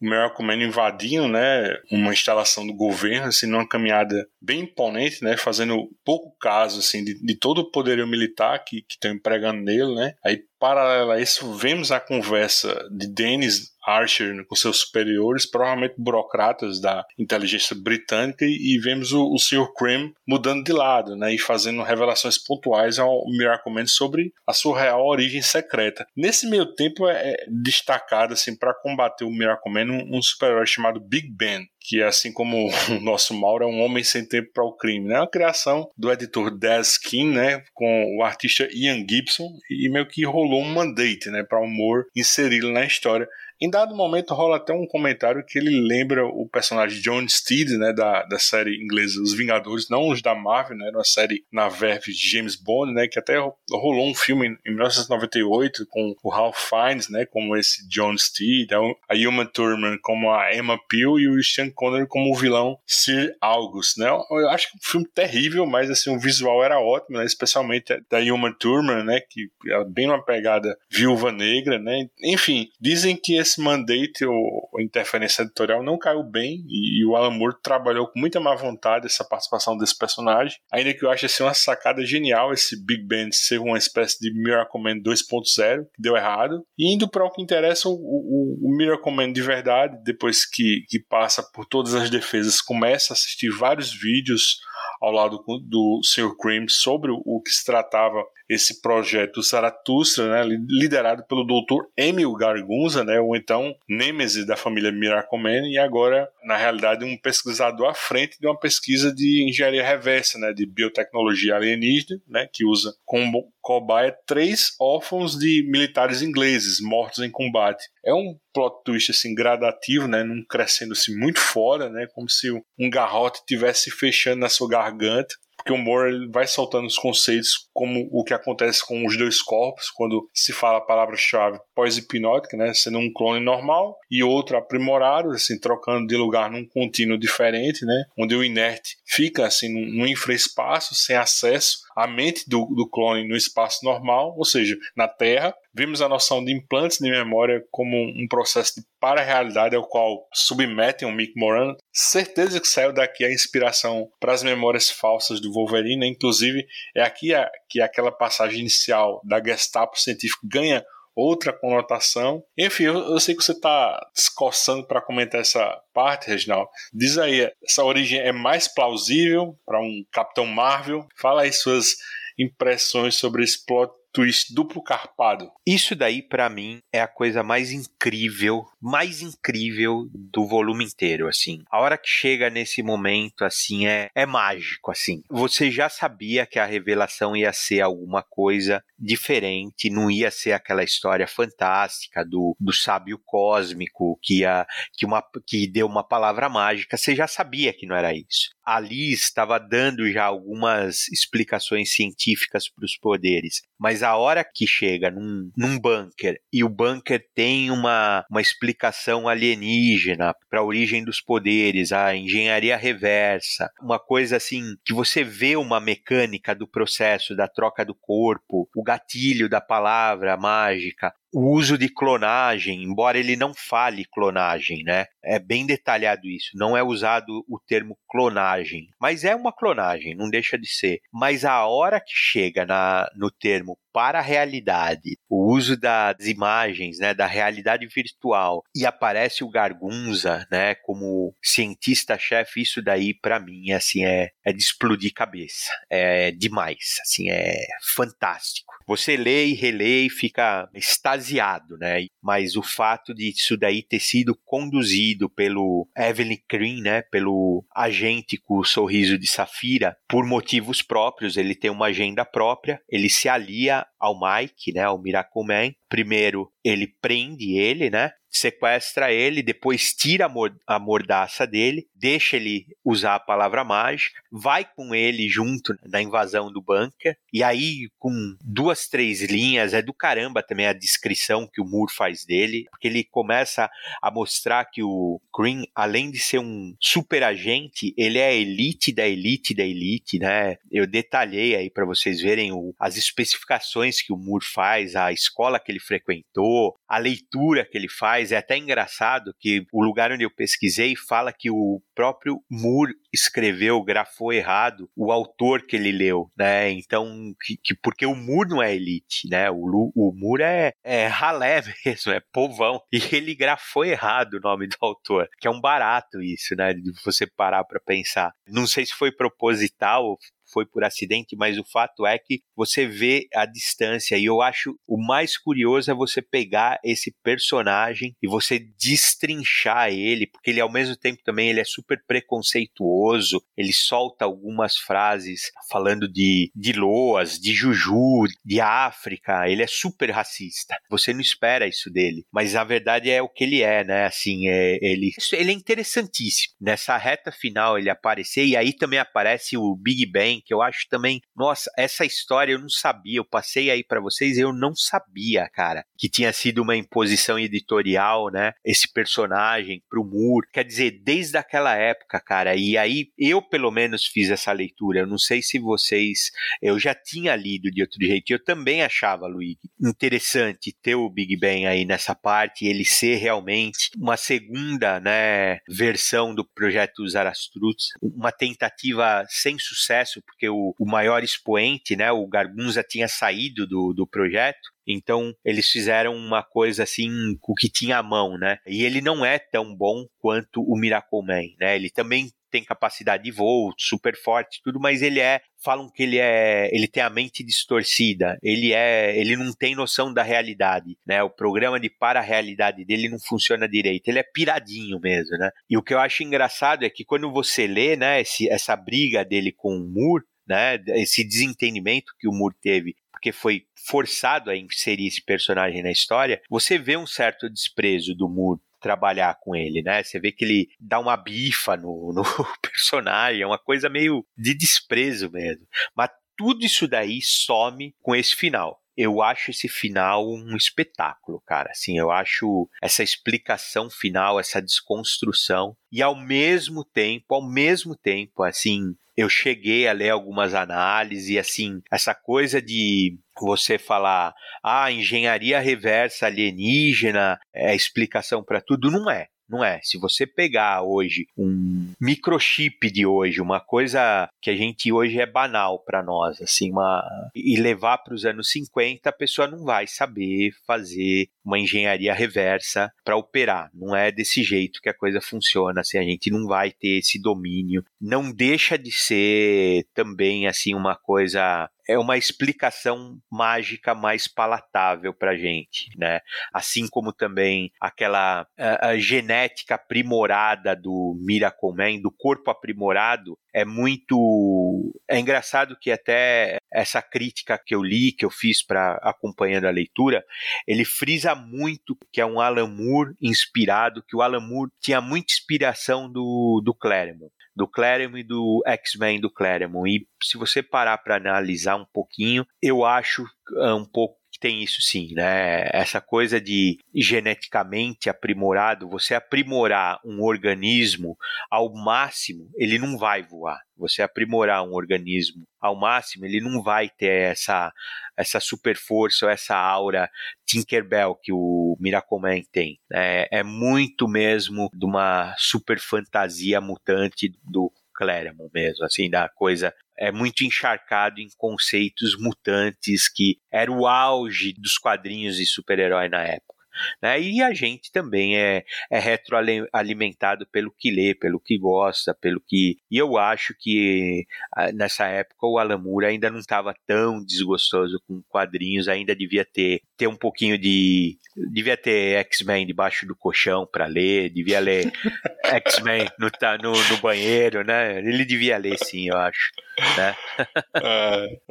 o Miracle Man invadindo, né, uma instalação do governo, assim, numa caminhada bem imponente, né, fazendo pouco caso, assim, de, de todo o poderio militar que estão empregando nele, né. Aí paralelo a isso, vemos a conversa de Dennis Archer com seus superiores, provavelmente burocratas da inteligência britânica, e, vemos o, o Sr. Cream mudando de lado, né, e fazendo revelações pontuais ao Miracle Man sobre a sua real origem secreta. Nesse meio tempo é, é destacado assim para combater o Miracle Man um, um super-herói chamado Big Ben, que assim como *laughs* o nosso Mauro é um homem sem tempo para o crime, né? É uma criação do editor Daz King, né, com o artista Ian Gibson e meio que rolou um mandate, né, para o Moore inseri-lo na história. Em dado momento rola até um comentário que ele lembra o personagem John Steed, né, da, da série inglesa Os Vingadores, não os da Marvel, né, uma série na verve de James Bond, né, que até rolou um filme em 1998 com o Ralph Fiennes, né, como esse John Steed, a Uma Thurman como a Emma Peel e o Sean Connery como o vilão Sir August, né. Eu acho que um filme terrível, mas assim o visual era ótimo, né, especialmente da Uma Thurman, né, que é bem uma pegada viúva negra, né. Enfim, dizem que esse esse mandate ou, interferência editorial não caiu bem e, e, o Alan Moore trabalhou com muita má vontade essa participação desse personagem, ainda que eu ache assim, uma sacada genial esse Big Ben ser uma espécie de Miracle Man 2.0, que deu errado. E indo para o que interessa, o, o, o Miracle Man de verdade, depois que, que passa por todas as defesas, começa a assistir vários vídeos ao lado do Sr. Cream sobre o que se tratava esse projeto Zaratustra, né, liderado pelo Dr. Emil Gargunza, né, ou então Nemesis da família Miracleman, e agora, na realidade, um pesquisador à frente de uma pesquisa de engenharia reversa, né, de biotecnologia alienígena, né, que usa como cobaia três órfãos de militares ingleses mortos em combate. É um plot twist assim gradativo, né, num crescendo assim muito fora, né, como se um garrote tivesse fechando na sua garganta porque o Moore ele vai soltando os conceitos como o que acontece com os dois corpos quando se fala a palavra-chave pós-hipnótica, né, sendo um clone normal e outro aprimorado, assim, trocando de lugar num contínuo diferente, né, onde o inerte fica assim num, num infraespaço sem acesso à mente do, do clone no espaço normal, ou seja, na Terra. Vimos a noção de implantes de memória como um processo de para-realidade ao qual submetem o Mick Moran. Certeza que saiu daqui a inspiração para as memórias falsas do Wolverine, inclusive é aqui a, que aquela passagem inicial da Gestapo científico ganha outra conotação. Enfim, eu, eu sei que você está escoçando para comentar essa parte, Reginaldo. Diz aí, essa origem é mais plausível para um Capitão Marvel? Fala aí suas impressões sobre esse plot twist duplo carpado.
Isso daí, para mim, é a coisa mais incrível, mais incrível do volume inteiro, assim. A hora que chega nesse momento, assim, é, é mágico, assim. Você já sabia que a revelação ia ser alguma coisa diferente, não ia ser aquela história fantástica do, do sábio cósmico que, ia, que, uma, que deu uma palavra mágica. Você já sabia que não era isso. Ali estava dando já algumas explicações científicas para os poderes, mas a hora que chega num, num bunker e o bunker tem uma, uma explicação alienígena para a origem dos poderes, a engenharia reversa, uma coisa assim que você vê uma mecânica do processo da troca do corpo, o gatilho da palavra mágica, o uso de clonagem, embora ele não fale clonagem, né? É bem detalhado isso. Não é usado o termo clonagem, mas é uma clonagem, não deixa de ser. Mas a hora que chega na, no termo para a realidade, o uso das imagens, né, da realidade virtual, e aparece o Gargunza, né, como cientista-chefe, isso daí para mim assim é, é de explodir cabeça, é demais, assim é fantástico. Você lê e relê e fica extasiado, né? Mas o fato de isso daí ter sido conduzido pelo Evelyn Green, né, pelo agente com o sorriso de Safira, por motivos próprios, ele tem uma agenda própria, ele se alia ao Mike, né, ao Miracle Man. Primeiro, ele prende ele, né? sequestra ele, depois tira a, mordaça dele, deixa ele usar a palavra mágica, vai com ele junto na invasão do bunker, e aí com duas, três linhas, é do caramba também a descrição que o Moore faz dele, porque ele começa a mostrar que o Green, além de ser um super agente, ele é a elite da elite da elite, né? Eu detalhei aí para vocês verem o, as especificações que o Moore faz, a escola que ele frequentou, a leitura que ele faz, é até engraçado que o lugar onde eu pesquisei fala que o próprio Moore escreveu, grafou errado o autor que ele leu, né? Então, que, que porque o Moore não é elite, né? O, o Moore é, é ralé *laughs* mesmo, é povão. E ele grafou errado o nome do autor, que é um barato isso, né? De você parar para pensar. Não sei se foi proposital foi por acidente, mas o fato é que você vê a distância e eu acho o mais curioso é você pegar esse personagem e você destrinchar ele, porque ele ao mesmo tempo também ele é super preconceituoso, ele solta algumas frases falando de, de loas, de juju, de África, ele é super racista. Você não espera isso dele, mas na verdade é o que ele é, né? Assim, é, ele, ele é interessantíssimo. Nessa reta final ele aparecer e aí também aparece o Big Bang que eu acho também, nossa, essa história eu não sabia, eu passei aí para vocês, eu não sabia, cara, que tinha sido uma imposição editorial, né? Esse personagem pro Moore, quer dizer, desde aquela época, cara, e aí eu pelo menos fiz essa leitura, eu não sei se vocês, eu já tinha lido de outro jeito, eu também achava, Luigi, interessante ter o Big Bang aí nessa parte, ele ser realmente uma segunda, né, versão do projeto Zarastrutz, uma tentativa sem sucesso porque o, o maior expoente, né, o Gargunza, tinha saído do, do projeto. Então, eles fizeram uma coisa assim com o que tinha à mão, né? E ele não é tão bom quanto o Miracle Man, né? Ele também tem capacidade de voo, super forte, tudo, mas ele é, falam que ele é, ele tem a mente distorcida, ele é, ele não tem noção da realidade, né? O programa de para-realidade dele não funciona direito, ele é piradinho mesmo, né? E o que eu acho engraçado é que quando você lê, né, esse, essa briga dele com o Moore, né, esse desentendimento que o Moore teve porque foi forçado a inserir esse personagem na história, você vê um certo desprezo do Moore trabalhar com ele, né? Você vê que ele dá uma bifa no, *laughs* no personagem, é uma coisa meio de desprezo mesmo. Mas tudo isso daí some com esse final eu acho esse final um espetáculo, cara. Assim, eu acho essa explicação final, essa desconstrução e ao mesmo tempo, ao mesmo tempo, assim, eu cheguei a ler algumas análises e assim, essa coisa de você falar, ah, engenharia reversa alienígena é explicação para tudo, não é. Não é. Se você pegar hoje um microchip de hoje, uma coisa que a gente hoje é banal para nós, assim, uma e levar para os anos 50, a pessoa não vai saber fazer uma engenharia reversa para operar. Não é desse jeito que a coisa funciona, assim, a gente não vai ter esse domínio. Não deixa de ser também assim uma coisa é uma explicação mágica mais palatável para gente, né? Assim como também aquela a, a genética aprimorada do Miracle Man, do corpo aprimorado, é muito. É engraçado que até essa crítica que eu li, que eu fiz para acompanhando a leitura, ele frisa muito que é um Alan Moore inspirado, que o Alan Moore tinha muita inspiração do, do Claremont do Claremont e do X-Men do Claremont. E se você parar para analisar um pouquinho, eu acho ah, um pouco tem isso sim, né? Essa coisa de geneticamente aprimorado, você aprimorar um organismo ao máximo, ele não vai voar. Você aprimorar um organismo ao máximo, ele não vai ter essa essa super força essa aura Tinkerbell que o Miracle tem. Né? É muito mesmo de uma super fantasia mutante do Claremont mesmo, assim, da coisa é muito encharcado em conceitos mutantes que era o auge dos quadrinhos de super-herói na época. Né? E a gente também é, é retroalimentado pelo que lê, pelo que gosta, pelo que. E eu acho que ah, nessa época o Alan Moore ainda não estava tão desgostoso com quadrinhos, ainda devia ter, ter um pouquinho de. Devia ter X-Men debaixo do colchão para ler, devia ler *laughs* X-Men no, no, no, banheiro, né? Ele devia ler sim, eu acho. Né? *laughs*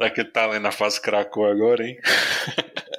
Ah, que tá lendo na fase Cracou agora, hein? *laughs*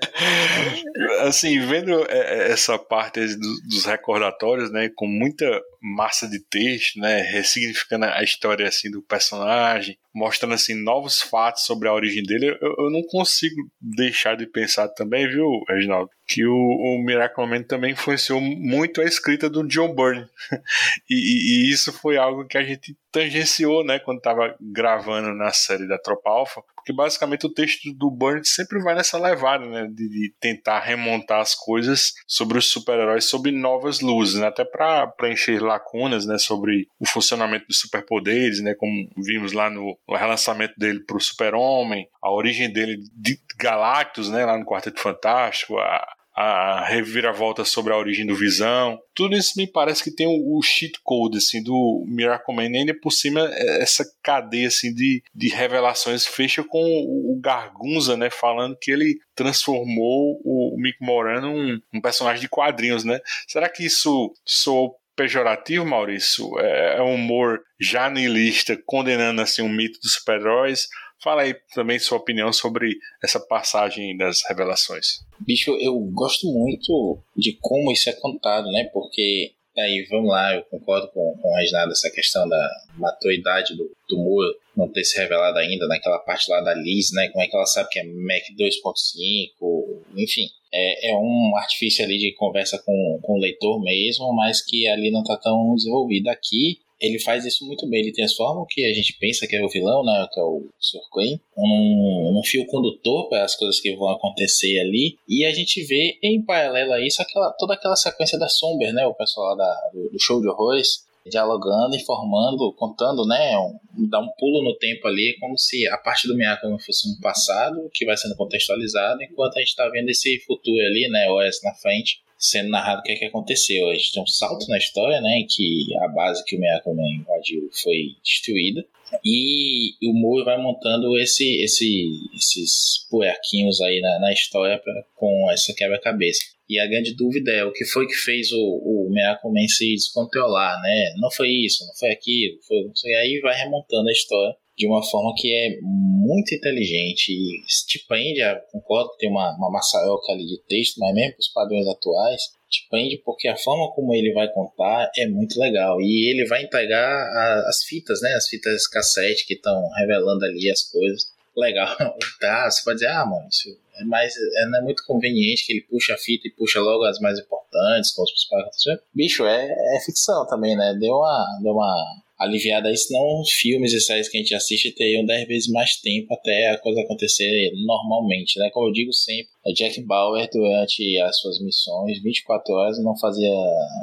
assim, vendo é, é, essa parte dos recordatórios, né, com muita massa de texto, né, ressignificando a história assim do personagem, mostrando assim novos fatos sobre a origem dele, eu, eu não consigo deixar de pensar também, viu, Reginaldo, que o, o Miracle Man também influenciou muito a escrita do John Byrne. *laughs* e, e, e, isso foi algo que a gente tangenciou, né, quando estava gravando na série da Tropa Alpha, porque basicamente o texto do Byrne sempre vai nessa levada, né, de, de tentar remontar as coisas sobre os super-heróis sob novas luzes, né, até para preencher lacunas, né, sobre o funcionamento dos superpoderes, né, como vimos lá no, relançamento dele para o Super-Homem, a origem dele de Galactus, né, lá no Quarteto Fantástico, a, a reviravolta sobre a origem do Visão. Tudo isso me parece que tem o, o cheat code assim, do Miracle Man. E ainda por cima, é, essa cadeia assim, de, de revelações fecha com o, Gargunza né, falando que ele transformou o, o Mick Moran num um personagem de quadrinhos. Né? Será que isso soou pejorativo, Maurício? É, é um humor já niilista, condenando assim, o mito dos super-heróis? Fala aí também sua opinião sobre essa passagem das revelações.
Bicho, eu gosto muito de como isso é contado, né? Porque aí, vamos lá, eu concordo com, com o Reginaldo, essa questão da maturidade do, Moore não ter se revelado ainda naquela parte lá da Liz, né? Como é que ela sabe que é Mac 2.5, enfim. É, é um artifício ali de conversa com, com o leitor mesmo, mas que ali não está tão desenvolvido. Aqui ele faz isso muito bem. Ele transforma o que a gente pensa que é o vilão, né, que é o Sr. Queen, num, num fio condutor para as coisas que vão acontecer ali. E a gente vê em paralelo a isso aquela, toda aquela sequência da Somber, né, o pessoal da, do, do show de horrores, dialogando, informando, contando, né, um, dá um pulo no tempo ali, como se a parte do Miyako fosse um passado que vai sendo contextualizado, enquanto a gente está vendo esse futuro ali, né, OS na frente, sendo narrado o que, é que aconteceu. A gente tem um salto na história, né, em que a base que o Miracle invadiu foi destruída. E o Moore vai montando esse, esse, esses puerquinhos aí na, na história pra, com essa quebra-cabeça. E a grande dúvida é o que foi que fez o, o Miracle Man se descontrolar, né? Não foi isso, não foi aquilo, foi, aí vai remontando a história de uma forma que é muito inteligente e te prende, concordo que tem uma, uma maçaroca ali de texto, mas mesmo para os padrões atuais, Te prende porque a forma como ele vai contar é muito legal. E ele vai entregar a, as fitas, né? As fitas cassete que estão revelando ali as coisas. Legal. *laughs* Tá, você pode dizer, ah, mano, isso é mais, é, não é muito conveniente que ele puxa a fita e puxa logo as mais importantes, com os principais acontecimentos. Bicho, é, é ficção também, né? Deu uma, deu uma aliviada aí, senão filmes e séries que a gente assiste teriam 10 vezes mais tempo até a coisa acontecer normalmente, né? Como eu digo sempre, a Jack Bauer, durante as suas missões, 24 horas, não fazia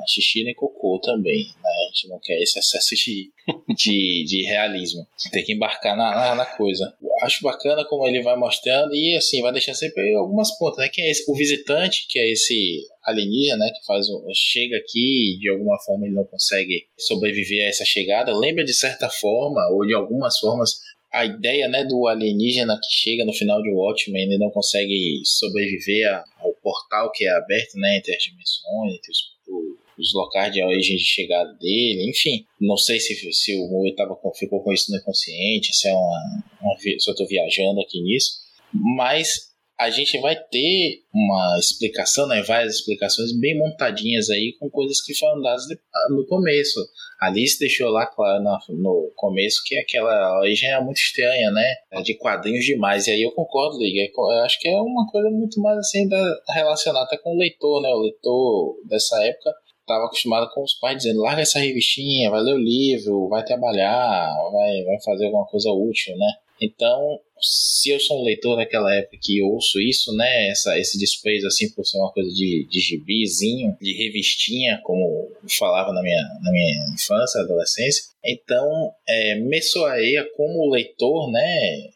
xixi nem cocô também, né? A gente não quer esse excesso de, de, de realismo. Tem que embarcar na, na, na coisa. Acho bacana como ele vai mostrando e, assim, vai deixar sempre algumas pontas, né? Que é esse, o visitante, que é esse alienígena, né, que faz o, chega aqui e de alguma forma ele não consegue sobreviver a essa chegada, lembra de certa forma ou de algumas formas a ideia, né, do alienígena que chega no final de Watchmen e não consegue sobreviver ao portal que é aberto, né, entre as dimensões, entre os, os locais de origem de chegada dele, enfim, não sei se, se o Moe tava, ficou com isso no inconsciente, se é uma, uma se eu estou viajando aqui nisso, mas a gente vai ter uma explicação, né, várias explicações bem montadinhas aí com coisas que foram dadas no começo. A Alice deixou lá claro no, começo que aquela origem era muito estranha, né? De quadrinhos demais. E aí eu concordo, Liga. Eu acho que é uma coisa muito mais assim da, relacionada com o leitor, né? O leitor dessa época estava acostumado com os pais dizendo larga essa revistinha, vai ler o livro, vai trabalhar, vai, vai fazer alguma coisa útil, né? Então, se eu sou um leitor daquela época que ouço isso, né, essa, esse desprezo assim por ser uma coisa de, de gibizinho, de revistinha, como falava na minha, na minha infância, adolescência, então é, me soaria como leitor, né,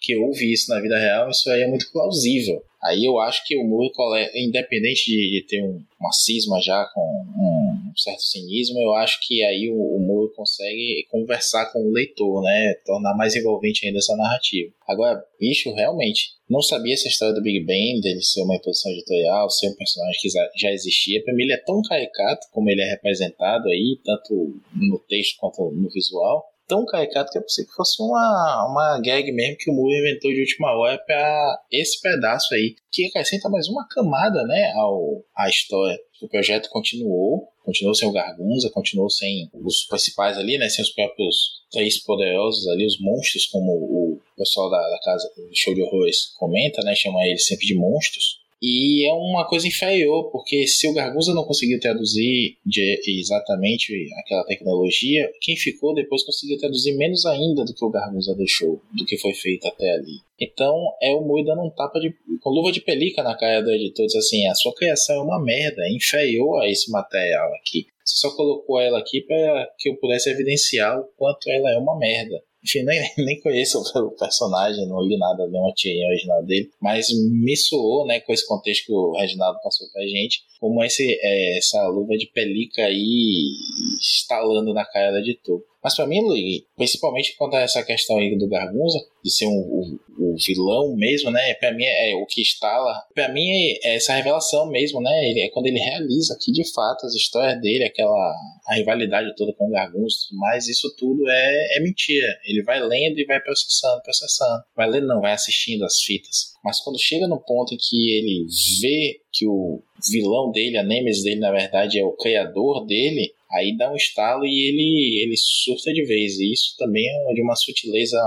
que ouve isso na vida real, isso aí é muito plausível. Aí eu acho que o Moore, independente de, de ter um, uma cisma já com um, um, certo cinismo, eu acho que aí o, o consegue conversar com o leitor, né? Tornar mais envolvente ainda essa narrativa. Agora, bicho, realmente, não sabia essa história do Big Bang, dele ser uma imposição editorial, ser um personagem que já existia. Pra mim, ele é tão caricato como ele é representado aí, tanto no texto quanto no visual tão caricato que é possível que fosse uma, uma gag mesmo que o Moore inventou de última hora para esse pedaço aí, que acrescenta mais uma camada, né, ao, à história. O projeto continuou, continuou sem o Gargunza, continuou sem os principais ali, né, sem os próprios três poderosos ali, os monstros, como o pessoal da, da casa do Show de Horrores comenta, né, chama eles sempre de monstros. E é uma coisa inferior, porque se o Garguza não conseguiu traduzir exatamente aquela tecnologia, quem ficou depois conseguiu traduzir menos ainda do que o Garguza deixou, do que foi feito até ali. Então é o Mui dando um tapa de, com luva de pelica na cara do editor, diz assim: a sua criação é uma merda, é inferior a esse material aqui. Você só colocou ela aqui para que eu pudesse evidenciar o quanto ela é uma merda. Enfim, nem, *laughs* nem conheço *laughs* o personagem, não li nada, nenhuma tirinha original dele, mas me soou, né, com esse contexto que o Reginaldo passou pra gente, como esse, é, essa luva de pelica aí estalando na cara do editor. Mas para mim, Luigi, principalmente quanto a essa questão aí do Gargunza, de ser um, um vilão mesmo, né? Para mim é, é o que instala. Para mim é, é, essa revelação mesmo, né? Ele, é quando ele realiza que de fato as histórias dele, aquela a rivalidade toda com o Gargunza, mas isso tudo é, é mentira. Ele vai lendo e vai processando, processando. Vai lendo, não, vai assistindo as fitas. Mas quando chega no ponto em que ele vê que o vilão dele, a Nemesis dele, na verdade, é o criador dele, aí dá um estalo e ele, ele surta de vez. E isso também é de uma sutileza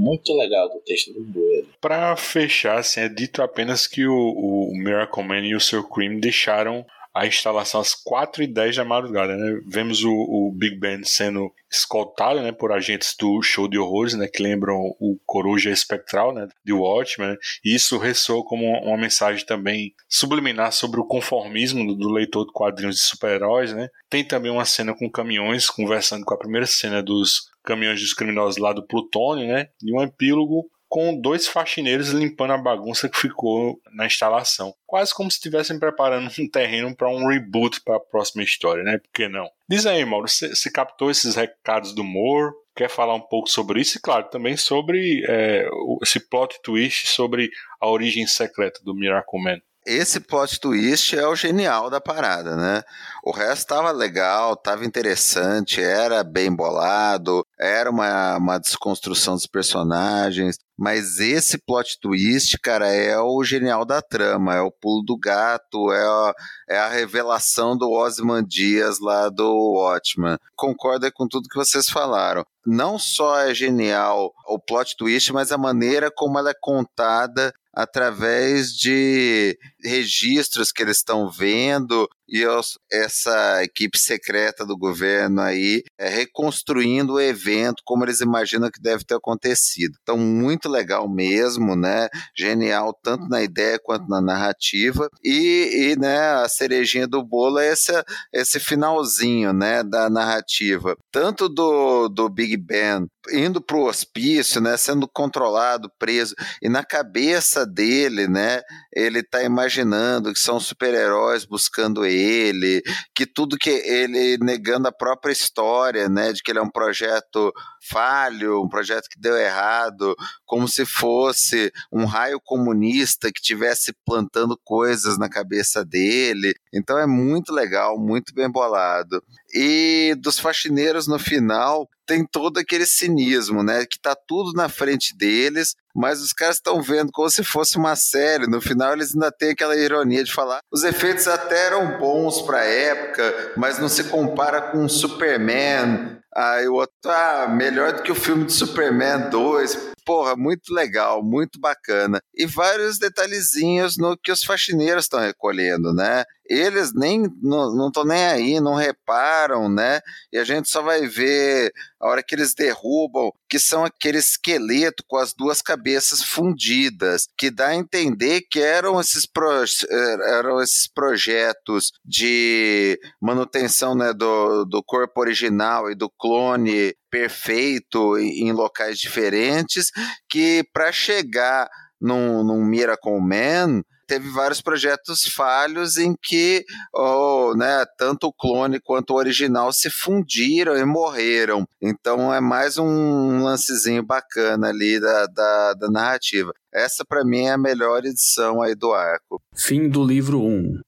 muito legal do texto do Boyle.
Para fechar, assim, é dito apenas que o, o Miracle Man e o Sir Cream deixaram a instalação às 4 e 10 da madrugada. Né? Vemos o, o, Big Ben sendo escoltado né, por agentes do show de horrores, né, que lembram o Coruja Espectral né, de Watchmen. E isso ressoa como uma mensagem também subliminar sobre o conformismo do, do leitor de quadrinhos de super-heróis. Né? Tem também uma cena com caminhões conversando com a primeira cena dos caminhões dos criminosos lá do Plutônio, né? E um epílogo com dois faxineiros limpando a bagunça que ficou na instalação. Quase como se estivessem preparando um terreno para um reboot para a próxima história, né? Por que não? Diz aí, Mauro, você captou esses recados do Moore? Quer falar um pouco sobre isso? E claro, também sobre é, esse plot twist sobre a origem secreta do Miracle Man.
Esse plot twist é o genial da parada, né? O resto tava legal, tava interessante, era bem bolado, era uma, uma desconstrução dos personagens, mas esse plot twist, cara, é o genial da trama, é o pulo do gato, é a, é a revelação do Osman Dias lá do Watchman. Concordo com tudo que vocês falaram. Não só é genial o plot twist, mas a maneira como ela é contada através de registros que eles estão vendo e os, essa equipe secreta do governo aí é, reconstruindo o evento como eles imaginam que deve ter acontecido. Então, muito legal mesmo, né? Genial tanto na ideia quanto na narrativa. E, e né, a cerejinha do bolo é esse, esse finalzinho né, da narrativa. Tanto do, do Big Ben indo para o hospício, né, sendo controlado, preso, e na cabeça dele, né, ele está imaginando que são super-heróis buscando ele, que tudo que ele negando a própria história, né, de que ele é um projeto falho, um projeto que deu errado, como se fosse um raio comunista que tivesse plantando coisas na cabeça dele. Então é muito legal, muito bem bolado. E dos faxineiros no final, tem todo aquele cinismo, né? Que tá tudo na frente deles, mas os caras estão vendo como se fosse uma série. No final, eles ainda têm aquela ironia de falar: os efeitos até eram bons pra época, mas não se compara com Superman. Aí o outro, ah, melhor do que o filme de Superman 2 porra, muito legal, muito bacana. E vários detalhezinhos no que os faxineiros estão recolhendo, né? Eles nem não estão nem aí, não reparam, né? E a gente só vai ver a hora que eles derrubam, que são aquele esqueleto com as duas cabeças fundidas, que dá a entender que eram esses, pro, eram esses projetos de manutenção né, do, do corpo original e do clone perfeito em locais diferentes, que para chegar num, num Miracle Man teve vários projetos falhos em que oh, né, tanto o clone quanto o original se fundiram e morreram. Então é mais um lancezinho bacana ali da, da, da narrativa. Essa para mim é a melhor edição aí do arco.
Fim do livro 1.